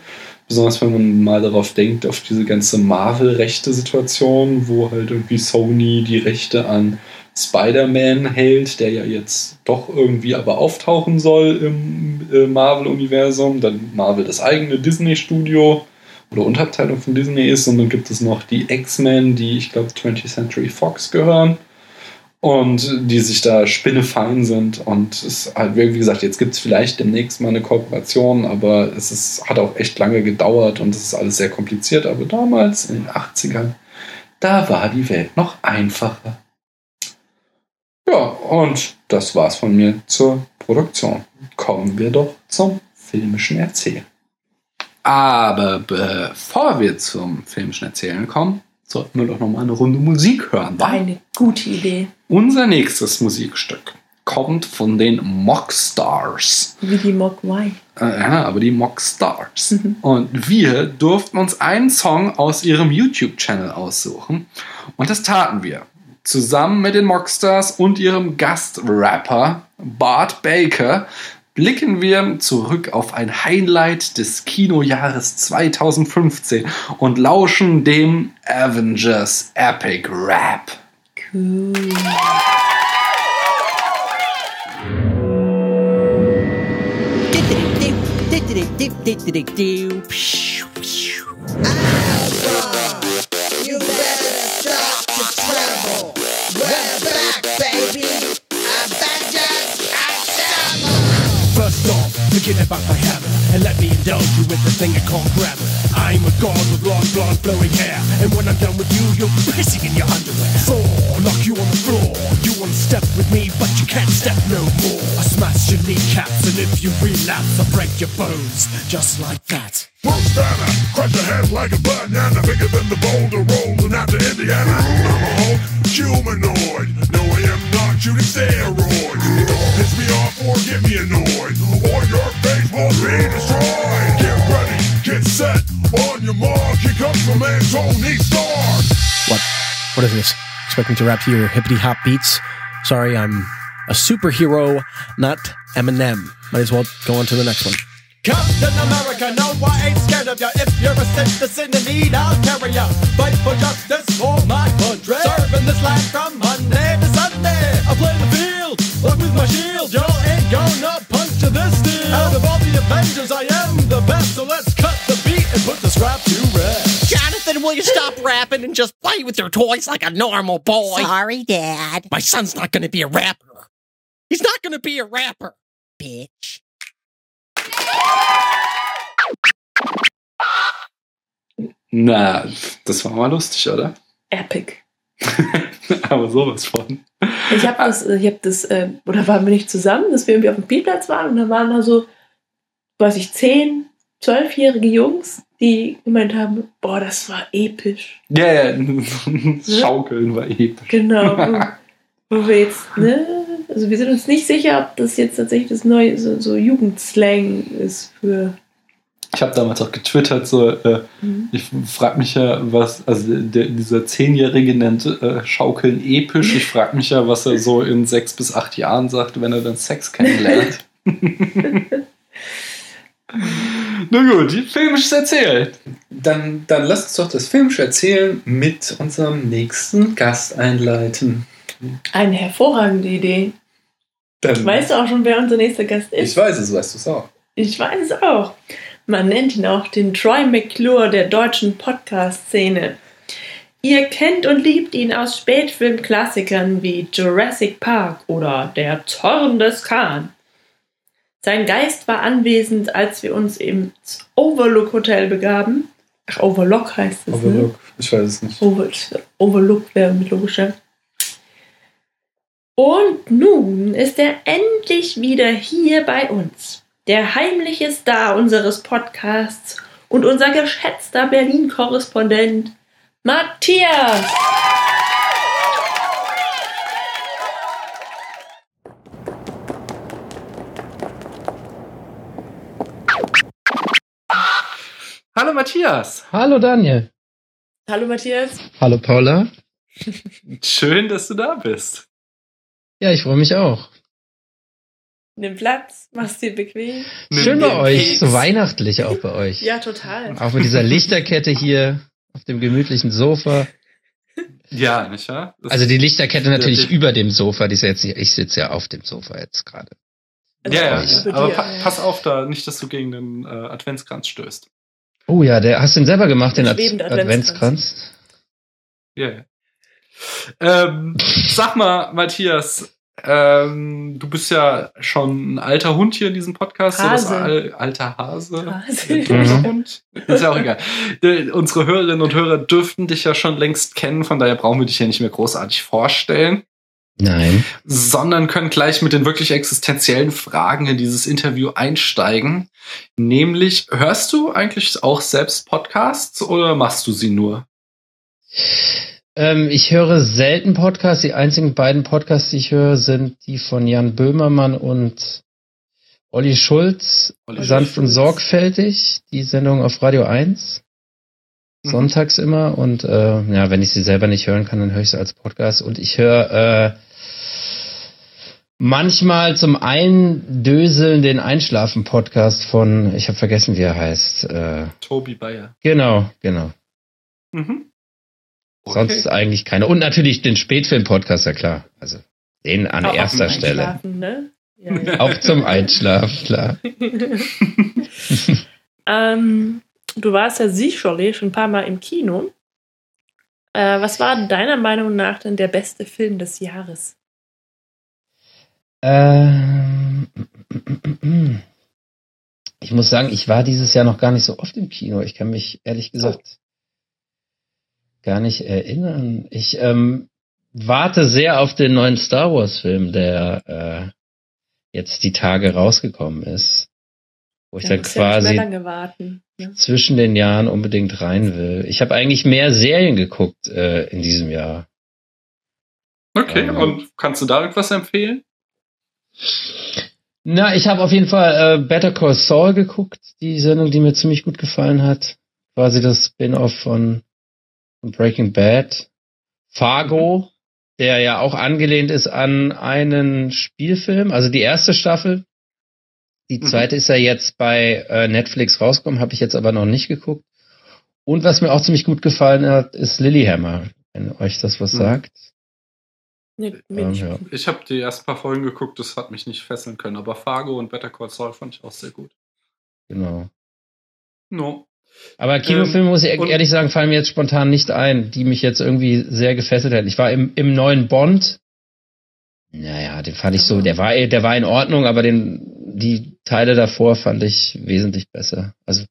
besonders wenn man mal darauf denkt, auf diese ganze Marvel-Rechte-Situation, wo halt irgendwie Sony die Rechte an Spider-Man hält, der ja jetzt doch irgendwie aber auftauchen soll im äh, Marvel-Universum, dann Marvel das eigene Disney-Studio oder Unterabteilung von Disney ist. Und dann gibt es noch die X-Men, die ich glaube 20th Century Fox gehören und die sich da spinnefein sind. Und es halt, wie gesagt, jetzt gibt es vielleicht demnächst mal eine Kooperation, aber es ist, hat auch echt lange gedauert und es ist alles sehr kompliziert. Aber damals, in den 80ern, da war die Welt noch einfacher. Ja, und das war's von mir zur Produktion. Kommen wir doch zum filmischen Erzählen. Aber bevor wir zum filmischen Erzählen kommen, sollten wir doch noch mal eine Runde Musik hören. wa? Eine gute Idee. Unser nächstes Musikstück kommt von den Mockstars. Wie die Mogwai. Äh, ja, aber die Mockstars. Und wir durften uns einen Song aus ihrem YouTube-Channel aussuchen. Und das taten wir. Zusammen mit den Mockstars und ihrem Gastrapper Bart Baker blicken wir zurück auf ein Highlight des Kinojahres 2015 und lauschen dem Avengers Epic Rap. Cool. You forget about my hammer and let me indulge you with the thing I call grammar. I'm a god with long blonde flowing hair, and when I'm done with you, you're pissing in your underwear. Thor, knock you on the floor. You wanna step with me, but you can't step no more. I smash your kneecaps, and if you relapse, I break your bones, just like that. Bruce Banner, crush your head like a banana, bigger than the boulder rolling out to Indiana. I'm a Hulk, humanoid. No, I am not shooting steroids. Piss me off or get me annoyed, or your face will be destroyed. Get ready, get set, on your mark. Here comes my man Tony Stark. What? What is this? Expect me to rap to your hippity hop beats? Sorry, I'm a superhero, not Eminem. Might as well go on to the next one. Captain America, no, I ain't scared of ya. If you're a citizen in need, I'll carry ya. Fight for justice for my country. Serving this land from Monday to Sunday. I play the field, look with my shield. Y'all ain't gonna punch to this deal. Out of all the Avengers, I am the best. So let's cut the beat and put this rap to rest. Jonathan, will you stop rapping and just play with your toys like a normal boy? Sorry, Dad. My son's not gonna be a rapper. He's not gonna be a rapper, bitch. Na, das war mal lustig, oder? Epic. Aber sowas von. Ich habe das, ich hab das, äh, oder waren wir nicht zusammen, dass wir irgendwie auf dem Spielplatz waren und da waren da so, weiß ich, zehn, zwölfjährige Jungs, die gemeint haben, boah, das war episch. Ja, ja, Schaukeln war episch. Genau. Wo, wir jetzt, ne? Also wir sind uns nicht sicher, ob das jetzt tatsächlich das neue so, so Jugendslang ist für. Ich habe damals auch getwittert, so, äh, Mhm. ich frage mich ja, was, also der, dieser Zehnjährige nennt äh, Schaukeln episch. Ich frage mich ja, was er so in sechs bis acht Jahren sagt, wenn er dann Sex kennenlernt. Na gut, filmisches Erzählen. Dann, dann lass uns doch das filmische Erzählen mit unserem nächsten Gast einleiten. Eine hervorragende Idee. Dann, Weißt du auch schon, wer unser nächster Gast ist? ich weiß es, weißt du es auch. Ich weiß es auch. Man nennt ihn auch den Troy McClure der deutschen Podcast-Szene. Ihr kennt und liebt ihn aus Spätfilmklassikern wie Jurassic Park oder Der Zorn des Khan. Sein Geist war anwesend, als wir uns ins Overlook Hotel begaben. Ach, Overlook heißt es. Ne? Overlook, ich weiß es nicht. Over, Overlook wäre mit logischer. Und nun ist er endlich wieder hier bei uns. Der heimliche Star unseres Podcasts und unser geschätzter Berlin-Korrespondent Matthias. Hallo Matthias. Hallo Daniel. Hallo Matthias. Hallo Paula. Schön, dass du da bist. Ja, ich freue mich auch. Nimm Platz, mach's dir bequem. Schön bei euch, so weihnachtlich auch bei euch. Ja, total. Auch mit dieser Lichterkette hier auf dem gemütlichen Sofa. Ja, nicht wahr? Das- Also die Lichterkette natürlich Ja, über dem Sofa, die ist ja jetzt nicht, ich sitze ja auf dem Sofa jetzt gerade. Ja, Ich- ja, aber pa pass auf da, nicht, dass du gegen den äh, Adventskranz stößt. Oh ja, der hast du den selber gemacht, den Ad Schwebender Adventskranz? Ja. ja. Ähm, sag mal, Matthias, ähm, du bist ja schon ein alter Hund hier in diesem Podcast. So Hase. Al alter Hase. Hase. Toter Hund. Ist ja auch egal. Unsere Hörerinnen und Hörer dürften dich ja schon längst kennen, von daher brauchen wir dich ja nicht mehr großartig vorstellen. Nein. sondern können gleich mit den wirklich existenziellen Fragen in dieses Interview einsteigen. Nämlich, hörst du eigentlich auch selbst Podcasts oder machst du sie nur? Ähm, ich höre selten Podcasts. Die einzigen beiden Podcasts, die ich höre, sind die von Jan Böhmermann und Olli Schulz. Olli Sanft und sorgfältig. Die Sendung auf Radio 1. Mhm. Sonntags immer. Und äh, ja, wenn ich sie selber nicht hören kann, dann höre ich sie als Podcast. Und ich höre äh, manchmal zum Eindöseln den Einschlafen-Podcast von, ich habe vergessen, wie er heißt. Äh, Tobi Bayer. genau, genau. Mhm. Sonst eigentlich keine. Und natürlich den Spätfilm-Podcast, ja klar. Also den an Auch erster zum Stelle. Einschlafen, Ne? Ja, ja. Auch zum Einschlafen, klar. ähm, du warst ja sicherlich schon ein paar Mal im Kino. Äh, was war deiner Meinung nach denn der beste Film des Jahres? Ähm, ich muss sagen, ich war dieses Jahr noch gar nicht so oft im Kino. Ich kann mich ehrlich gesagt gar nicht erinnern. Ich ähm, warte sehr auf den neuen Star Wars-Film, der äh, jetzt die Tage rausgekommen ist. Wo ich dann ja nicht quasi lange warten. Ne? zwischen den Jahren unbedingt rein will. Ich habe eigentlich mehr Serien geguckt äh, in diesem Jahr. Okay, Ähm. und kannst du da irgendwas empfehlen? Na, ich habe auf jeden Fall äh, Better Call Saul geguckt, die Sendung, die mir ziemlich gut gefallen hat. Quasi das Spin-off von Breaking Bad. Fargo, der ja auch angelehnt ist an einen Spielfilm, also die erste Staffel. Die Mhm. zweite ist ja jetzt bei äh, Netflix rausgekommen, habe ich jetzt aber noch nicht geguckt. Und was mir auch ziemlich gut gefallen hat, ist Lilyhammer, wenn euch das was Mhm. sagt. Nee, mir Ähm, nicht. ja. Ich habe die ersten paar Folgen geguckt, das hat mich nicht fesseln können, aber Fargo und Better Call Saul fand ich auch sehr gut. Genau. No. Aber Kinofilme, Ähm, muss ich ehrlich sagen, fallen mir jetzt spontan nicht ein, die mich jetzt irgendwie sehr gefesselt hätten. Ich war im, im neuen Bond. Naja, den fand ich so, der war, der war in Ordnung, aber den, die Teile davor fand ich wesentlich besser. Also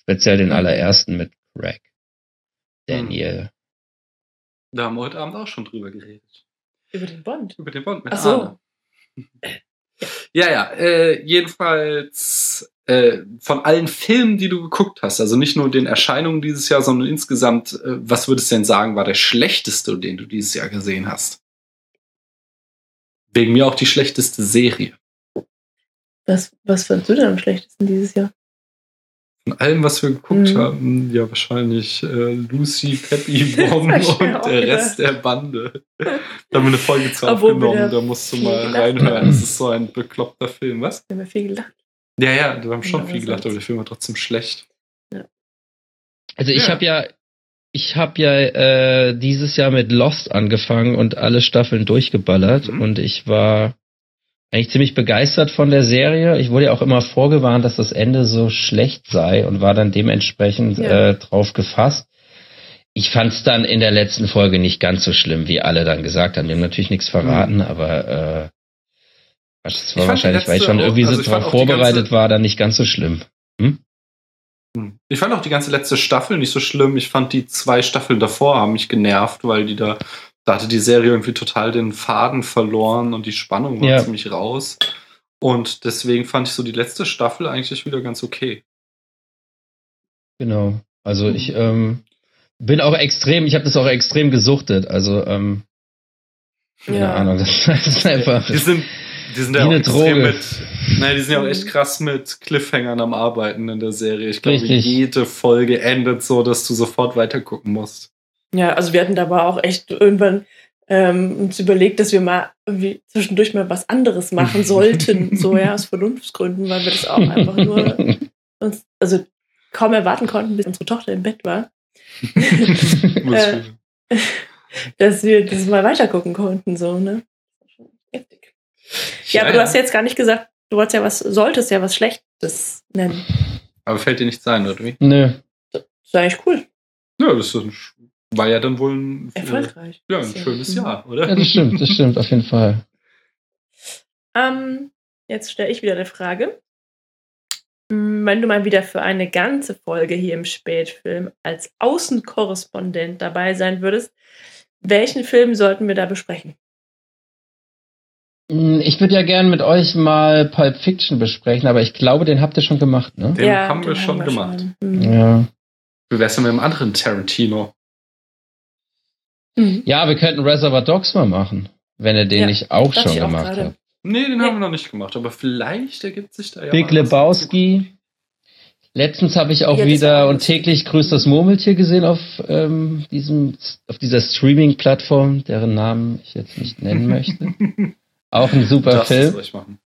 speziell den allerersten mit Craig. Daniel. Da haben wir heute Abend auch schon drüber geredet. Über den Bond. Über den Bond mit Ach so. Arne. Ja, ja, äh, jedenfalls äh, von allen Filmen, die du geguckt hast, also nicht nur den Erscheinungen dieses Jahr, sondern insgesamt, äh, was würdest du denn sagen, war der schlechteste, den du dieses Jahr gesehen hast? Wegen mir auch die schlechteste Serie. Was, was fandst du denn am schlechtesten dieses Jahr? Von allem, was wir geguckt Mhm. haben, ja, wahrscheinlich äh, Lucy, Peppy, Bomb hab und der. Rest der Bande. Da haben wir eine Folge zu aufgenommen, da musst du mal reinhören. Das ist so ein bekloppter Film, was? Wir haben ja viel gelacht. Ja, ja, wir haben schon Ja, viel gelacht, aber soll's. der Film war trotzdem schlecht. Also ich Ja. habe ja, ich habe ja äh, dieses Jahr mit Lost angefangen und alle Staffeln durchgeballert Mhm. und ich war eigentlich ziemlich begeistert von der Serie. Ich wurde ja auch immer vorgewarnt, dass das Ende so schlecht sei und war dann dementsprechend Ja. äh, drauf gefasst. Ich fand es dann in der letzten Folge nicht ganz so schlimm, wie alle dann gesagt haben. Die haben natürlich nichts verraten, aber äh, das war wahrscheinlich, weil ich schon auch- irgendwie also so fand drauf vorbereitet ganze- war, dann nicht ganz so schlimm. Hm? Hm. Ich fand auch die ganze letzte Staffel nicht so schlimm. Ich fand die zwei Staffeln davor haben mich genervt, weil die da, da hatte die Serie irgendwie total den Faden verloren und die Spannung war Ja. ziemlich raus. Und deswegen fand ich so die letzte Staffel eigentlich wieder ganz okay. Genau. Also Mhm. ich ähm, bin auch extrem, ich habe das auch extrem gesuchtet. Also ähm, keine Ja. Ahnung, das ist einfach. Die sind, die sind ja auch extrem mit, nein, die sind ja auch echt krass mit Cliffhangern am Arbeiten in der Serie. Ich glaube, jede Folge endet so, dass du sofort weitergucken musst. Ja, also wir hatten da aber auch echt irgendwann ähm, uns überlegt, dass wir mal irgendwie zwischendurch mal was anderes machen sollten, so ja, aus Vernunftsgründen, weil wir das auch einfach nur uns, also kaum erwarten konnten, bis unsere Tochter im Bett war, Äh, dass wir das mal weitergucken konnten, so, ne? Heftig. Ja, aber du hast jetzt gar nicht gesagt, du wolltest ja was, solltest ja was Schlechtes nennen. Aber fällt dir nichts ein, oder wie? Nö. Das ist eigentlich cool. Ja, das ist ein, war ja dann wohl ein, äh, Erfolgreich. ja, ein schönes Jahr, oder? Ja, das stimmt, das stimmt, auf jeden Fall. Ähm, jetzt stelle ich wieder eine Frage. Hm, Wenn du mal wieder für eine ganze Folge hier im Spätfilm als Außenkorrespondent dabei sein würdest, welchen Film sollten wir da besprechen? Hm, Ich würde ja gern mit euch mal Pulp Fiction besprechen, aber ich glaube, den habt ihr schon gemacht, ne? Den Ja, haben wir den schon haben wir gemacht. schon. Ja. Wie wär's denn mit dem anderen Tarantino? Ja, wir könnten Reservoir Dogs mal machen, wenn ihr den Ja, nicht auch schon auch gemacht gerade. habt. Nee, den haben wir noch nicht gemacht, aber vielleicht ergibt sich da ja Big. Lebowski. Letztens habe ich auch Ja, das wieder und täglich grüßt das Murmeltier gesehen auf ähm, diesem auf dieser Streaming-Plattform, deren Namen ich jetzt nicht nennen möchte. auch ein super du's Film ruhig machen.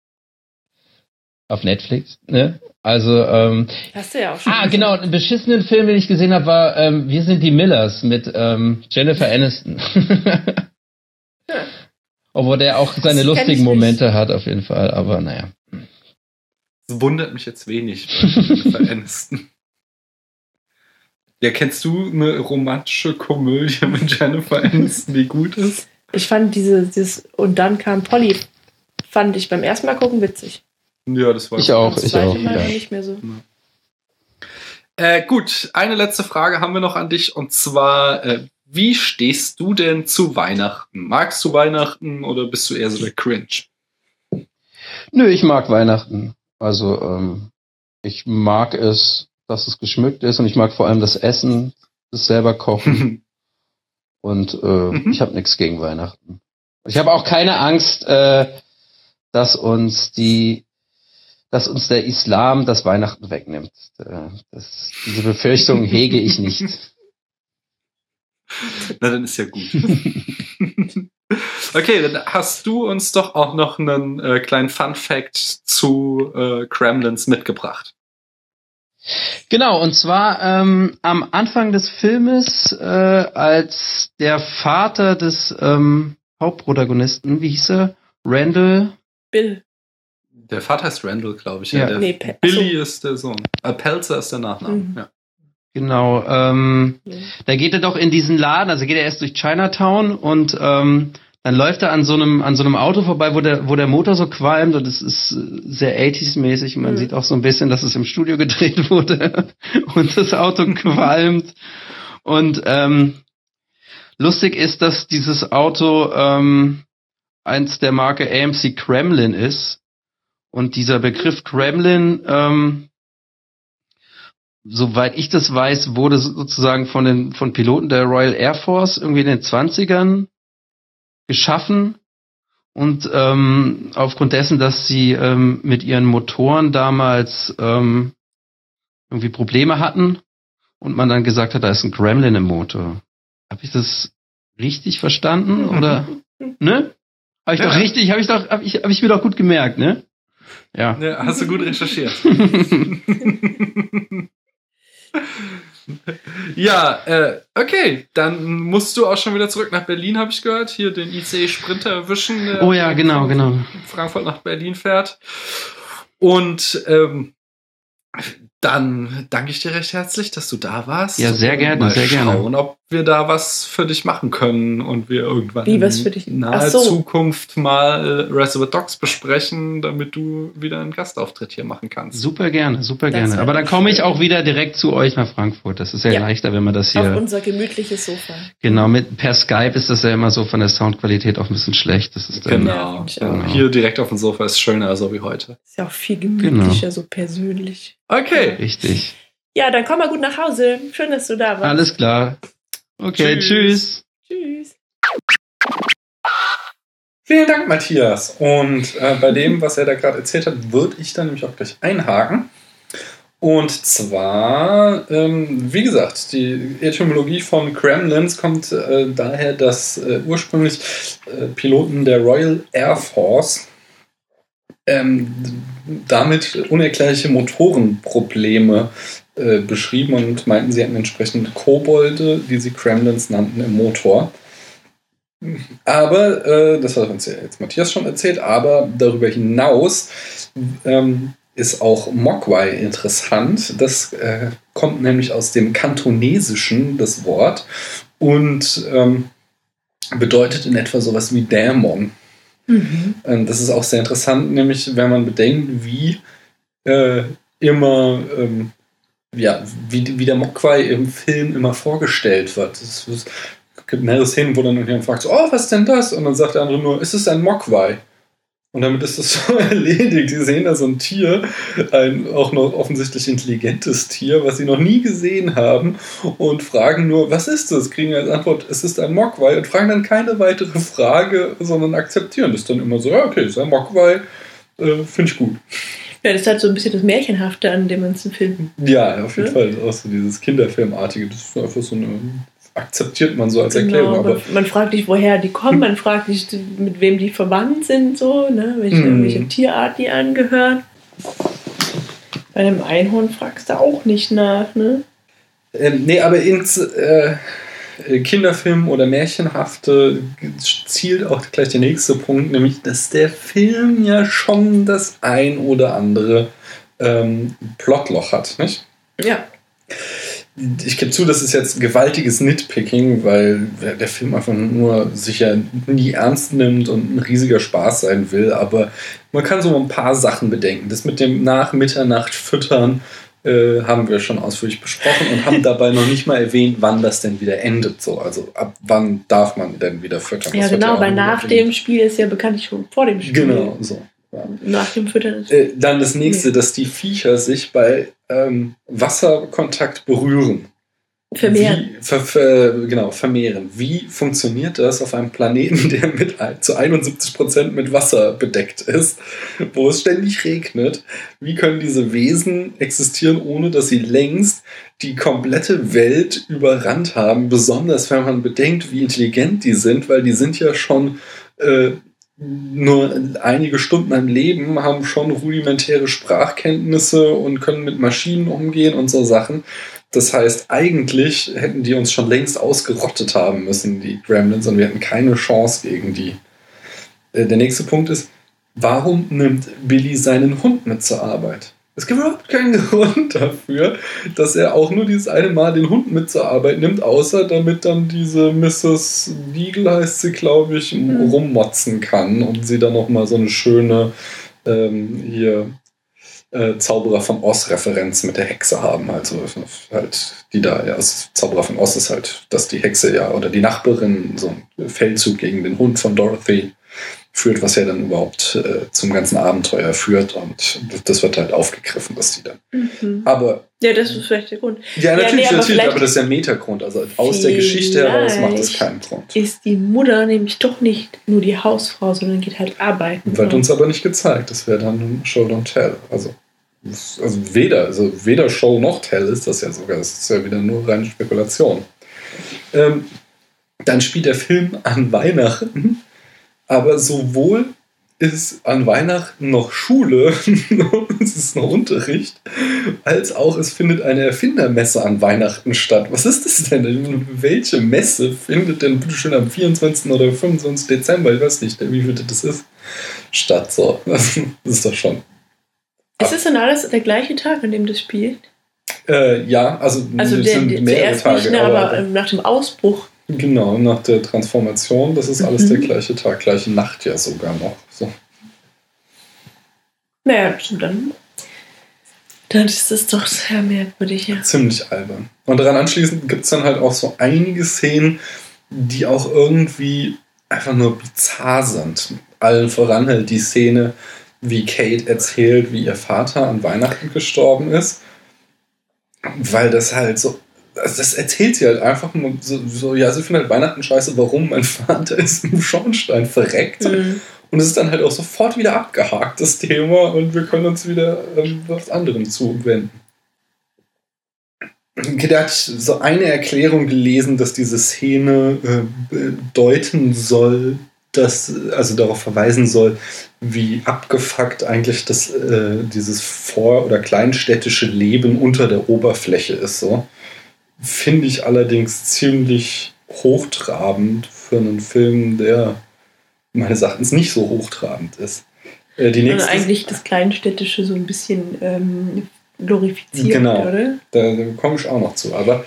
Auf Netflix. Ne? Also ähm, Hast du ja auch schon. ah genau, einen beschissenen Film, den ich gesehen habe, war ähm, Wir sind die Millers mit ähm, Jennifer Aniston. Obwohl der auch seine ich lustigen nicht. Momente hat auf jeden Fall, aber naja. Das wundert mich jetzt wenig bei Jennifer Aniston. Ja, kennst du eine romantische Komödie mit Jennifer Aniston, die gut ist? Ich fand diese, dieses und dann kam Polly, fand ich beim ersten Mal gucken witzig. Ja, das war Ich auch, Das ich auch. Mal Ja. nicht mehr so. Äh, gut, eine letzte Frage haben wir noch an dich und zwar, äh, wie stehst du denn zu Weihnachten? Magst du Weihnachten oder bist du eher so der Cringe? Nö, ich mag Weihnachten. Also ähm, ich mag es, dass es geschmückt ist und ich mag vor allem das Essen, das selber kochen. und äh, ich habe nichts gegen Weihnachten. Ich habe auch keine Angst, äh, dass uns die, dass uns der Islam das Weihnachten wegnimmt. Äh, das, diese Befürchtung hege ich nicht. Na, dann ist ja gut. okay, dann hast du uns doch auch noch einen äh, kleinen Fun Fact zu äh, Kremlins mitgebracht. Genau, und zwar ähm, am Anfang des Filmes, äh, als der Vater des ähm, Hauptprotagonisten, wie hieß er? Randall? Bill. Der Vater heißt Randall, glaube ich. Ja. Der Nee, Pe- Billy ist der Sohn. Äh, Pelzer ist der Nachname. Mhm. Ja. Genau, ähm, da geht er doch in diesen Laden, also geht er erst durch Chinatown und ähm, dann läuft er an so einem an so einem Auto vorbei, wo der wo der Motor so qualmt und es ist sehr 80s-mäßig. Man Mhm. sieht auch so ein bisschen, dass es im Studio gedreht wurde und das Auto qualmt. Und ähm, lustig ist, dass dieses Auto ähm, eins der Marke AMC Kremlin ist und dieser Begriff Kremlin ähm, soweit ich das weiß, wurde sozusagen von den von Piloten der Royal Air Force irgendwie in den 20ern geschaffen und ähm, aufgrund dessen, dass sie ähm, mit ihren Motoren damals ähm, irgendwie Probleme hatten und man dann gesagt hat, da ist ein Gremlin im Motor. Habe ich das richtig verstanden oder ne? Habe ich Ja. doch richtig, habe ich doch habe ich hab ich mir doch gut gemerkt, ne? Ja. Ja, hast du gut recherchiert. ja, äh, okay, dann musst du auch schon wieder zurück nach Berlin, habe ich gehört. Hier den ICE Sprinter erwischen. der Oh ja, genau, genau. Frankfurt nach Berlin fährt. Und ähm, dann danke ich dir recht herzlich, dass du da warst. Ja, sehr gerne, mal sehr gerne. schauen, ob wir da was für dich machen können und wir irgendwann Wie, in was für dich? naher so. Zukunft mal äh, Reservoir Dogs besprechen, damit du wieder einen Gastauftritt hier machen kannst. Super gerne, super Das gerne. Aber dann komme ich auch wieder direkt zu euch nach Frankfurt. Das ist ja, Ja. leichter, wenn man das Auf hier. unser gemütliches Sofa. Genau, mit per Skype ist das ja immer so von der Soundqualität auch ein bisschen schlecht. Das ist dann, Genau. auch. Hier direkt auf dem Sofa ist schöner, so wie heute. Ist ja auch viel gemütlicher, Genau. so persönlich. Okay. Richtig. Ja, dann komm mal gut nach Hause. Schön, dass du da warst. Alles klar. Okay, Tschüss. tschüss. Vielen Dank, Matthias. Und äh, bei dem, was er da gerade erzählt hat, würde ich dann nämlich auch gleich einhaken. Und zwar, ähm, wie gesagt, die Etymologie von Kremlins kommt äh, daher, dass äh, ursprünglich äh, Piloten der Royal Air Force ähm, damit unerklärliche Motorenprobleme äh, beschrieben und meinten, sie hätten entsprechend Kobolde, die sie Kremlins nannten, im Motor. Aber, äh, das hat uns ja jetzt Matthias schon erzählt, aber darüber hinaus ähm, ist auch Mogwai interessant. Das äh, kommt nämlich aus dem Kantonesischen, das Wort. und ähm, bedeutet in etwa sowas wie Dämon. Mhm. Ähm, das ist auch sehr interessant, nämlich wenn man bedenkt, wie äh, immer, ähm, ja, wie, wie der Mogwai im Film immer vorgestellt wird. Es gibt mehrere Szenen, wo dann irgendjemand fragt, so, oh, was ist denn das? Und dann sagt der andere nur, ist es ein Mogwai? Und damit ist das so erledigt. Sie sehen da so ein Tier, ein auch noch offensichtlich intelligentes Tier, was sie noch nie gesehen haben und fragen nur, was ist das? Kriegen als Antwort, es ist ein Mogwai und fragen dann keine weitere Frage, sondern akzeptieren das dann immer so, ja, okay, es ist ein Mogwai, äh, finde ich gut. Ja, das ist halt so ein bisschen das Märchenhafte an dem ganzen Film. Ja, auf jeden Ja. Fall. Auch so dieses Kinderfilmartige, das ist einfach so eine, akzeptiert man so als Erklärung. Genau, aber man, man fragt nicht, woher die kommen, man fragt nicht, mit wem die verwandt sind, so, ne? welche, Mhm. welche Tierart die angehören. Bei einem Einhorn fragst du auch nicht nach, ne? Ähm, nee, aber ins äh, Kinderfilm oder Märchenhafte zielt auch gleich der nächste Punkt, nämlich, dass der Film ja schon das ein oder andere ähm, Plotloch hat, nicht? Ja. Ich gebe zu, das ist jetzt gewaltiges Nitpicking, weil der Film einfach nur sich ja nie ernst nimmt und ein riesiger Spaß sein will. Aber man kann so ein paar Sachen bedenken. Das mit dem nach Mitternacht füttern äh, haben wir schon ausführlich besprochen und haben dabei noch nicht mal erwähnt, wann das denn wieder endet. So, also ab wann darf man denn wieder füttern? Ja, Das genau, weil nach dem Spiel ist ja bekanntlich schon vor dem Spiel. Genau, so. Nach dem Füttern. Äh, dann das nächste, dass die Viecher sich bei ähm, Wasserkontakt berühren. Vermehren. Wie, ver, ver, genau, vermehren. Wie funktioniert das auf einem Planeten, der mit, zu 71% mit Wasser bedeckt ist, wo es ständig regnet? Wie können diese Wesen existieren, ohne dass sie längst die komplette Welt überrannt haben? Besonders wenn man bedenkt, wie intelligent die sind, weil die sind ja schon äh, nur einige Stunden am Leben, haben schon rudimentäre Sprachkenntnisse und können mit Maschinen umgehen und so Sachen. Das heißt, eigentlich hätten die uns schon längst ausgerottet haben müssen, die Gremlins, und wir hätten keine Chance gegen die. Äh, Der nächste Punkt ist, warum nimmt Billy seinen Hund mit zur Arbeit? Es gibt überhaupt keinen Grund dafür, dass er auch nur dieses eine Mal den Hund mit zur Arbeit nimmt, außer damit dann diese Mrs. Beagle heißt sie, glaube ich, rummotzen kann und sie dann nochmal so eine schöne ähm, hier äh, Zauberer von Oz-Referenz mit der Hexe haben. Also halt, die da, ja, das Zauberer von Oz ist halt, dass die Hexe ja oder die Nachbarin so einen Feldzug gegen den Hund von Dorothy führt, was ja dann überhaupt äh, zum ganzen Abenteuer führt und das wird halt aufgegriffen, dass die dann. Mhm. Aber Ja, das ist vielleicht der Grund. ja, natürlich, nee, aber natürlich, aber das ist ja ein Metagrund. Also aus der Geschichte heraus macht das Vielleicht keinen Grund. Ist die Mutter nämlich doch nicht nur die Hausfrau, sondern geht halt arbeiten. Wird uns aber nicht gezeigt. Das wäre dann Show Don't Tell. Also, also weder, also weder Show noch Tell ist das ja sogar. Das ist ja wieder nur reine Spekulation. Ähm, dann spielt der Film an Weihnachten, aber sowohl ist an Weihnachten noch Schule, es ist noch Unterricht, als auch es findet eine Erfindermesse an Weihnachten statt. Was ist das denn? Welche Messe findet denn bitte schön am 24. oder 25. Dezember, ich weiß nicht, wie viel das ist, statt? So, das ist doch schon. Ist es denn alles der gleiche Tag, an dem das spielt? Äh, ja, also, Also der, sind der, mehrere zuerst nicht, ne, aber, aber- nach dem Ausbruch. Genau, nach der Transformation, das ist alles Mhm. der gleiche Tag, gleiche Nacht ja sogar noch. So. Naja, dann. Dann ist das doch sehr merkwürdig, ja. Ziemlich albern. Und daran anschließend gibt es dann halt auch so einige Szenen, die auch irgendwie einfach nur bizarr sind. Allen voran halt die Szene, wie Kate erzählt, wie ihr Vater an Weihnachten gestorben ist. Weil das halt so. Also Das erzählt sie halt einfach nur so, so ja, sie findet halt Weihnachten scheiße, warum mein Vater ist im Schornstein verreckt. Mhm. Und es ist dann halt auch sofort wieder abgehakt, das Thema, und wir können uns wieder ähm, was anderem zuwenden. Da hatte ich so eine Erklärung gelesen, dass diese Szene äh, bedeuten soll, dass, also darauf verweisen soll, wie abgefuckt eigentlich das, äh, dieses vor- oder kleinstädtische Leben unter der Oberfläche ist. So. Finde ich allerdings ziemlich hochtrabend für einen Film, der meines Erachtens nicht so hochtrabend ist. Äh, die Sondern nächste eigentlich das Kleinstädtische so ein bisschen ähm, glorifiziert, Genau. oder? Da, da komme ich auch noch zu. Aber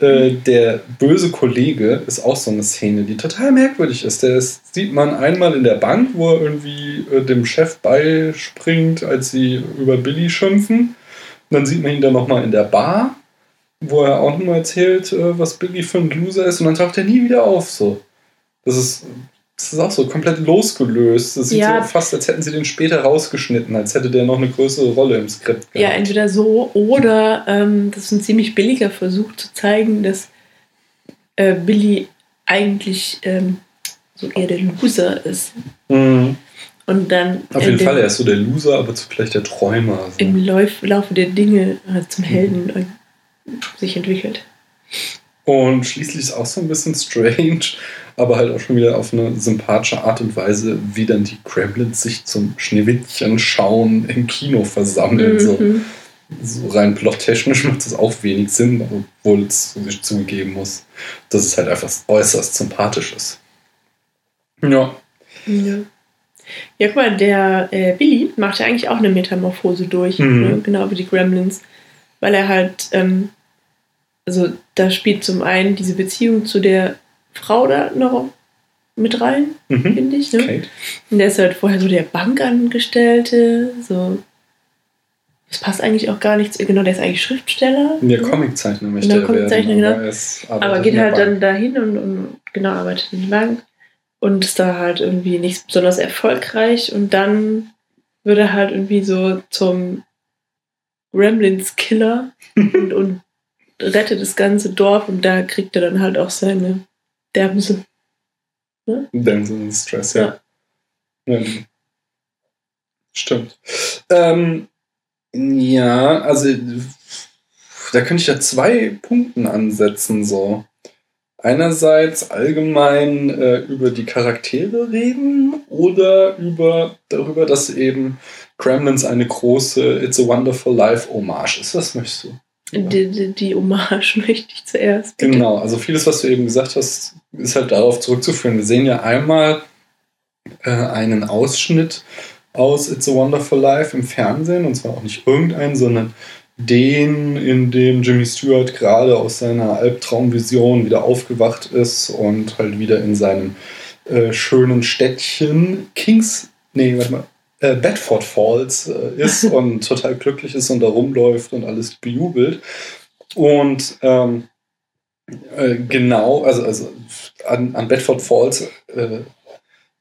äh, der böse Kollege ist auch so eine Szene, die total merkwürdig ist. Der ist, sieht man einmal in der Bank, wo er irgendwie äh, dem Chef beispringt, als sie über Billy schimpfen. Und dann sieht man ihn dann nochmal in der Bar, wo er auch nochmal erzählt, äh, was Billy für ein Loser ist. Und dann taucht er nie wieder auf. So. Das ist, das ist auch so komplett losgelöst. Das sieht Ja. so fast, als hätten sie den später rausgeschnitten, als hätte der noch eine größere Rolle im Skript Ja, entweder so oder ähm, das ist ein ziemlich billiger Versuch zu zeigen, dass äh, Billy eigentlich ähm, so eher der Loser ist. Mhm. Und dann Auf in jeden dem- Fall, er ist so der Loser, aber zugleich der Träumer. So. im Lauf, Laufe der Dinge äh, zum Mhm. Helden äh, sich entwickelt. Und schließlich ist auch so ein bisschen strange, aber halt auch schon wieder auf eine sympathische Art und Weise, wie dann die Kremlins sich zum Schneewittchen schauen im Kino versammeln. So, Mhm. so rein plottechnisch macht das auch wenig Sinn, obwohl es sich zugeben muss, dass es halt einfach äußerst sympathisch ist. Ja. Ja. Ja, guck mal, der äh, Billy macht ja eigentlich auch eine Metamorphose durch, Mhm. ne? genau wie die Gremlins, weil er halt, ähm, also da spielt zum einen diese Beziehung zu der Frau da noch mit rein, Mhm. finde ich. Ne? Und der ist halt vorher so der Bankangestellte, so. Das passt eigentlich auch gar nicht zu, genau, der ist eigentlich Schriftsteller. Der ne? Comiczeichner möchte er Comiczeichner, werden, genau. aber er geht halt Bank. dann dahin und, und genau arbeitet in der Bank und ist da halt irgendwie nicht besonders erfolgreich und dann wird er halt irgendwie so zum Gremlins-Killer und, und rettet das ganze Dorf und da kriegt er dann halt auch seine Derbse. Ne? So ein Stress, ja. ja. Stimmt. Ähm, ja, also da könnte ich ja zwei Punkten ansetzen, so. Einerseits allgemein äh, über die Charaktere reden oder über darüber, dass eben Gremlins eine große It's a Wonderful Life Hommage ist. Was möchtest du? Die, die, die Hommage möchte ich zuerst. bitte. Genau, also vieles, was du eben gesagt hast, ist halt darauf zurückzuführen. Wir sehen ja einmal äh, einen Ausschnitt aus It's a Wonderful Life im Fernsehen, und zwar auch nicht irgendeinen, sondern den, in dem Jimmy Stewart gerade aus seiner Albtraumvision wieder aufgewacht ist und halt wieder in seinem äh, schönen Städtchen Kings, nee, warte mal, äh, Bedford Falls äh, ist und total glücklich ist und da rumläuft und alles bejubelt. Und ähm, äh, genau, also, also an, an Bedford Falls äh,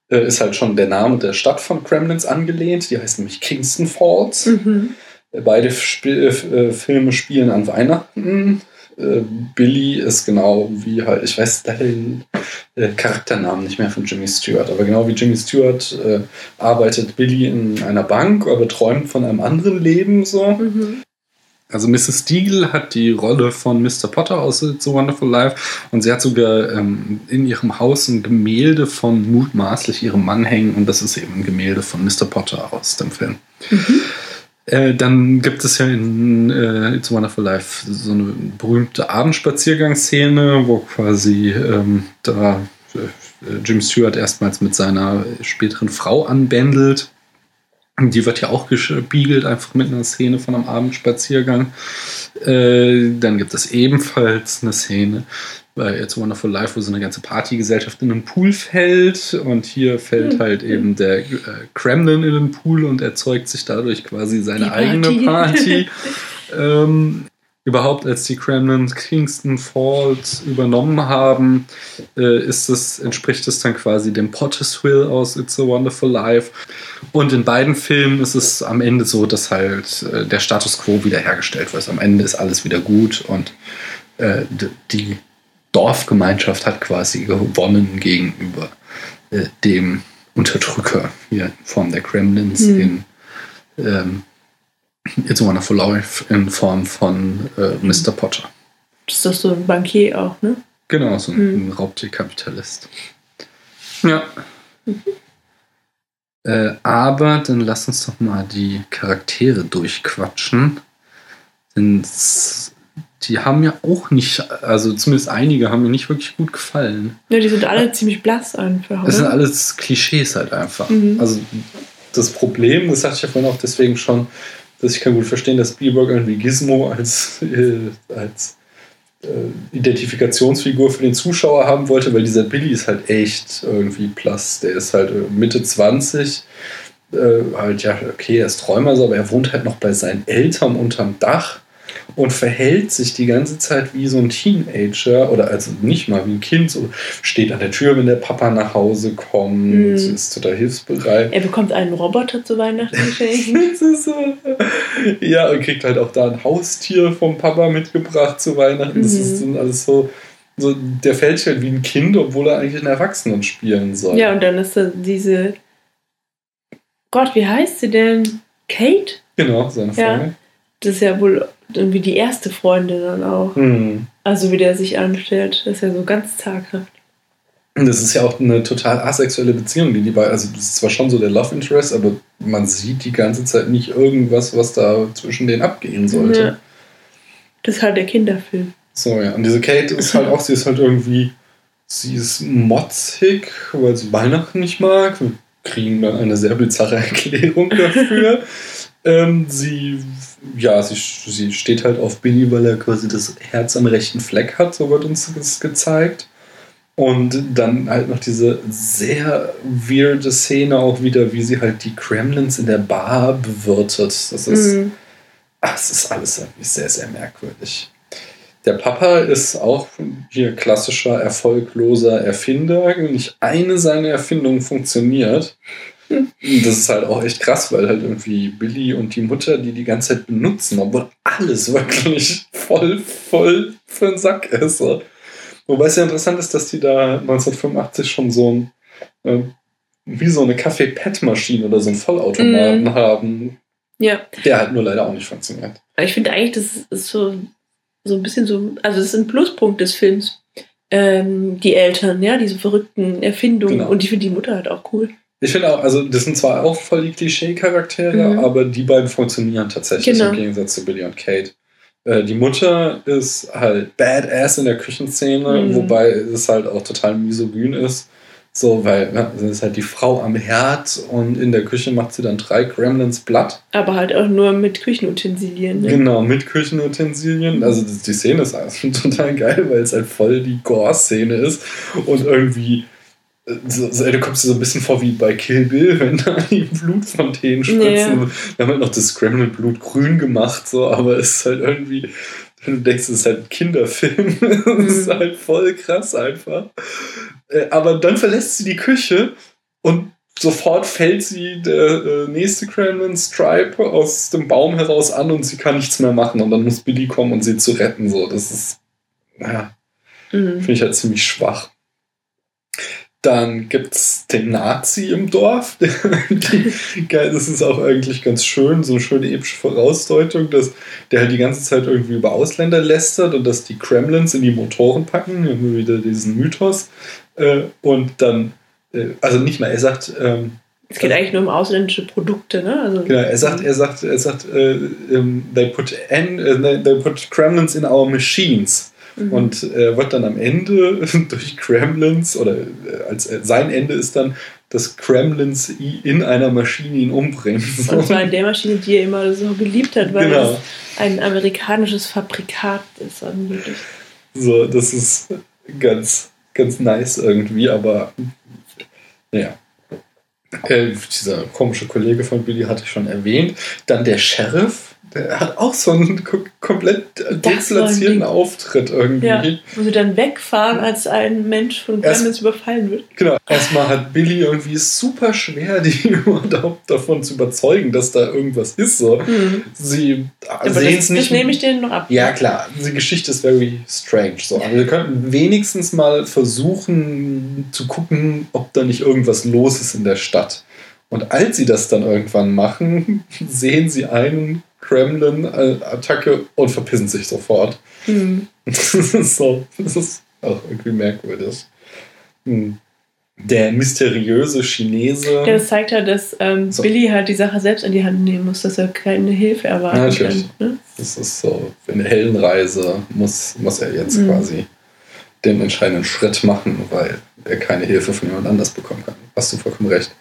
äh, ist halt schon der Name der Stadt von Kremlins angelehnt. Die heißt nämlich Kingston Falls. Mhm. Beide Sp äh, Filme spielen an Weihnachten. Äh, Billy ist genau wie halt, ich weiß den äh, Charakternamen nicht mehr von Jimmy Stewart, aber genau wie Jimmy Stewart äh, arbeitet Billy in einer Bank, aber träumt von einem anderen Leben so. Mhm. Also Mrs. Deagle hat die Rolle von Mr. Potter aus It's a Wonderful Life und sie hat sogar ähm, in ihrem Haus ein Gemälde von mutmaßlich ihrem Mann hängen und das ist eben ein Gemälde von Mr. Potter aus dem Film. Äh, dann gibt es ja in äh, It's Wonderful Life so eine berühmte Abendspaziergangsszene, wo quasi ähm, da äh, Jim Stewart erstmals mit seiner späteren Frau anbändelt. Die wird ja auch gespiegelt, einfach mit einer Szene von einem Abendspaziergang. Äh, dann gibt es ebenfalls eine Szene bei It's a Wonderful Life, wo so eine ganze Partygesellschaft in einen Pool fällt. Und hier fällt halt eben der äh, Kremlin in den Pool und erzeugt sich dadurch quasi seine Die eigene Party. Party. ähm, überhaupt, als die Kremlins Kingston Falls übernommen haben, äh, ist es, entspricht es dann quasi dem Pottersville aus It's a Wonderful Life. Und in beiden Filmen ist es am Ende so, dass halt äh, der Status quo wiederhergestellt wird. Am Ende ist alles wieder gut und äh, die Dorfgemeinschaft hat quasi gewonnen gegenüber äh, dem Unterdrücker hier in Form der Kremlins Hm. in ähm, It's a Wonderful Life in Form von äh, Mr. Potter. Das ist doch so ein Bankier auch, ne? Genau, so ein, Hm. ein Raubtierkapitalist. Ja. Äh, aber dann lass uns doch mal die Charaktere durchquatschen. Denn die haben ja auch nicht, also zumindest einige haben mir nicht wirklich gut gefallen. Ja, die sind alle ziemlich blass einfach. Das sind alles Klischees halt einfach. Mhm. Also das Problem, das hatte ich ja vorhin auch deswegen schon, dass ich kann gut verstehen, dass Spielberg irgendwie Gizmo als, äh, als äh, Identifikationsfigur für den Zuschauer haben wollte, weil dieser Billy ist halt echt irgendwie plus. Der ist halt äh, Mitte 20. Äh, halt, ja, okay, er ist Träumer, aber er wohnt halt noch bei seinen Eltern unterm Dach und verhält sich die ganze Zeit wie so ein Teenager oder also nicht mal wie ein Kind, so steht an der Tür, wenn der Papa nach Hause kommt, Mhm. ist total hilfsbereit. Er bekommt einen Roboter zu Weihnachten geschenkt. Das so. Ja, und kriegt halt auch da ein Haustier vom Papa mitgebracht zu Weihnachten. Das Mhm. ist dann alles so, so. Der fällt halt wie ein Kind, obwohl er eigentlich einen Erwachsenen spielen soll. Ja, und dann ist da diese. Gott, wie heißt sie denn? Kate? Genau, seine Ja. Freundin. Das ist ja wohl irgendwie die erste Freundin dann auch. Hm. Also wie der sich anstellt. Das ist ja so ganz zaghaft. Und Das ist ja auch eine total asexuelle Beziehung, die die beiden. Also, das ist zwar schon so der Love Interest, aber man sieht die ganze Zeit nicht irgendwas, was da zwischen denen abgehen sollte. Ja. Das ist halt der Kinderfilm. So, ja. Und diese Kate ist halt auch, sie ist halt irgendwie, sie ist motzig, weil sie Weihnachten nicht mag. Wir kriegen dann eine sehr bizarre Erklärung dafür. ähm, sie, ja, sie, sie steht halt auf Billy, weil er quasi das Herz am rechten Fleck hat, so wird uns das gezeigt. Und dann halt noch diese sehr weirde Szene auch wieder, wie sie halt die Kremlins in der Bar bewirtet. Das ist, Mhm. Ach, es ist alles irgendwie sehr, sehr merkwürdig. Der Papa ist auch hier klassischer, erfolgloser Erfinder. Nicht eine seiner Erfindungen funktioniert. Das ist halt auch echt krass, weil halt irgendwie Billy und die Mutter die die ganze Zeit benutzen, obwohl alles wirklich voll, voll für den Sack ist. Wobei es ja interessant ist, dass die da 1985 schon so ein, äh, wie so eine Kaffee-Pet-Maschine oder so einen Vollautomaten Mhm. haben, Ja. der halt nur leider auch nicht funktioniert. Aber ich finde eigentlich, das ist so, so ein bisschen so, also das ist ein Pluspunkt des Films. Ähm, die Eltern, ja, diese verrückten Erfindungen. Genau. Und ich finde die Mutter halt auch cool. Ich finde auch, also das sind zwar auch voll die Klischee-Charaktere, Mhm. aber die beiden funktionieren tatsächlich Genau. im Gegensatz zu Billy und Kate. Äh, die Mutter ist halt badass in der Küchenszene, Mhm. wobei es halt auch total misogyn ist. So, weil ne, sie ist halt die Frau am Herd und in der Küche macht sie dann drei Gremlins platt. Aber halt auch nur mit Küchenutensilien. Ne? Genau, mit Küchenutensilien. Also die Szene ist also total geil, weil es halt voll die Gore-Szene ist und irgendwie so, so, du kommst dir so ein bisschen vor wie bei Kill Bill, wenn da die Blutfontänen spritzen. Ja. Wir haben halt noch das Gremlin-Blut grün gemacht, so, aber es ist halt irgendwie, wenn du denkst, es ist halt ein Kinderfilm. Es ist halt voll krass einfach. Äh, Aber dann verlässt sie die Küche und sofort fällt sie der äh, nächste Gremlin Stripe aus dem Baum heraus an und sie kann nichts mehr machen und dann muss Billy kommen und sie zu retten. So, das ist, naja, Mhm. finde ich halt ziemlich schwach. Dann gibt's den Nazi im Dorf. das ist auch eigentlich ganz schön, so eine schöne epische Vorausdeutung, dass der halt die ganze Zeit irgendwie über Ausländer lästert und dass die Kremlins in die Motoren packen. Wir wieder diesen Mythos. Äh, und dann, äh, also nicht mal, er sagt, ähm, Es geht eigentlich nur um ausländische Produkte, ne? Also, Genau, er sagt, er sagt, er sagt, äh, ähm, they put N, äh, they put Kremlins in our machines. Mhm. Und er wird dann am Ende durch Kremlins, oder äh, als äh, sein Ende ist dann, dass Kremlins in einer Maschine ihn umbringen. Und zwar in der Maschine, die er immer so geliebt hat, weil Genau. es ein amerikanisches Fabrikat ist angeblich. So, das ist ganz, ganz nice irgendwie, aber ja. Äh, dieser komische Kollege von Billy hatte ich schon erwähnt. Dann der Sheriff, der hat auch so einen ko- komplett deplatzierten. Auftritt irgendwie. Ja, wo sie dann wegfahren, als ein Mensch von Gremlins überfallen wird. Genau, erstmal hat Billy irgendwie es super schwer, die überhaupt davon zu überzeugen, dass da irgendwas ist. So. Mhm. Sie sehen es nicht. das nehme ich denen noch ab. Ja, klar, die Geschichte ist very strange. So. Aber wir könnten wenigstens mal versuchen zu gucken, ob da nicht irgendwas los ist in der Stadt. Und als sie das dann irgendwann machen, sehen sie einen Kremlin-Attacke und verpissen sich sofort. Mhm. Das ist, so, das ist auch irgendwie merkwürdig. Hm. Der mysteriöse Chinese. Ja, das zeigt halt, dass ähm, So. Billy halt die Sache selbst in die Hand nehmen muss, dass er keine Hilfe erwarten Natürlich. kann. Ne? Das ist so, in der Heldenreise muss, muss er jetzt Mhm. quasi den entscheidenden Schritt machen, weil er keine Hilfe von jemand anders bekommen kann. Hast du vollkommen recht.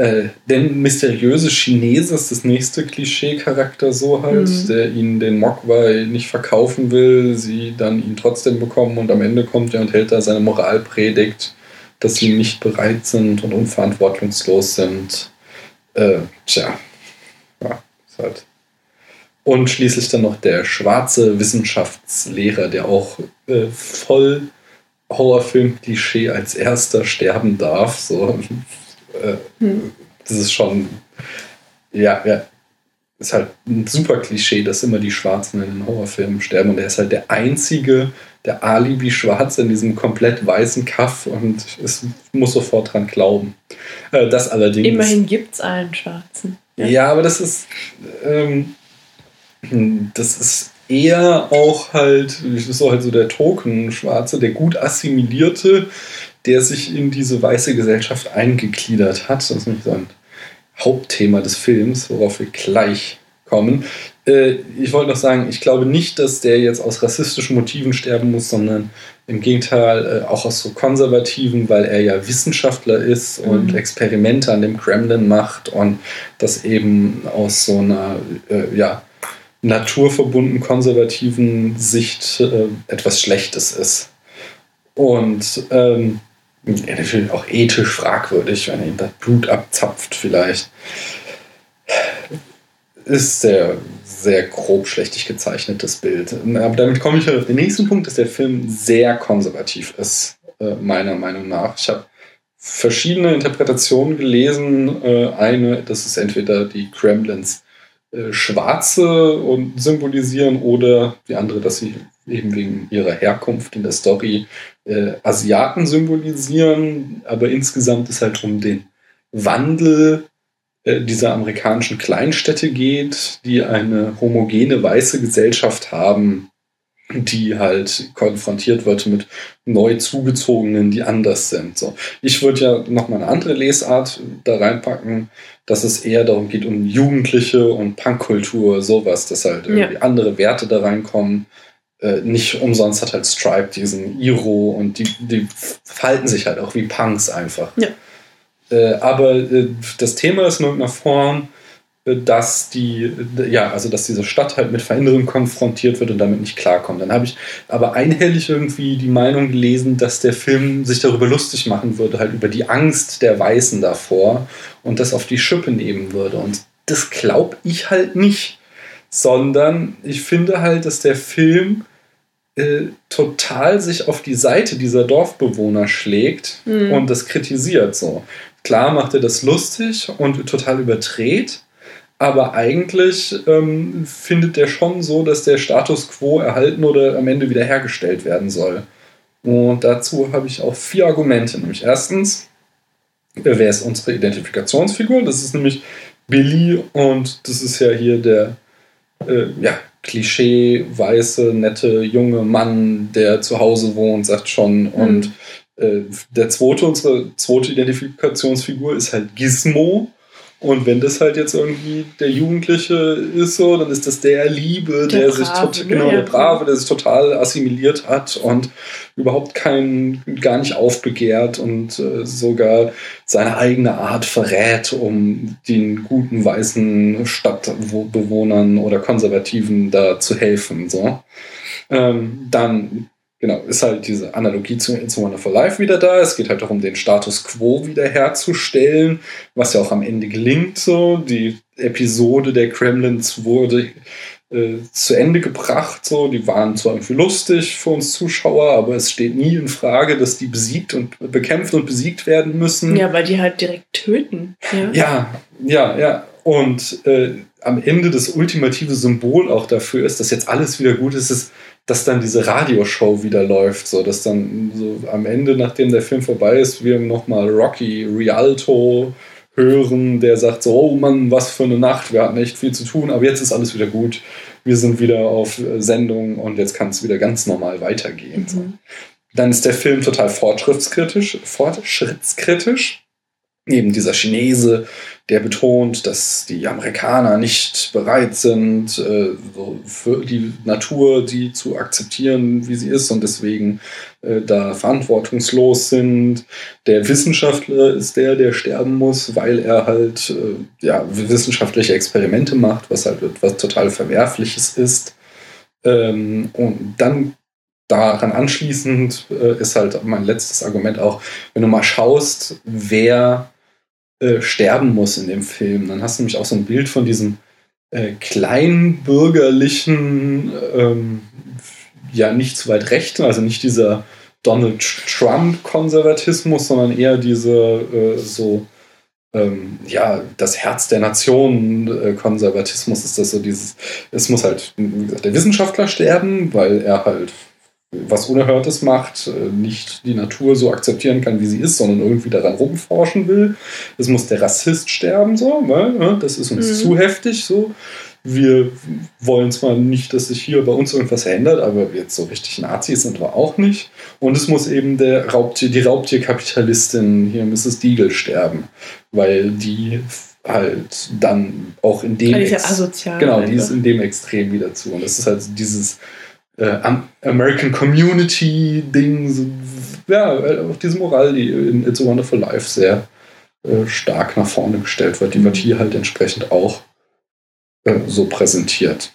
Äh, denn mysteriöse Chinese ist das nächste Klischee-Charakter so halt, Mhm. der ihnen den Mogwai nicht verkaufen will, sie dann ihn trotzdem bekommen und am Ende kommt er und hält da seine Moralpredigt, dass sie nicht bereit sind und unverantwortungslos sind. Äh, tja, ja, ist halt. Und schließlich dann noch der schwarze Wissenschaftslehrer, der auch äh, voll Horrorfilm-Klischee als erster sterben darf. So, äh, Hm. das ist schon, ja, ja, ist halt ein super Klischee, dass immer die Schwarzen in den Horrorfilmen sterben und er ist halt der einzige, der Alibi-Schwarze in diesem komplett weißen Kaff und es muss sofort dran glauben. Äh, das allerdings. Immerhin gibt es einen Schwarzen. Ja, aber das ist, ähm, das ist eher auch halt, das ist auch halt so der Token-Schwarze, der gut assimilierte, der sich in diese weiße Gesellschaft eingegliedert hat. Das ist nämlich so ein Hauptthema des Films, worauf wir gleich kommen. Äh, ich wollte noch sagen, ich glaube nicht, dass der jetzt aus rassistischen Motiven sterben muss, sondern im Gegenteil äh, auch aus so konservativen, weil er ja Wissenschaftler ist und Mhm. Experimente an dem Kremlin macht und das eben aus so einer äh, ja, naturverbunden konservativen Sicht äh, etwas Schlechtes ist. Und ähm, ja, natürlich auch ethisch fragwürdig, wenn er ihm das Blut abzapft, vielleicht. Ist sehr, sehr grob schlechtig gezeichnetes Bild. Aber damit komme ich auf den nächsten Punkt, dass der Film sehr konservativ ist, äh, meiner Meinung nach. Ich habe verschiedene Interpretationen gelesen. Äh, eine, dass es entweder die Kremlins äh, Schwarze und symbolisieren oder die andere, dass sie eben wegen ihrer Herkunft in der Story äh, Asiaten symbolisieren. Aber insgesamt ist halt um den Wandel äh, dieser amerikanischen Kleinstädte geht, die eine homogene weiße Gesellschaft haben, die halt konfrontiert wird mit neu zugezogenen, die anders sind. So. Ich würde ja noch mal eine andere Lesart da reinpacken, dass es eher darum geht, um Jugendliche und Punkkultur, sowas, dass halt irgendwie Ja. andere Werte da reinkommen. Äh, nicht umsonst hat halt Stripe diesen Iro und die, die verhalten sich halt auch wie Punks einfach. Ja. Äh, aber äh, das Thema ist in irgendeiner Form, äh, dass die, äh, ja, also dass diese Stadt halt mit Veränderungen konfrontiert wird und damit nicht klarkommt. Dann habe ich aber einhellig irgendwie die Meinung gelesen, dass der Film sich darüber lustig machen würde, halt über die Angst der Weißen davor und das auf die Schippe nehmen würde. Und das glaube ich halt nicht, sondern ich finde halt, dass der Film äh, total sich auf die Seite dieser Dorfbewohner schlägt Mhm. und das kritisiert so. Klar macht er das lustig und total überdreht, aber eigentlich ähm, findet er schon so, dass der Status quo erhalten oder am Ende wiederhergestellt werden soll. Und dazu habe ich auch vier Argumente. Nämlich erstens, äh, wer ist unsere Identifikationsfigur? Das ist nämlich Billy und das ist ja hier der äh, ja, Klischee, weiße, nette, junge Mann, der zu Hause wohnt, sagt schon. Und äh, der zweite, unsere zweite Identifikationsfigur ist halt Gizmo. Und wenn das halt jetzt irgendwie der Jugendliche ist, so, dann ist das der Liebe, der, Der sich total, ne? genau, der Brave, der sich total assimiliert hat und überhaupt kein, gar nicht aufbegehrt und äh, sogar seine eigene Art verrät, um den guten weißen Stadtbewohnern oder Konservativen da zu helfen. So. Ähm, dann genau, ist halt diese Analogie zu It's a Wonderful Life wieder da. Es geht halt darum, den Status quo wiederherzustellen, was ja auch am Ende gelingt. So. Die Episode der Kremlins wurde äh, zu Ende gebracht. So. Die waren zwar irgendwie lustig für uns Zuschauer, aber es steht nie in Frage, dass die besiegt und bekämpft und besiegt werden müssen. Ja, weil die halt direkt töten. Ja. Ja, ja, ja. Und äh, am Ende das ultimative Symbol auch dafür ist, dass jetzt alles wieder gut ist, ist, dass dann diese Radioshow wieder läuft. So, dass dann so am Ende, nachdem der Film vorbei ist, wir nochmal Rocky Rialto hören, der sagt so, oh Mann, was für eine Nacht, wir hatten echt viel zu tun, aber jetzt ist alles wieder gut. Wir sind wieder auf Sendung und jetzt kann es wieder ganz normal weitergehen. So. Dann ist der Film total fortschrittskritisch, fortschrittskritisch. eben dieser Chinese, der betont, dass die Amerikaner nicht bereit sind, äh, für die Natur die zu akzeptieren, wie sie ist und deswegen äh, da verantwortungslos sind. Der Wissenschaftler ist der, der sterben muss, weil er halt äh, ja, wissenschaftliche Experimente macht, was halt etwas total Verwerfliches ist. Ähm, und dann daran anschließend ist halt mein letztes Argument auch, wenn du mal schaust, wer äh, sterben muss in dem Film. Dann hast du nämlich auch so ein Bild von diesem äh, kleinbürgerlichen, ähm, ja nicht zu weit rechten, also nicht dieser Donald Trump-Konservatismus, sondern eher diese äh, so ähm, ja, das Herz der Nation äh, ist das so dieses, es muss halt, wie gesagt, der Wissenschaftler sterben, weil er halt was Unerhörtes macht, äh, nicht die Natur so akzeptieren kann, wie sie ist, sondern irgendwie daran rumforschen will. Es muss der Rassist sterben, so, weil ne, das ist uns Mhm. zu heftig, so. Wir wollen zwar nicht, dass sich hier bei uns irgendwas ändert, aber jetzt so richtig Nazis sind wir auch nicht. Und es muss eben der Raubtier, die Raubtierkapitalistin hier Mrs. Deagle sterben, weil die halt dann auch in dem ja Ex- genau die ist einfach. in dem Extrem wieder zu und das ist halt dieses American Community Ding ja auch diese Moral die in It's a Wonderful Life sehr äh, stark nach vorne gestellt wird die wird hier halt entsprechend auch äh, so präsentiert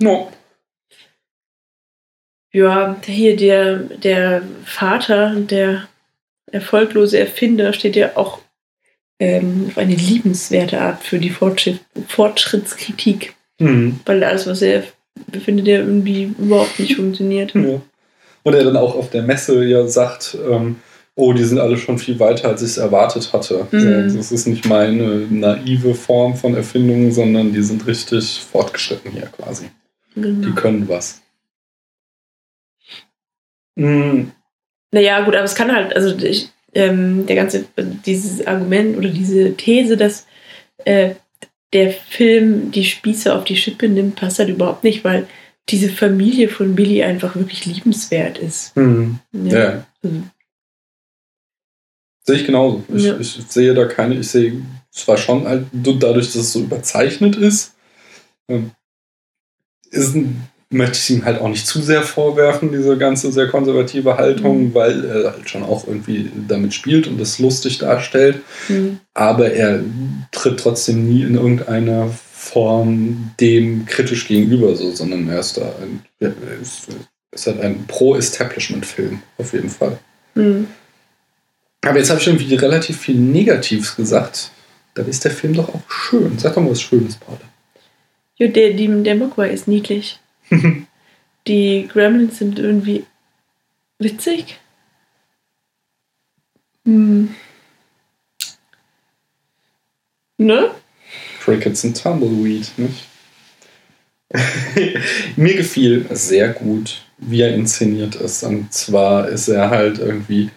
no. Ja, hier der, der Vater, der erfolglose Erfinder, steht ja auch ähm, auf eine liebenswerte Art für die Fortschritt, Fortschrittskritik. Mhm. Weil alles, was er befindet, der irgendwie überhaupt nicht funktioniert. Ja. Und er dann auch auf der Messe ja sagt, ähm, oh, die sind alle schon viel weiter, als ich es erwartet hatte. Mhm. Das ist nicht meine naive Form von Erfindungen, sondern die sind richtig fortgeschritten hier quasi. Genau. Die können was. Mhm. Naja, gut, aber es kann halt, also ich, ähm, der ganze, dieses Argument oder diese These, dass äh, der Film die Spieße auf die Schippe nimmt, passt halt überhaupt nicht, weil diese Familie von Billy einfach wirklich liebenswert ist. Mhm. Ja. Ja. Mhm. Sehe ich genauso. Ich, Ja. ich sehe da keine, ich sehe zwar schon halt dadurch, dass es so überzeichnet ist, ähm, ist ein, möchte ich ihm halt auch nicht zu sehr vorwerfen, diese ganze sehr konservative Haltung, Mhm. weil er halt schon auch irgendwie damit spielt und das lustig darstellt. Mhm. Aber er tritt trotzdem nie in irgendeiner Form dem kritisch gegenüber, so, sondern er ist da ein, ist, ist halt ein Pro-Establishment-Film, auf jeden Fall. Mhm. Aber jetzt habe ich irgendwie relativ viel Negatives gesagt. Dann ist der Film doch auch schön. Sag doch mal was Schönes, Paula. Ja, der, die, der Mogwai ist niedlich. Die Gremlins sind irgendwie witzig. Hm. Ne? Crickets and Tumbleweed, nicht? Mir gefiel sehr gut, wie er inszeniert ist. Und zwar ist er halt irgendwie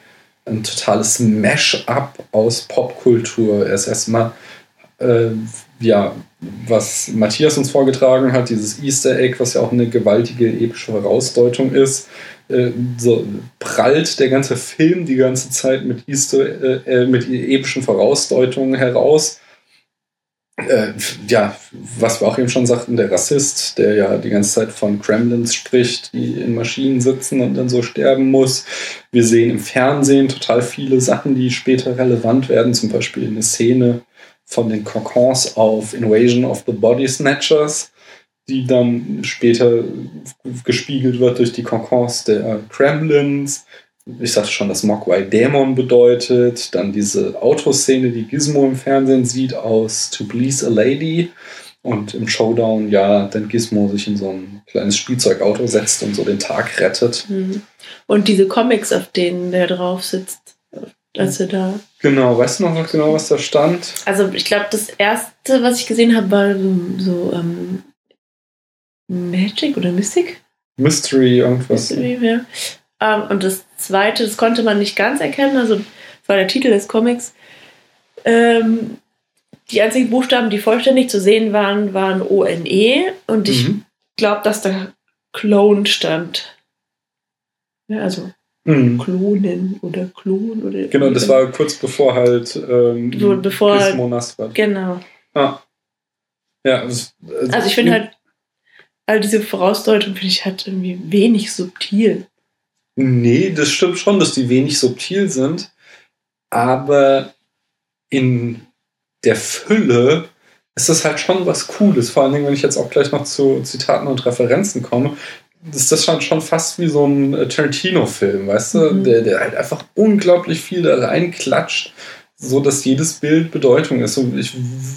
ein totales Mash-up aus Popkultur. Er ist erstmal, äh, ja, was Matthias uns vorgetragen hat, dieses Easter Egg, was ja auch eine gewaltige epische Vorausdeutung ist. Äh, so prallt der ganze Film die ganze Zeit mit, Easter, äh, äh, mit epischen Vorausdeutungen heraus äh, ja, was wir auch eben schon sagten, der Rassist, der ja die ganze Zeit von Kremlins spricht, die in Maschinen sitzen und dann so sterben muss. Wir sehen im Fernsehen total viele Sachen, die später relevant werden, zum Beispiel eine Szene von den Kokons auf Invasion of the Body Snatchers, die dann später gespiegelt wird durch die Kokons der Kremlins ich sagte schon, dass Mogwai Dämon bedeutet. Dann diese Autoszene, die Gizmo im Fernsehen sieht, aus To Please a Lady. Und im Showdown, ja, dann Gizmo sich in so ein kleines Spielzeugauto setzt und so den Tag rettet. Hm. Und diese Comics, auf denen der drauf sitzt, als da. Genau, weißt du noch genau, was da stand? Also ich glaube, das erste, was ich gesehen habe, war so, so ähm, Magic oder Mystic. Mystery, irgendwas. Mystery, ja. Ähm, und das zweite, das konnte man nicht ganz erkennen, also das war der Titel des Comics. Ähm, die einzigen Buchstaben, die vollständig zu sehen waren, waren O-N-E und ich Mhm. glaube, dass da Clone stand. Ja, also Mhm. klonen oder Klon oder. Genau, das war kurz bevor halt ähm, So, bevor- Gizmo nass war. Genau. Ah. Ja, also, Also ich finde halt, all diese Vorausdeutung finde ich halt irgendwie wenig subtil. Nee, das stimmt schon, dass die wenig subtil sind, aber in der Fülle ist das halt schon was Cooles. Vor allen Dingen, wenn ich jetzt auch gleich noch zu Zitaten und Referenzen komme, ist das schon, schon fast wie so ein äh, Tarantino-Film, weißt du? Mhm. Der, der halt einfach unglaublich viel da reinklatscht, so dass jedes Bild Bedeutung ist. Und ich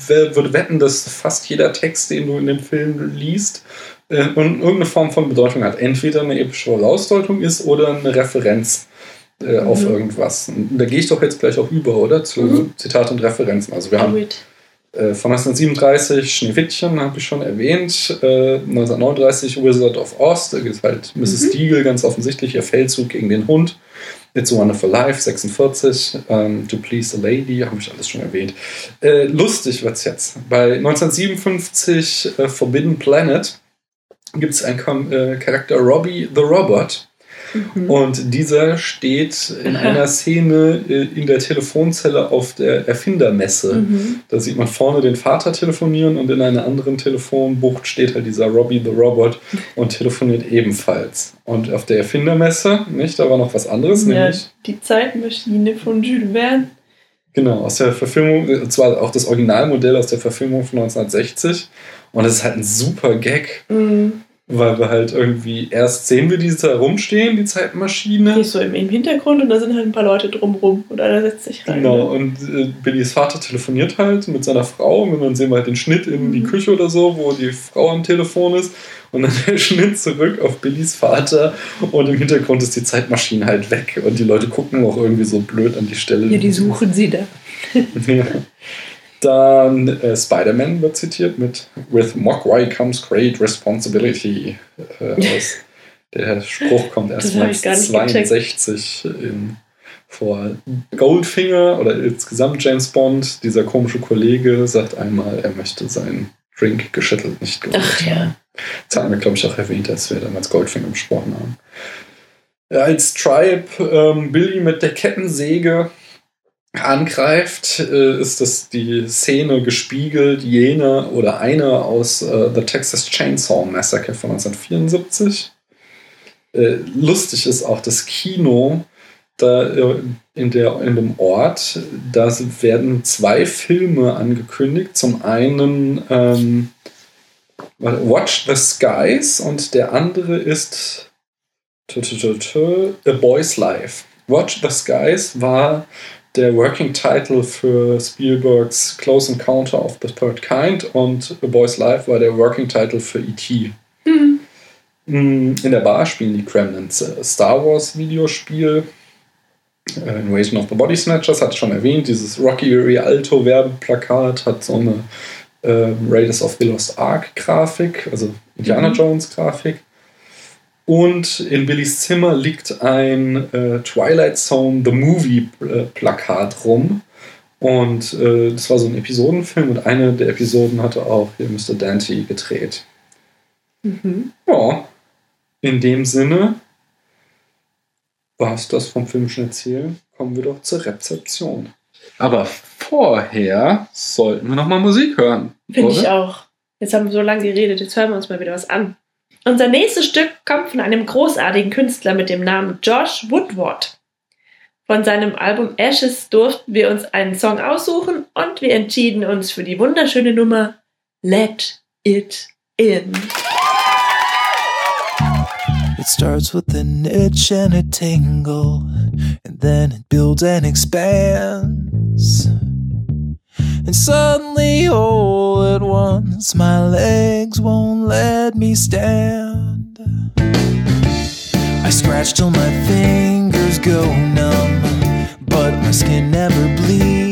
würde wetten, dass fast jeder Text, den du in dem Film liest, äh, irgendeine Form von Bedeutung hat. Entweder eine epische Vorausdeutung ist oder eine Referenz äh, auf Mhm. irgendwas. Und da gehe ich doch jetzt gleich auch über, oder? Zu Mhm. Zitat und Referenzen. Also wir haben Damit. Äh, von 1937 Schneewittchen, habe ich schon erwähnt. Äh, 1939 Wizard of Oz, da geht es halt Mrs. Mhm. Deagle, ganz offensichtlich ihr Feldzug gegen den Hund. It's a Wonderful Life, 46. Ähm, to Please a Lady, habe ich alles schon erwähnt. Äh, lustig wird's jetzt. Bei 1957 äh, Forbidden Planet gibt es einen äh, Charakter Robbie the Robot. Mhm. Und dieser steht in einer Szene äh, in der Telefonzelle auf der Erfindermesse. Mhm. Da sieht man vorne den Vater telefonieren und in einer anderen Telefonbucht steht halt dieser Robbie the Robot und telefoniert ebenfalls. Und auf der Erfindermesse, nicht, da war noch was anderes, Ja, nämlich die Zeitmaschine von Jules Verne. Genau, aus der Verfilmung, und zwar auch das Originalmodell aus der Verfilmung von 1960. Und das ist halt ein super Gag, Mhm. Weil wir halt irgendwie erst sehen wir diese da rumstehen, die Zeitmaschine. Die ist so im, im Hintergrund und da sind halt ein paar Leute drumrum und einer setzt sich rein. Genau, und äh, Billys Vater telefoniert halt mit seiner Frau und dann sehen wir halt den Schnitt in die Küche oder so, wo die Frau am Telefon ist und dann der Schnitt zurück auf Billys Vater und im Hintergrund ist die Zeitmaschine halt weg und die Leute gucken auch irgendwie so blöd an die Stelle. Ja, die suchen sie da. Ja. Dann äh, Spider-Man wird zitiert mit With Mogwai comes great responsibility. Äh, aus, der Spruch kommt erst Das hab ich gar nicht gecheckt. 62 in, vor Goldfinger oder insgesamt James Bond. Dieser komische Kollege sagt einmal, er möchte seinen Drink geschüttelt nicht gerührt Ach ja. haben. Das hatten wir, glaube ich, auch erwähnt, als wir damals Goldfinger besprochen haben. Ja, als Tribe ähm, Billy mit der Kettensäge angreift, äh, ist das die Szene gespiegelt, jene oder eine aus äh, The Texas Chainsaw Massacre von 1974. Äh, lustig ist auch das Kino, da äh, in, der, in dem Ort, da werden zwei Filme angekündigt. Zum einen ähm, Watch the Skies und der andere ist A Boy's Life. Watch the Skies war der Working Title für Spielbergs Close Encounter of the Third Kind und A Boy's Life war der Working Title für E.T. Mhm. In der Bar spielen die Kremlins äh, Star Wars Videospiel. Äh, Invasion of the Body Snatchers hat schon erwähnt. Dieses Rocky Rialto Werbeplakat hat so eine äh, Raiders of the Lost Ark Grafik, also Indiana Mhm. Jones Grafik. Und in Billys Zimmer liegt ein äh, Twilight Zone The Movie äh, Plakat rum. Und äh, das war so ein Episodenfilm und eine der Episoden hatte auch hier Mr. Dante gedreht. Mhm. Ja, in dem Sinne war es das vom filmischen Erzählen. Kommen wir doch zur Rezeption. Aber vorher sollten wir noch mal Musik hören. Finde ich auch. Jetzt haben wir so lange geredet, jetzt hören wir uns mal wieder was an. Unser nächstes Stück kommt von einem großartigen Künstler mit dem Namen Josh Woodward. Von seinem Album Ashes durften wir uns einen Song aussuchen und wir entschieden uns für die wunderschöne Nummer Let It In. It starts with an itch and a tingle, and then it builds and expands. And suddenly, all at once, my legs won't let me stand. I scratch till my fingers go numb, but my skin never bleeds.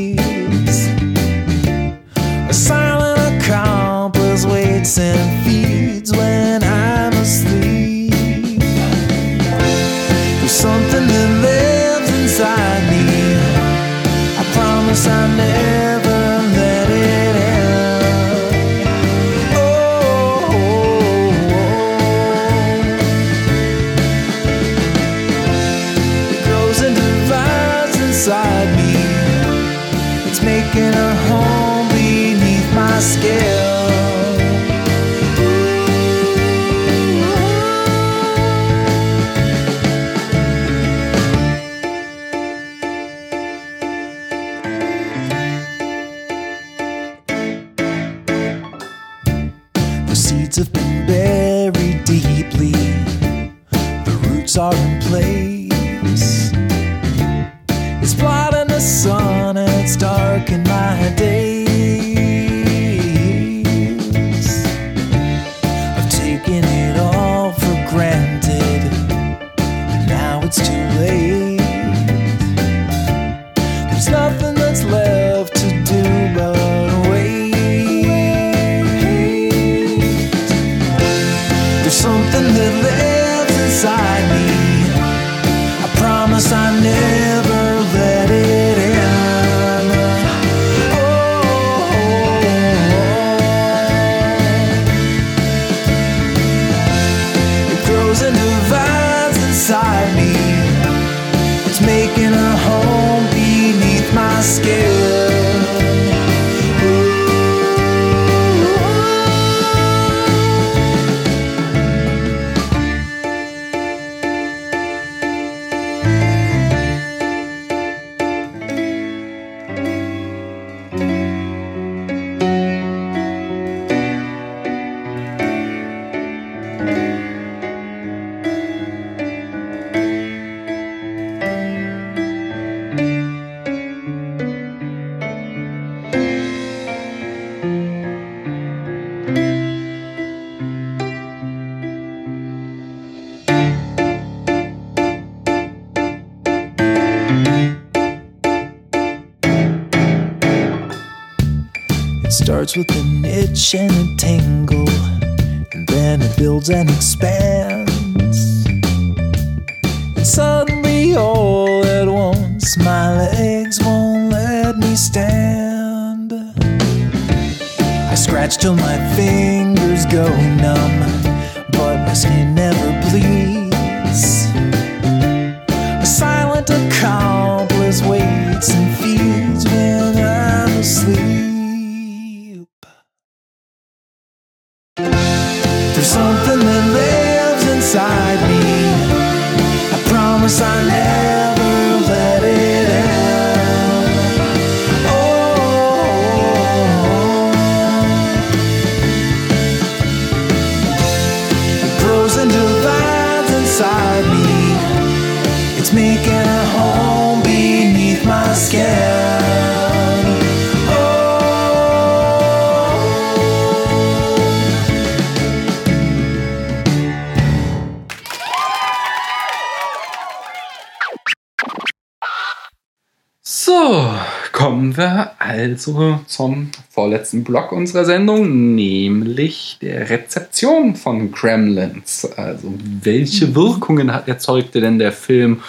Also zum vorletzten Block unserer Sendung, nämlich der Rezeption von Gremlins. Also, welche Wirkungen hat erzeugte denn der Film?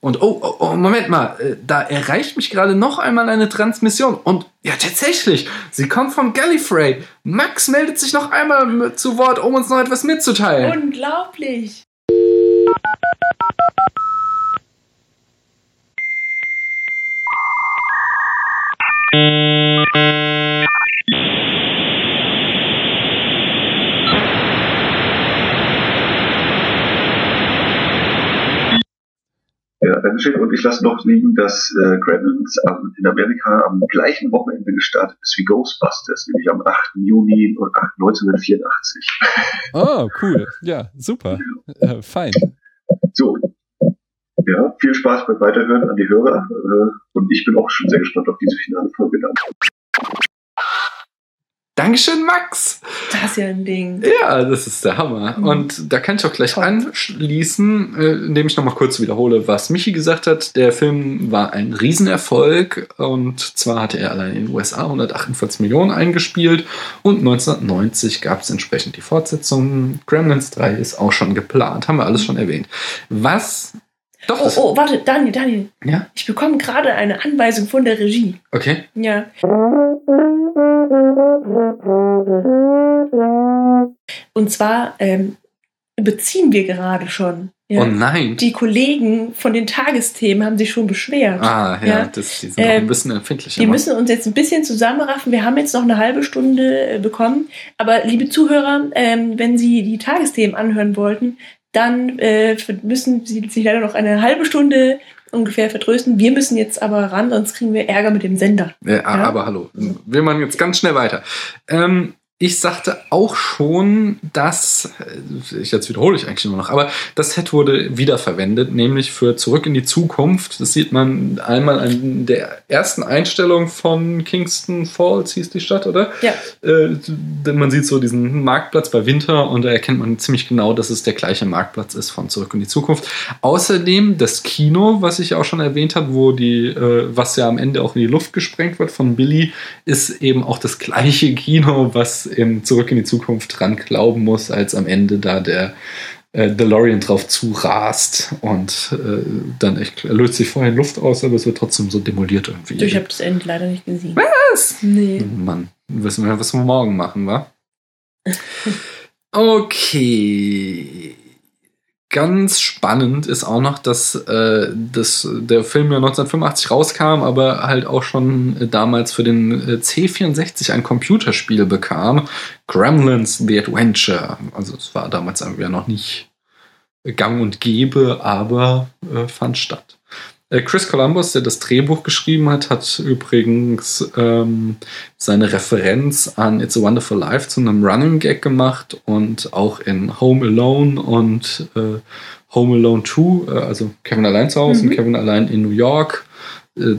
Und oh, oh, oh, Moment mal, äh, da erreicht mich gerade noch einmal eine Transmission. Und ja, tatsächlich, sie kommt von Gallifrey. Max meldet sich noch einmal zu Wort, um uns noch etwas mitzuteilen. Unglaublich. Ja, Dankeschön. Und ich lasse noch liegen, dass äh, Gremlins am, in Amerika am gleichen Wochenende gestartet ist wie Ghostbusters, nämlich am 8. Juni 1984. Oh, cool. Ja, super. Äh, fein. So. Ja, viel Spaß beim Weiterhören an die Hörer. Äh, und ich bin auch schon sehr gespannt auf diese finale Folge dann. Dankeschön, Max. Das ist ja ein Ding. Ja, das ist der Hammer. Mhm. Und da kann ich auch gleich anschließen, äh, indem ich nochmal kurz wiederhole, was Michi gesagt hat. Der Film war ein Riesenerfolg und zwar hatte er allein in den USA 148 Millionen eingespielt und 1990 gab es entsprechend die Fortsetzung. Gremlins 3 ist auch schon geplant, haben wir alles schon erwähnt. Was? Doch, Oh, oh, warte, Daniel, Daniel. Ja? Ich bekomme gerade eine Anweisung von der Regie. okay. Ja. Und zwar ähm, beziehen wir gerade schon Oh nein. Die Kollegen von den Tagesthemen haben sich schon beschwert. Ah, ja, das, die sind Ähm, ein bisschen empfindlicher. Die ne? müssen uns jetzt ein bisschen zusammenraffen. Wir haben jetzt noch eine halbe Stunde äh, bekommen. Aber liebe Zuhörer, ähm, wenn Sie die Tagesthemen anhören wollten, dann äh, müssen Sie sich leider noch eine halbe Stunde ungefähr vertrösten. Wir müssen jetzt aber ran, sonst kriegen wir Ärger mit dem Sender. Ja, Aber hallo, wir machen jetzt ganz schnell weiter. Ähm, ich sagte auch schon, dass, äh, jetzt wiederhole ich eigentlich nur noch, aber das Set wurde wiederverwendet, nämlich für Zurück in die Zukunft. Das sieht man einmal an der ersten Einstellung von Kingston Falls, hieß die Stadt, oder? Ja. Äh, denn man sieht so diesen Marktplatz bei Winter und da erkennt man ziemlich genau, dass es der gleiche Marktplatz ist von Zurück in die Zukunft. Außerdem das Kino, was ich auch schon erwähnt habe, wo die, äh, was ja am Ende auch in die Luft gesprengt wird von Billy, ist eben auch das gleiche Kino, was in Zurück in die Zukunft dran glauben muss, als am Ende da der äh, DeLorean drauf zurast und äh, dann echt er löst sich vorher in Luft aus, aber es wird trotzdem so demoliert irgendwie. Ich habe das Ende leider nicht gesehen. Was? Nee. Mann, wissen wir, was wir morgen machen, wa? Okay. Ganz spannend ist auch noch, dass, äh, das, der Film ja 1985 rauskam, aber halt auch schon äh, damals für den äh, C64 ein Computerspiel bekam. Gremlins The Adventure. Also es war damals ja noch nicht gang und gäbe, aber äh, fand statt. Äh, Chris Columbus, der das Drehbuch geschrieben hat, hat übrigens ähm, seine Referenz an It's a Wonderful Life zu einem Running Gag gemacht und auch in Home Alone und äh, Home Alone 2, äh, also Kevin allein zu Hause Mhm. und Kevin allein in New York, äh,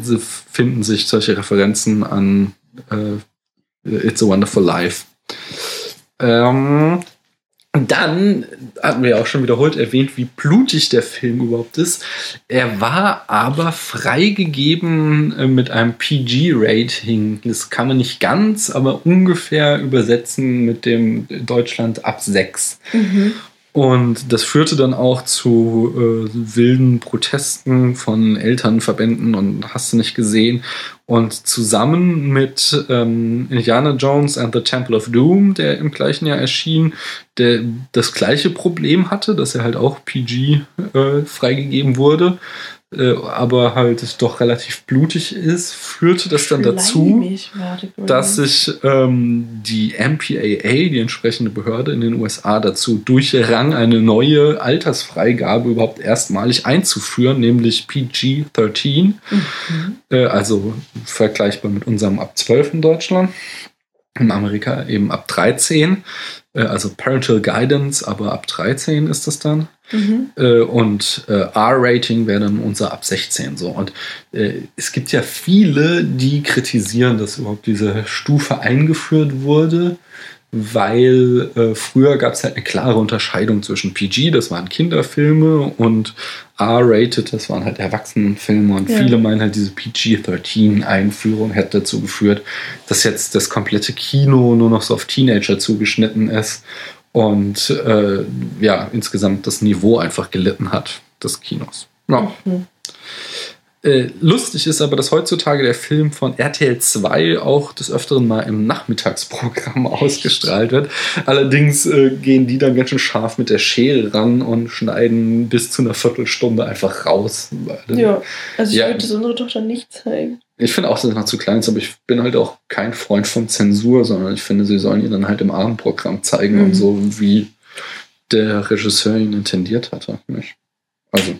finden sich solche Referenzen an äh, It's a Wonderful Life. Ähm, dann hatten wir ja auch schon wiederholt erwähnt, wie blutig der Film überhaupt ist. Er war aber freigegeben äh, mit einem PG-Rating. Das kann man nicht ganz, aber ungefähr übersetzen mit dem Deutschland ab 6. Mhm. Und das führte dann auch zu äh, wilden Protesten von Elternverbänden und hast du nicht gesehen. Und zusammen mit ähm, Indiana Jones and the Temple of Doom, der im gleichen Jahr erschien, der das gleiche Problem hatte, dass er halt auch PG äh, freigegeben wurde, äh, aber halt doch relativ blutig ist, führte das dann dazu, dass sich ähm, die MPAA, die entsprechende Behörde in den USA, dazu durchrang, eine neue Altersfreigabe überhaupt erstmalig einzuführen, nämlich PG-13, äh, also vergleichbar mit unserem ab 12 in Deutschland. In Amerika eben ab 13, äh, also Parental Guidance, aber ab 13 ist das dann. Mhm. Äh, und äh, R-Rating wäre dann unser ab 16 so. Und äh, es gibt ja viele, die kritisieren, dass überhaupt diese Stufe eingeführt wurde, weil äh, früher gab es halt eine klare Unterscheidung zwischen PG, das waren Kinderfilme, und R-Rated, das waren halt Erwachsenenfilme. Und Ja. viele meinen halt, diese PG-13-Einführung hätte dazu geführt, dass jetzt das komplette Kino nur noch so auf Teenager zugeschnitten ist und äh, ja, insgesamt das Niveau einfach gelitten hat des Kinos. Ja. Mhm. Äh, lustig ist aber, dass heutzutage der Film von RTL 2 auch des Öfteren mal im Nachmittagsprogramm ausgestrahlt wird. Allerdings äh, gehen die dann ganz schön scharf mit der Schere ran und schneiden bis zu einer Viertelstunde einfach raus. Ja, also ich Ja. wollte es unsere Tochter nicht zeigen. Ich finde auch, dass es noch zu klein ist, aber ich bin halt auch kein Freund von Zensur, sondern ich finde, sie sollen ihn dann halt im Abendprogramm zeigen Mhm. und so, wie der Regisseur ihn intendiert hatte. Nicht? Also,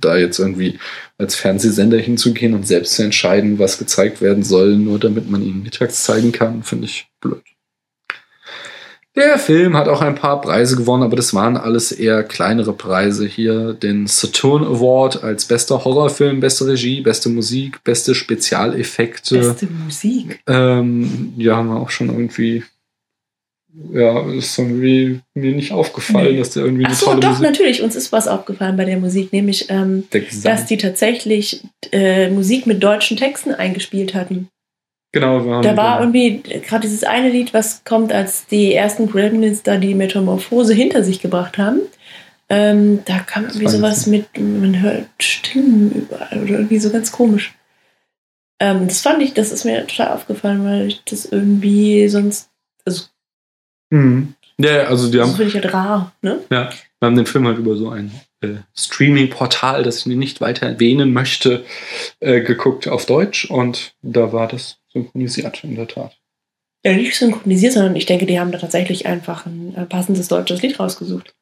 da jetzt irgendwie als Fernsehsender hinzugehen und selbst zu entscheiden, was gezeigt werden soll, nur damit man ihn mittags zeigen kann, finde ich blöd. Der Film hat auch ein paar Preise gewonnen, aber das waren alles eher kleinere Preise. Hier den Saturn Award als bester Horrorfilm, beste Regie, beste Musik, beste Spezialeffekte. Beste Musik. Ähm, ja, haben wir auch schon irgendwie. Ja, ist irgendwie mir nicht aufgefallen, Nee. dass der irgendwie eine Ach so, tolle doch, Musik. natürlich. Uns ist was aufgefallen bei der Musik, nämlich, ähm, Der dass die tatsächlich äh, Musik mit deutschen Texten eingespielt hatten. Genau, wir haben Da war irgendwie gerade dieses eine Lied, was kommt, als die ersten Gremlins da die Metamorphose hinter sich gebracht haben. Ähm, da kam irgendwie war sowas mit, man hört Stimmen überall oder irgendwie so ganz komisch. Ähm, das fand ich, das ist mir total aufgefallen, weil ich das irgendwie sonst, also Mhm. Ja, ja, also die Das haben, finde ich halt rar, ne? ja, wir haben den Film halt über so ein äh, Streaming-Portal, das ich nicht weiter erwähnen möchte, äh, geguckt auf Deutsch und da war das synchronisiert, in der Tat. Ja, nicht synchronisiert, sondern ich denke, die haben da tatsächlich einfach ein äh, passendes deutsches Lied rausgesucht.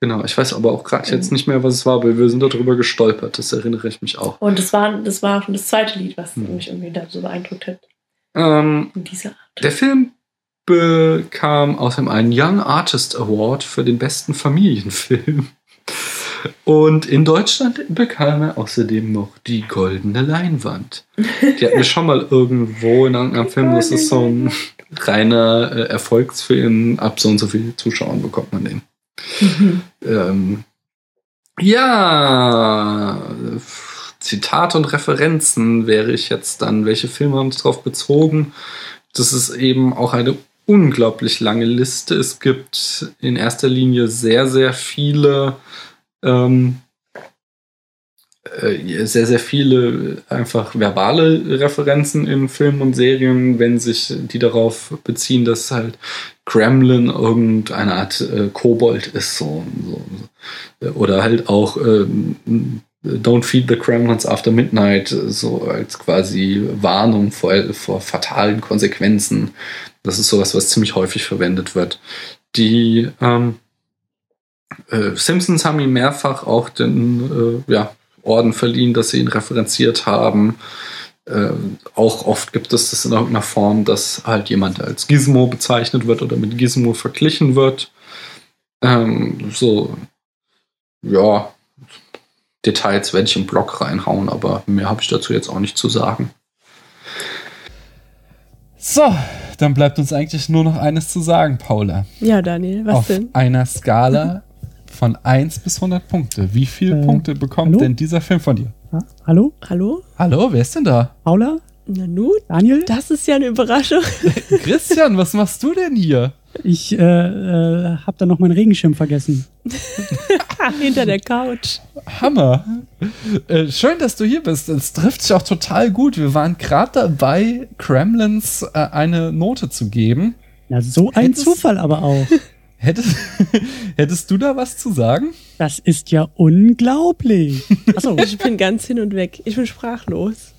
Genau, ich weiß aber auch gerade jetzt nicht mehr, was es war, aber wir sind darüber gestolpert, das erinnere ich mich auch. Und das war, das war schon das zweite Lied, was Hm. mich irgendwie da so beeindruckt hat. Ähm, In dieser Art. Der Film bekam außerdem einen Young Artist Award für den besten Familienfilm. Und in Deutschland bekam er außerdem noch die goldene Leinwand. Die hatten wir schon mal irgendwo in irgendeinem Film. Das ist so ein reiner äh, Erfolgsfilm. Ab so und so viele Zuschauern bekommt man den. Ähm, ja, Zitate und Referenzen wäre ich jetzt dann. Welche Filme haben sich darauf bezogen? Das ist eben auch eine unglaublich lange Liste. Es gibt in erster Linie sehr, sehr viele, ähm, äh, sehr, sehr viele einfach verbale Referenzen in Filmen und Serien, wenn sich die darauf beziehen, dass halt Gremlin irgendeine Art äh, Kobold ist. So, so. Oder halt auch ähm, Don't feed the Gremlins after midnight, so als quasi Warnung vor, vor fatalen Konsequenzen. Das ist sowas, was ziemlich häufig verwendet wird. Die ähm, äh, Simpsons haben ihm mehrfach auch den äh, ja, Orden verliehen, dass sie ihn referenziert haben. Äh, auch oft gibt es das in irgendeiner Form, dass halt jemand als Gizmo bezeichnet wird oder mit Gizmo verglichen wird. Ähm, so, ja, Details werde ich im Blog reinhauen, aber mehr habe ich dazu jetzt auch nicht zu sagen. So, dann bleibt uns eigentlich nur noch eines zu sagen, Paula. Ja, Daniel, was Auf denn? einer Skala von 1 bis 100 Punkte. Wie viele Äh, Punkte bekommt hallo? denn dieser Film von dir? Ha? Hallo? Hallo? Hallo, wer ist denn da? Paula? Na nun? Daniel? Das ist ja eine Überraschung. Christian, was machst du denn hier? Ich äh, äh, hab da noch meinen Regenschirm vergessen. Hinter der Couch. Hammer. Äh, schön, dass du hier bist. Es trifft sich auch total gut. Wir waren gerade dabei, Kremlins äh, eine Note zu geben. Na, so ein Hättest- Zufall aber auch. Hättest, hättest du da was zu sagen? Das ist ja unglaublich. Achso, Ich bin ganz hin und weg. Ich bin sprachlos.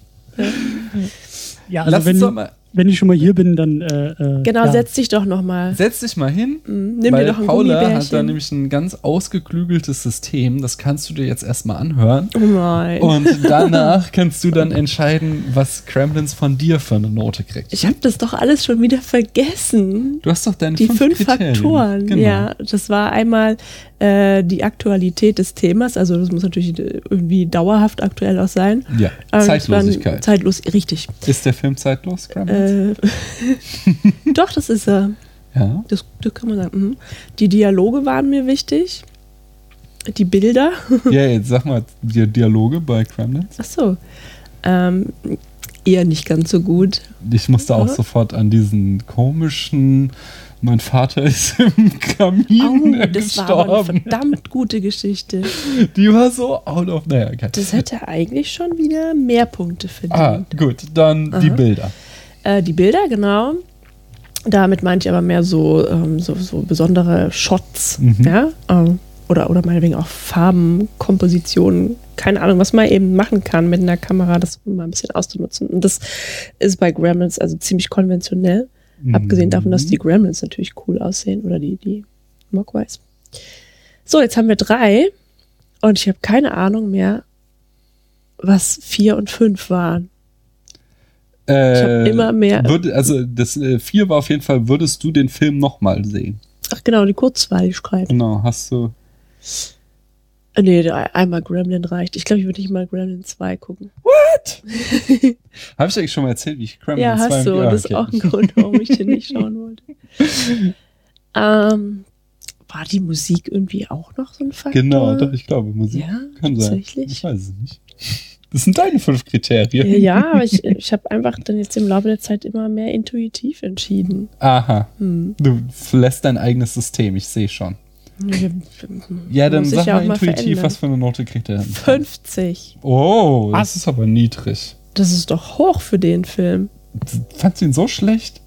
ja, Lass also uns doch wenn, mal- wenn ich schon mal hier bin, dann äh, äh, Genau, ja. setz dich doch noch mal. Setz dich mal hin. Mhm, Nimm weil dir doch ein Paula hat da nämlich ein ganz ausgeklügeltes System. Das kannst du dir jetzt erstmal anhören. Oh nein. Und danach kannst du dann entscheiden, was Kremlins von dir für eine Note kriegt. ich habe das doch alles schon wieder vergessen. Du hast doch deine Die fünf, fünf. Faktoren, Genau. ja. Das war einmal äh, die Aktualität des Themas, also das muss natürlich äh, irgendwie dauerhaft aktuell auch sein. Ja, das war ein- Zeitlosigkeit. Zeitlos, richtig. Ist der Film zeitlos, Kremlins? Äh, doch, das ist er. ja. Das, das kann man sagen. Mhm. Die Dialoge waren mir wichtig. Die Bilder. Ja, jetzt sag mal die Dialoge bei Kremlins. Ach so. Ähm, eher nicht ganz so gut. Ich musste auch Ja. sofort an diesen komischen, mein Vater ist im Kamin Oh, das war aber eine gestorben. verdammt gute Geschichte. Die war so out of, naja, okay. Das hätte eigentlich schon wieder mehr Punkte verdient. Ah, gut, dann die Aha. Bilder. Äh, die Bilder, genau. Damit meinte ich aber mehr so, ähm, so, so besondere Shots. Mhm. Ja? Ähm, oder, oder meinetwegen auch Farben, Kompositionen, keine Ahnung, was man eben machen kann mit einer Kamera, das mal ein bisschen auszunutzen. Und das ist bei Gremlins also ziemlich konventionell. Mhm. Abgesehen davon, dass die Gremlins natürlich cool aussehen oder die, die Mogwais. So, jetzt haben wir drei und ich habe keine Ahnung mehr, was vier und fünf waren. Äh, immer mehr- Würde, also das äh, vier war auf jeden Fall, würdest du den Film nochmal sehen? Ach genau, die Kurzweiligkeit. Genau, hast du. Äh, Nee, einmal Gremlin reicht. Ich glaube, ich würde nicht mal Gremlin 2 gucken. What? Habe ich eigentlich schon mal erzählt, wie ich Kremlin ja, hast 2 du. Ja, das ist okay. auch ein Grund, warum ich den nicht schauen wollte. ähm, war die Musik irgendwie auch noch so ein Faktor? Genau, doch, ich glaube, Musik Ja, kann sein. tatsächlich? Ich weiß es nicht. Das sind deine fünf Kriterien. Ja, aber ich, ich habe einfach dann jetzt im Laufe der Zeit immer mehr intuitiv entschieden. Aha. Hm. Du lässt dein eigenes System, ich sehe schon. Ja, dann Muss ich sag mal auch mal intuitiv, verändern. was für eine Note kriegt er denn? 50. Oh, das ist aber niedrig. Das ist doch hoch für den Film. Fandst du ihn so schlecht?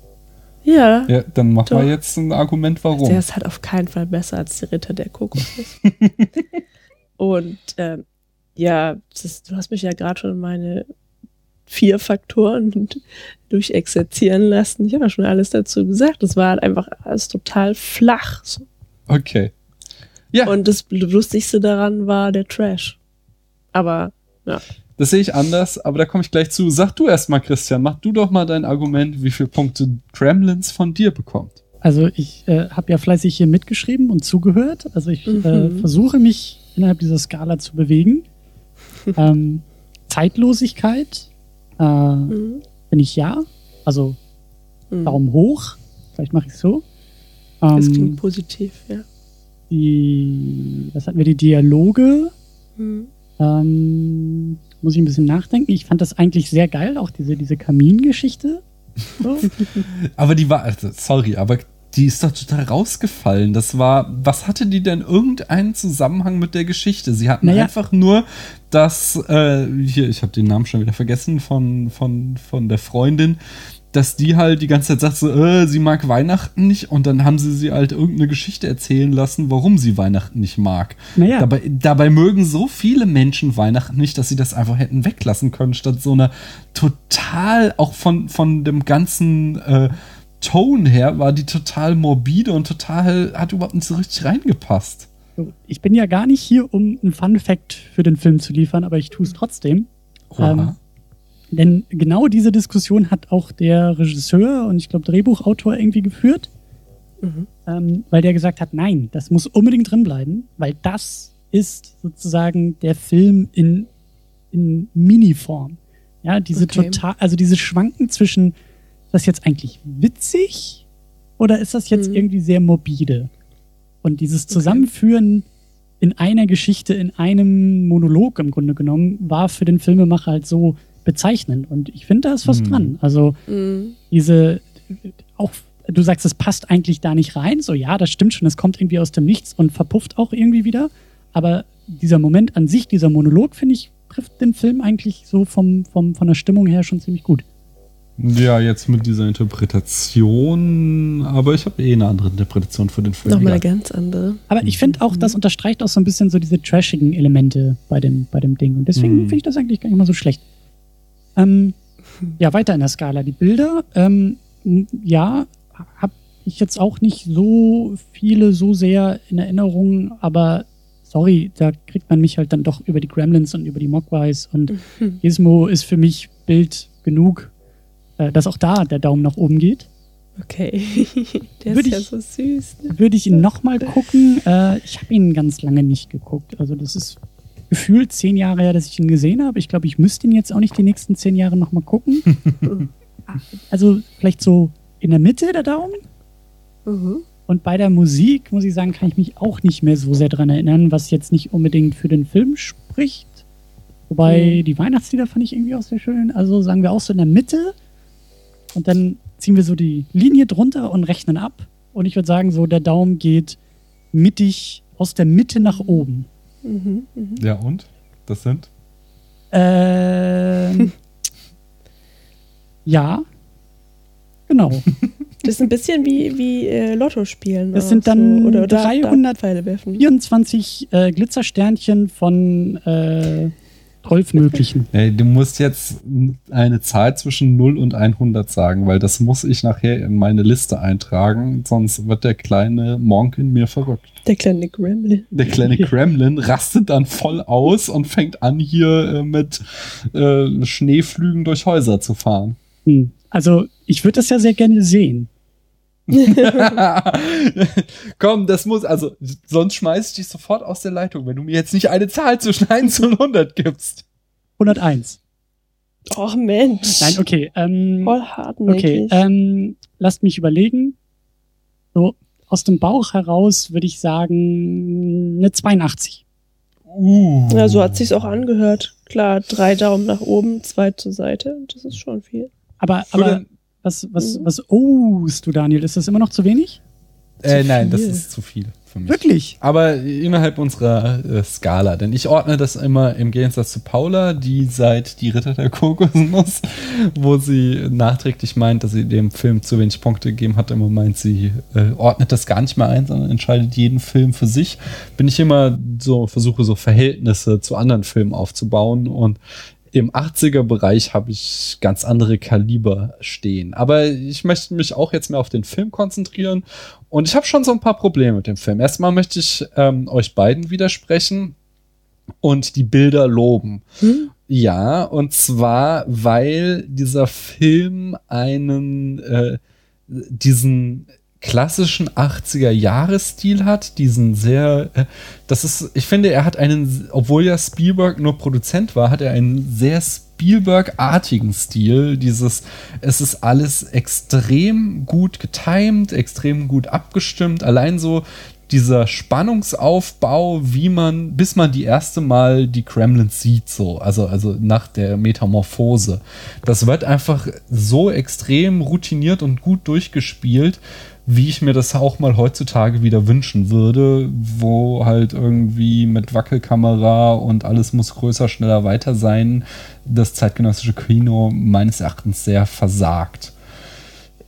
Ja. Ja, dann mach Doch. mal jetzt ein Argument, warum. Der ist halt auf keinen Fall besser als der Ritter der Kokosnuss. Und ähm, ja, das, du hast mich ja gerade schon meine vier Faktoren durchexerzieren lassen. Ich habe ja schon alles dazu gesagt. Das war halt einfach alles total flach. So. Okay. Und das Lustigste daran war der Trash. Aber ja. Das sehe ich anders, aber da komme ich gleich zu. Sag du erst mal, Christian, mach du doch mal dein Argument, wie viele Punkte Gremlins von dir bekommt. Also ich äh, habe ja fleißig hier mitgeschrieben und zugehört. Also ich äh, Mhm. versuche mich innerhalb dieser Skala zu bewegen. ähm, Zeitlosigkeit äh, Mhm. bin ich ja. Also Mhm. Daumen hoch. Vielleicht mache ich es so. Das Ähm, klingt positiv, ja. die, was hatten wir, die Dialoge. Mhm. Ähm, muss ich ein bisschen nachdenken. Ich fand das eigentlich sehr geil, auch diese, diese Kamingeschichte. So. Aber die war, also, sorry, aber die ist doch total rausgefallen. Das war, was hatte die denn irgendeinen Zusammenhang mit der Geschichte? Sie hatten Naja. einfach nur das, äh, hier, ich habe den Namen schon wieder vergessen von, von, von der Freundin, dass die halt die ganze Zeit sagt so, äh, sie mag Weihnachten nicht und dann haben sie sie halt irgendeine Geschichte erzählen lassen, warum sie Weihnachten nicht mag. Naja. Dabei, dabei mögen so viele Menschen Weihnachten nicht, dass sie das einfach hätten weglassen können, statt so einer total, auch von, von dem ganzen äh, Tone her, war die total morbide und total, hat überhaupt nicht so richtig reingepasst. Ich bin ja gar nicht hier, um einen Fun Fact für den Film zu liefern, aber ich tue es trotzdem. Ähm, denn genau diese Diskussion hat auch der Regisseur und ich glaube Drehbuchautor irgendwie geführt, Mhm. ähm, weil der gesagt hat, nein, das muss unbedingt drin bleiben, weil das ist sozusagen der Film in, in Mini-Form. Ja, diese Okay. total, also diese Schwanken zwischen, das jetzt eigentlich witzig oder ist das jetzt Mhm. irgendwie sehr morbide? Und dieses Zusammenführen in einer Geschichte, in einem Monolog im Grunde genommen, war für den Filmemacher halt so bezeichnend. Und ich finde, da ist was Mhm. dran. Also Mhm. diese, auch, du sagst, es passt eigentlich da nicht rein. So, ja, das stimmt schon, es kommt irgendwie aus dem Nichts und verpufft auch irgendwie wieder. Aber dieser Moment an sich, dieser Monolog, finde ich, trifft den Film eigentlich so vom, vom, von der Stimmung her schon ziemlich gut. Ja, jetzt mit dieser Interpretation, aber ich habe eh eine andere Interpretation für den Film. Nochmal eine ganz andere. Aber ich finde auch, das unterstreicht auch so ein bisschen so diese trashigen Elemente bei dem, bei dem Ding. Und deswegen Mhm. finde ich das eigentlich gar nicht mal so schlecht. Ähm, ja, weiter in der Skala. Die Bilder, ähm, ja, habe ich jetzt auch nicht so viele so sehr in Erinnerung, aber sorry, da kriegt man mich halt dann doch über die Gremlins und über die Mogwais und Mhm. Gizmo ist für mich Bild genug, äh, dass auch da der Daumen nach oben geht. Okay. Der Würde ist ja ich- so süß. Ne? Würde ich ihn nochmal gucken? Äh, ich habe ihn ganz lange nicht geguckt. Also das ist gefühlt zehn Jahre her, dass ich ihn gesehen habe. Ich glaube, ich müsste ihn jetzt auch nicht die nächsten zehn Jahre nochmal gucken. also vielleicht so in der Mitte der Daumen. Mhm. Und bei der Musik, muss ich sagen, kann ich mich auch nicht mehr so sehr dran erinnern, was jetzt nicht unbedingt für den Film spricht. Wobei Mhm. die Weihnachtslieder fand ich irgendwie auch sehr schön. Also sagen wir auch so in der Mitte. Und dann ziehen wir so die Linie drunter und rechnen ab. Und ich würde sagen, so der Daumen geht mittig aus der Mitte nach oben. Mhm. Mhm. Ja, und? Das sind? Ähm, ja, genau. Das ist ein bisschen wie, wie äh, Lotto spielen. Das sind dann so. oder, oder 300 Pfeile werfen. 24 äh, Glitzersternchen von äh, 12 möglichen. Ey, du musst jetzt eine Zahl zwischen 0 und 100 sagen, weil das muss ich nachher in meine Liste eintragen, sonst wird der kleine Monk in mir verrückt. Der kleine Gremlin. Der kleine Kremlin rastet dann voll aus und fängt an, hier äh, mit äh, Schneeflügen durch Häuser zu fahren. Hm. Also, ich würde das ja sehr gerne sehen. Komm, das muss, also, sonst schmeiß ich dich sofort aus der Leitung, wenn du mir jetzt nicht eine Zahl zwischen 1 und 100 gibst. 101. Och Mensch. Nein, okay. Ähm, Voll hartnäckig. okay, ähm, lasst mich überlegen. So, aus dem Bauch heraus würde ich sagen, eine 82. Uh. Ja, so hat sich's auch angehört. Klar, drei Daumen nach oben, zwei zur Seite. Das ist schon viel. Aber, aber was, was, was ohst du, Daniel? Ist das immer noch zu wenig? Äh, Zu nein, das ist zu viel. für mich. Wirklich? Aber innerhalb unserer äh, Skala. Denn ich ordne das immer im Gegensatz zu Paula, die seit Die Ritter der Kokosnuss, wo sie nachträglich meint, dass sie dem Film zu wenig Punkte gegeben hat, immer meint, sie äh, ordnet das gar nicht mehr ein, sondern entscheidet jeden Film für sich. Bin ich immer so, versuche so Verhältnisse zu anderen Filmen aufzubauen und im 80er-Bereich habe ich ganz andere Kaliber stehen. Aber ich möchte mich auch jetzt mehr auf den Film konzentrieren. Und ich habe schon so ein paar Probleme mit dem Film. Erstmal möchte ich ähm, euch beiden widersprechen und die Bilder loben. Ja, und zwar, weil dieser Film einen, äh, diesen klassischen 80er-Jahres-Stil hat, diesen sehr, äh, das ist, ich finde, er hat einen, obwohl ja Spielberg nur Produzent war, hat er einen sehr Spielberg-artigen Stil. Dieses, es ist alles extrem gut getimed, extrem gut abgestimmt. Allein so dieser Spannungsaufbau, wie man, bis man die erste Mal die Kremlins sieht, so, also, also nach der Metamorphose. Das wird einfach so extrem routiniert und gut durchgespielt, wie ich mir das auch mal heutzutage wieder wünschen würde, wo halt irgendwie mit Wackelkamera und alles muss größer, schneller, weiter sein, das zeitgenössische Kino meines Erachtens sehr versagt.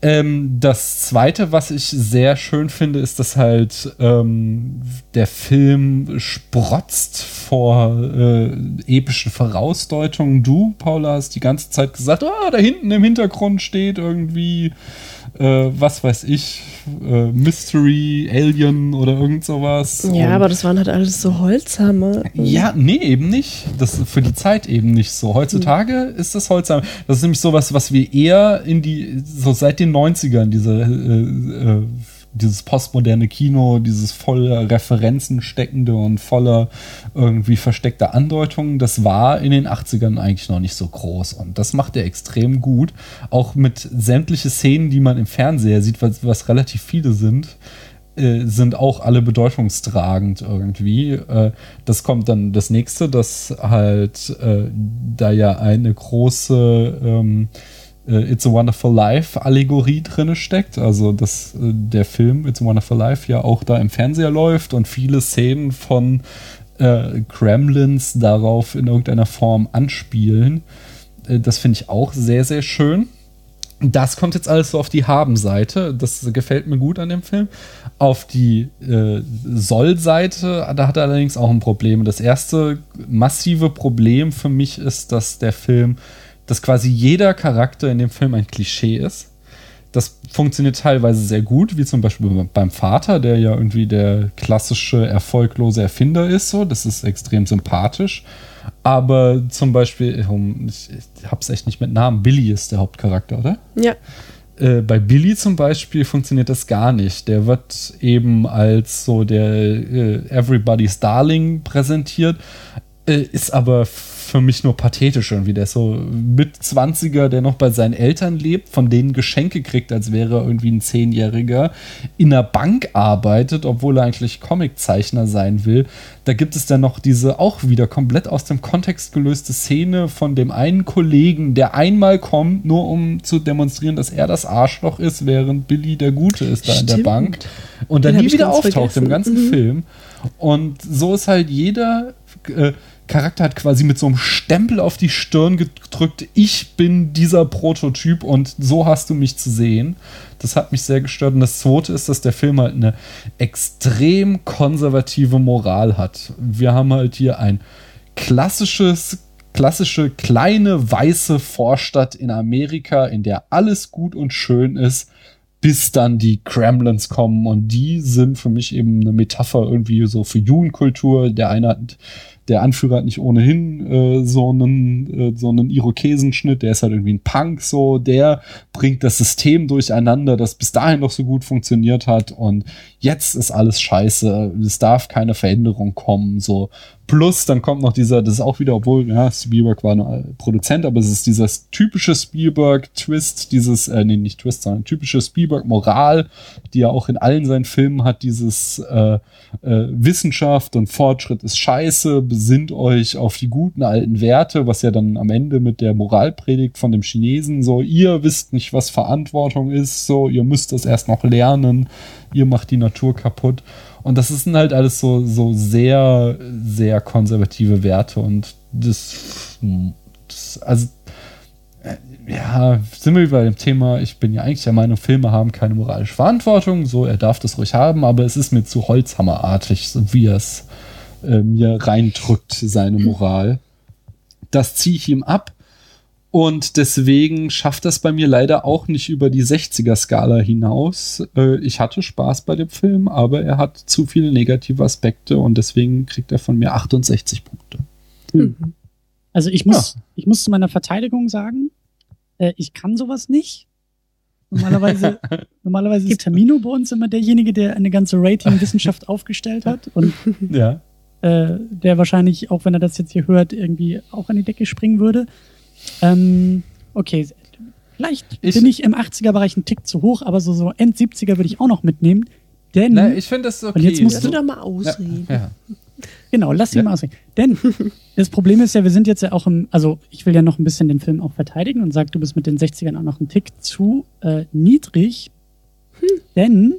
Ähm, das zweite, was ich sehr schön finde, ist, dass halt ähm, der Film sprotzt vor äh, epischen Vorausdeutungen. Du, Paula, hast die ganze Zeit gesagt, ah, da hinten im Hintergrund steht irgendwie, äh, was weiß ich, äh, Mystery, Alien oder irgend sowas. Ja, Und- aber das waren halt alles so Holzhammer. ja, nee, eben nicht. Das ist für die Zeit eben nicht so. Heutzutage ist das Holzheim. Das ist nämlich sowas, was wir eher in die, so seit den 90ern, diese, äh, äh, dieses postmoderne Kino, dieses voller Referenzen steckende und voller irgendwie versteckter Andeutungen, das war in den 80ern eigentlich noch nicht so groß. Und das macht er extrem gut. Auch mit sämtliche Szenen, die man im Fernseher sieht, was, was relativ viele sind, äh, sind auch alle bedeutungstragend irgendwie. Äh, das kommt dann das nächste, dass halt äh, da ja eine große ähm, äh, It's a Wonderful Life Allegorie drinne steckt. Also, dass äh, der Film It's a Wonderful Life ja auch da im Fernseher läuft und viele Szenen von äh, Gremlins darauf in irgendeiner Form anspielen. Äh, das finde ich auch sehr, sehr schön. Das kommt jetzt alles so auf die Haben-Seite. Das gefällt mir gut an dem Film. Auf die äh, Soll-Seite, da hat er allerdings auch ein Problem. Das erste massive Problem für mich ist, dass der Film, dass quasi jeder Charakter in dem Film ein Klischee ist. Das funktioniert teilweise sehr gut, wie zum Beispiel beim Vater, der ja irgendwie der klassische erfolglose Erfinder ist. So, das ist extrem sympathisch. Aber zum Beispiel, ich, ich hab's echt nicht mit Namen. Billy ist der Hauptcharakter, oder? Ja. Äh, bei Billy zum Beispiel funktioniert das gar nicht. Der wird eben als so der äh, Everybody's Darling präsentiert, äh, ist aber für mich nur pathetisch irgendwie. Der ist so mit 20er, der noch bei seinen Eltern lebt, von denen Geschenke kriegt, als wäre er irgendwie ein Zehnjähriger, in einer Bank arbeitet, obwohl er eigentlich Comiczeichner sein will. Da gibt es dann noch diese auch wieder komplett aus dem Kontext gelöste Szene von dem einen Kollegen, der einmal kommt, nur um zu demonstrieren, dass er das Arschloch ist, während Billy der Gute ist da in der Stimmt. Bank. Und dann Den nie wieder auftaucht im vergessen. ganzen Mhm. Film. Und so ist halt jeder äh, Charakter hat quasi mit so einem Stempel auf die Stirn gedrückt, ich bin dieser Prototyp und so hast du mich zu sehen. Das hat mich sehr gestört. Und das zweite ist, dass der Film halt eine extrem konservative Moral hat. Wir haben halt hier ein klassisches, klassische kleine weiße Vorstadt in Amerika, in der alles gut und schön ist, bis dann die Kremlins kommen und die sind für mich eben eine Metapher irgendwie so für Jugendkultur. Der eine hat, der Anführer hat nicht ohnehin äh, so einen äh, so einen Irokesenschnitt, der ist halt irgendwie ein Punk so, der bringt das System durcheinander, das bis dahin noch so gut funktioniert hat und jetzt ist alles scheiße, es darf keine Veränderung kommen so. Plus dann kommt noch dieser, das ist auch wieder, obwohl ja, Spielberg war nur Produzent, aber es ist dieses typische Spielberg-Twist, dieses, äh, nee, nicht Twist, sondern typische Spielberg-Moral, die er auch in allen seinen Filmen hat, dieses äh, äh, Wissenschaft und Fortschritt ist scheiße, besinnt euch auf die guten alten Werte, was ja dann am Ende mit der Moralpredigt von dem Chinesen so, ihr wisst nicht, was Verantwortung ist, so, ihr müsst das erst noch lernen. ihr macht die Natur kaputt. Und das sind halt alles so, so sehr, sehr konservative Werte und das, das also, äh, ja, sind wir bei dem Thema, ich bin ja eigentlich der Meinung, Filme haben keine moralische Verantwortung, so, er darf das ruhig haben, aber es ist mir zu holzhammerartig, so wie er es äh, mir reindrückt, seine Moral. Das ziehe ich ihm ab. Und deswegen schafft das bei mir leider auch nicht über die 60er-Skala hinaus. Äh, ich hatte Spaß bei dem Film, aber er hat zu viele negative Aspekte und deswegen kriegt er von mir 68 Punkte. Hm. Also ich muss, ich muss zu meiner Verteidigung sagen, äh, ich kann sowas nicht. Normalerweise, normalerweise ist Tamino bei uns immer derjenige, der eine ganze Rating-Wissenschaft aufgestellt hat und Ja. äh, der wahrscheinlich, auch wenn er das jetzt hier hört, irgendwie auch an die Decke springen würde. Ähm, okay, vielleicht bin ich im 80er-Bereich ein Tick zu hoch, aber so, so End 70er würde ich auch noch mitnehmen. Denn, Na, ich finde das okay. Und jetzt musst Lass du doch mal ausreden. Ja, ja. Genau, lass ihn Ja. mal ausreden. Denn das Problem ist ja, wir sind jetzt ja auch im, also ich will ja noch ein bisschen den Film auch verteidigen und sag, du bist mit den 60ern auch noch ein Tick zu äh, niedrig. Denn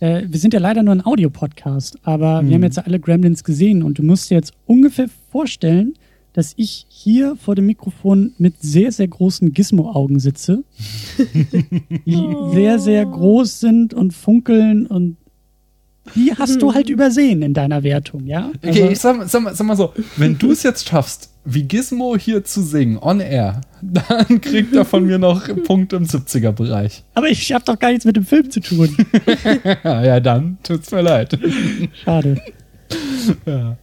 äh, wir sind ja leider nur ein Audiopodcast, aber wir Mhm. haben jetzt ja alle Gremlins gesehen und du musst dir jetzt ungefähr vorstellen, dass ich hier vor dem Mikrofon mit sehr, sehr großen Gizmo-Augen sitze, die sehr, sehr groß sind und funkeln und die hast du halt übersehen in deiner Wertung, ja? Okay, Also- ich sag, sag, mal- sag mal so, wenn du es jetzt schaffst, wie Gizmo hier zu singen, on air, dann kriegt er von mir noch Punkte im 70er-Bereich. Aber ich hab doch gar nichts mit dem Film zu tun. ja, dann tut's mir leid. Schade. Ja.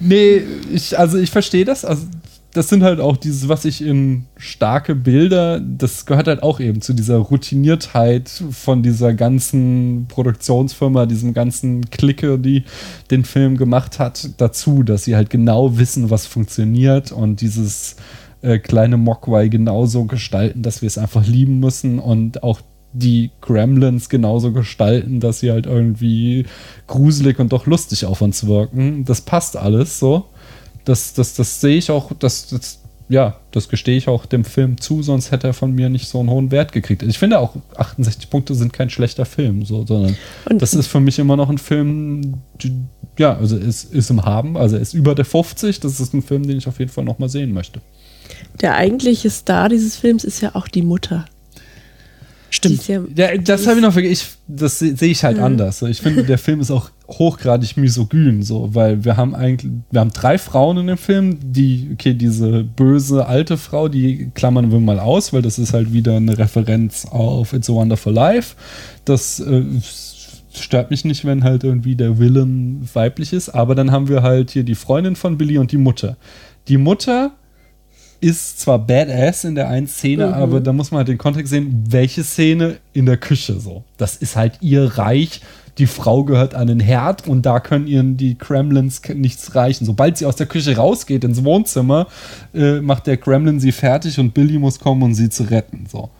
Nee, ich, also ich verstehe das. Also das sind halt auch dieses, was ich in starke Bilder, das gehört halt auch eben zu dieser Routiniertheit von dieser ganzen Produktionsfirma, diesem ganzen Clique, die den Film gemacht hat, dazu, dass sie halt genau wissen, was funktioniert und dieses äh, kleine Mogwai genauso gestalten, dass wir es einfach lieben müssen und auch die Gremlins genauso gestalten, dass sie halt irgendwie gruselig und doch lustig auf uns wirken. Das passt alles so. Das, das, das sehe ich auch, das, das, ja, das gestehe ich auch dem Film zu, sonst hätte er von mir nicht so einen hohen Wert gekriegt. Ich finde auch 68 Punkte sind kein schlechter Film, so, sondern das ist für mich immer noch ein Film, die, ja, also es ist im Haben, also er ist über der 50, das ist ein Film, den ich auf jeden Fall noch mal sehen möchte. Der eigentliche Star dieses Films ist ja auch die Mutter. Stimmt. Ja, Ja, das habe ich noch vergessen. Ich, das se- sehe ich halt Mhm. anders. So, Ich finde, der Film ist auch hochgradig misogyn, so, weil wir haben eigentlich, wir haben drei Frauen in dem Film, die, okay, diese böse alte Frau, die klammern wir mal aus, weil das ist halt wieder eine Referenz auf It's a Wonderful Life. Das äh, stört mich nicht, wenn halt irgendwie der Villain weiblich ist, aber dann haben wir halt hier die Freundin von Billy und die Mutter. Die Mutter ist zwar badass in der einen Szene, Mhm. aber da muss man halt den Kontext sehen, welche Szene in der Küche so. Das ist halt ihr Reich. Die Frau gehört an den Herd und da können ihren die Kremlins nichts reichen. Sobald sie aus der Küche rausgeht ins Wohnzimmer, äh, macht der Kremlin sie fertig und Billy muss kommen, um sie zu retten. So.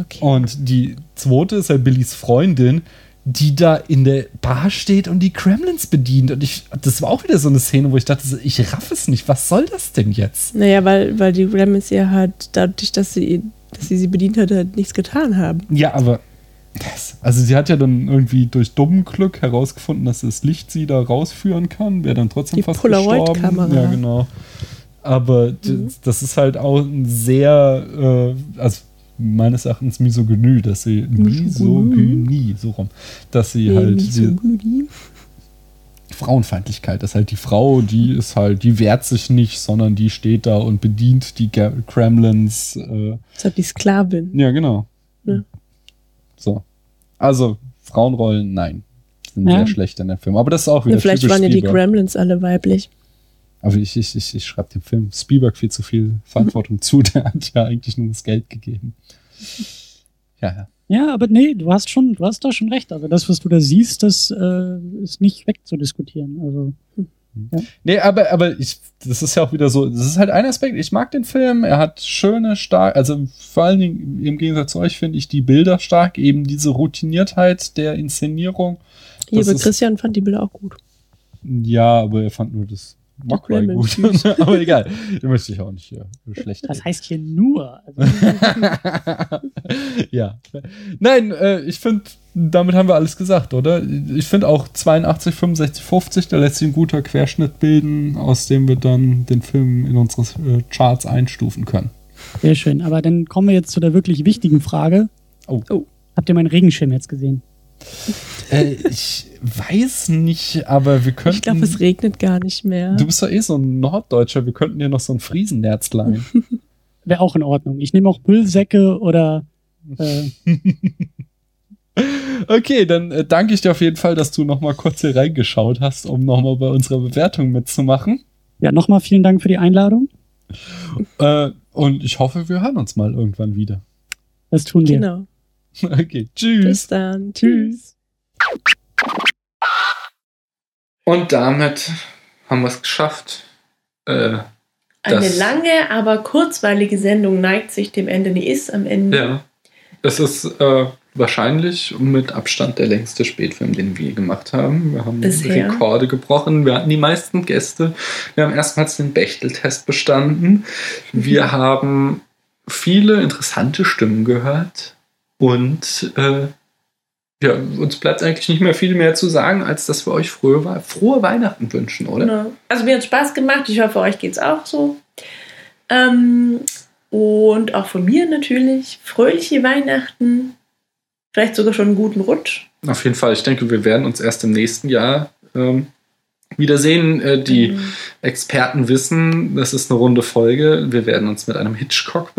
Okay. Und die zweite ist halt Billys Freundin, die da in der Bar steht und die Kremlins bedient. Und ich, das war auch wieder so eine Szene, wo ich dachte, ich raff es nicht. Was soll das denn jetzt? Naja, weil, weil die Gremlins ja halt dadurch, dass sie, dass sie sie bedient hat, halt nichts getan haben. Ja, aber. Das, also sie hat ja dann irgendwie durch dummen Glück herausgefunden, dass das Licht sie da rausführen kann, wäre dann trotzdem Die fast Polaroid-Kamera. gestorben. Ja, genau. Aber d- das ist halt auch ein sehr, äh, also meines Erachtens Misogynie, dass sie Misogynie, so rum, dass sie halt die. Frauenfeindlichkeit, dass halt die Frau, die ist halt, die wehrt sich nicht, sondern die steht da und bedient die Kremlins. Äh, Das die Sklavin. ja, genau. Ja. So. Also, Frauenrollen, nein. Sind Ja. sehr schlecht in dem Film. Aber das ist auch wieder Ja, vielleicht waren ja die. Gremlins alle weiblich. Aber ich, ich, ich, ich schreibe dem Film Spielberg viel zu viel Verantwortung zu. Der hat ja eigentlich nur das Geld gegeben. Ja, ja. Ja, aber nee, du hast schon, du hast da schon recht. Also das, was du da siehst, das äh, ist nicht wegzudiskutieren. Also ja. Nee, aber, aber ich, das ist ja auch wieder so, das ist halt ein Aspekt. Ich mag den Film, er hat schöne, stark, also vor allen Dingen im Gegensatz zu euch finde ich die Bilder stark, eben diese Routiniertheit der Inszenierung. Hier, aber ist- Christian fand die Bilder auch gut. Ja, aber er fand nur das Mogwai Lemon gut. Aber egal, den möchte ich auch nicht äh, schlecht Das heißt hier nur. Also, ja. Nein, äh, ich finde, damit haben wir alles gesagt, oder? Ich finde auch 82, 65, 50, da lässt sich ein guter Querschnitt bilden, aus dem wir dann den Film in unsere äh, Charts einstufen können. sehr schön. Aber dann kommen wir jetzt zu der wirklich wichtigen Frage. Oh. Habt ihr meinen Regenschirm jetzt gesehen? Äh, ich weiß nicht, aber wir könnten. Ich glaube, es regnet gar nicht mehr. Du bist doch eh so ein Norddeutscher, wir könnten dir noch so ein Friesennerz leihen. Wäre auch in Ordnung. Ich nehme auch Müllsäcke oder. Äh, Okay, dann äh, danke ich dir auf jeden Fall, dass du noch mal kurz hier reingeschaut hast, um noch mal bei unserer Bewertung mitzumachen. ja, nochmal vielen Dank für die Einladung. Äh, und ich hoffe, wir hören uns mal irgendwann wieder. Das tun wir. Genau. Okay, tschüss. Bis dann. Tschüss. Und damit haben wir es geschafft. Äh, Eine lange, aber kurzweilige Sendung neigt sich dem Ende. Die ist am Ende. Ja. Es ist äh, wahrscheinlich mit Abstand der längste Spätfilm, den wir gemacht haben. Wir haben Bisher. Rekorde gebrochen. Wir hatten die meisten Gäste. Wir haben erstmals den Bechteltest bestanden. Wir haben viele interessante Stimmen gehört. Und äh, ja, uns bleibt eigentlich nicht mehr viel mehr zu sagen, als dass wir euch frohe, frohe Weihnachten wünschen, oder? Genau. Also mir hat Spaß gemacht. Ich hoffe, euch geht's auch so. Ähm, und auch von mir natürlich. Fröhliche Weihnachten. Vielleicht sogar schon einen guten Rutsch. Auf jeden Fall. Ich denke, wir werden uns erst im nächsten Jahr ähm, wiedersehen. Äh, die Experten wissen, das ist eine runde Folge. Wir werden uns mit einem Hitchcock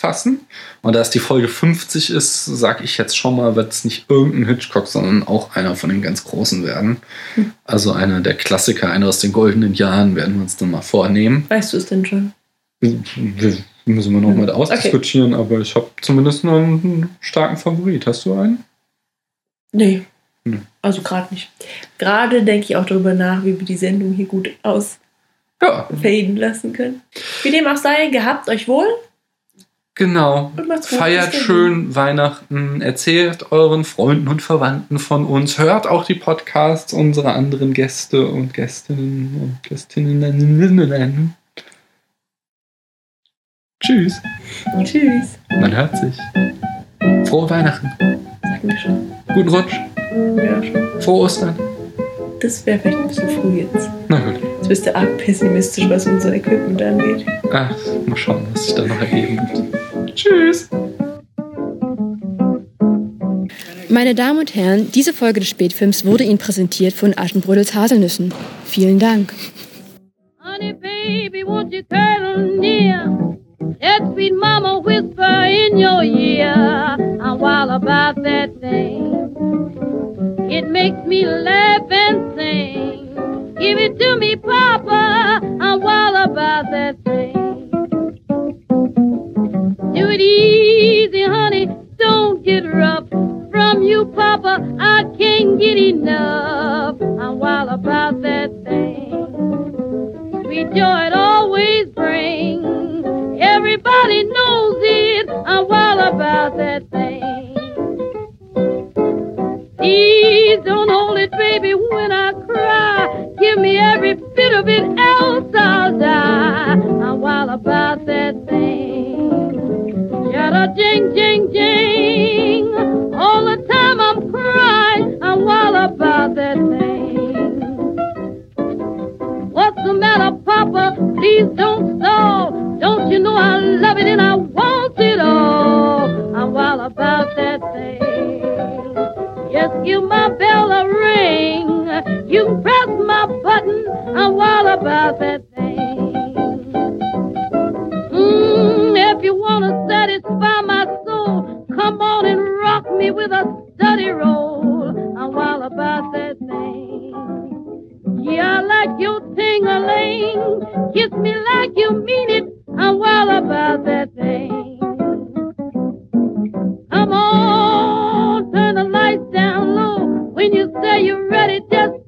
befassen. Und da es die Folge 50 ist, sage ich jetzt schon mal, wird es nicht irgendein Hitchcock, sondern auch einer von den ganz Großen werden. Hm. Also einer der Klassiker, einer aus den goldenen Jahren werden wir uns dann mal vornehmen. Weißt du es denn schon? Wir müssen wir noch mal ausdiskutieren, aber ich habe zumindest noch einen starken Favorit. Hast du einen? Nee. Hm. Also gerade nicht. Gerade denke ich auch darüber nach, wie wir die Sendung hier gut ausfaden lassen können. Wie dem auch sei, gehabt euch wohl. Genau. Feiert schön Weihnachten, erzählt euren Freunden und Verwandten von uns, hört auch die Podcasts unserer anderen Gäste und Gästinnen und Gästinnen. Tschüss. Tschüss. Man hört sich. Frohe Weihnachten. Sagen wir schon. Guten Rutsch. Ja, schon. Frohe Ostern. Das wäre vielleicht ein bisschen früh jetzt. Na gut. Jetzt bist du arg pessimistisch, was unser Equipment angeht. Ach, mal schauen, was sich da noch ergeben wird. Tschüss. Meine Damen und Herren, diese Folge des Spätfilms wurde Ihnen präsentiert von Aschenbrödels Haselnüssen. Vielen Dank. Honey, baby, won't you cuddle near? Let sweet mama whisper in your ear. I'm wild about that thing. It makes me laugh and sing. Give it to me, Papa. I'm wild about that thing. Do it easy, honey. Don't get rough. From you, Papa, I can't get enough. I'm wild about that thing. Sweet joy it always brings. Everybody knows it. I'm wild about that thing. Please don't hold it, baby, when I cry. Give me every bit of it, else I'll die. I'm wild about that thing. Yada jing, jing, jing. All the time I'm crying. I'm wild about that thing. What's the matter, Papa? Please don't stall. Don't you know I love it and I want it all? I'm wild about that thing. Just give my bell a ring. You can press my button. I'm all about that thing. Mm, if you want to satisfy my soul, come on and rock me with a study roll. I'm all about that thing. Yeah, I like your ting-a-ling. Kiss me like you mean it. I'm all about that thing. Come on. but it just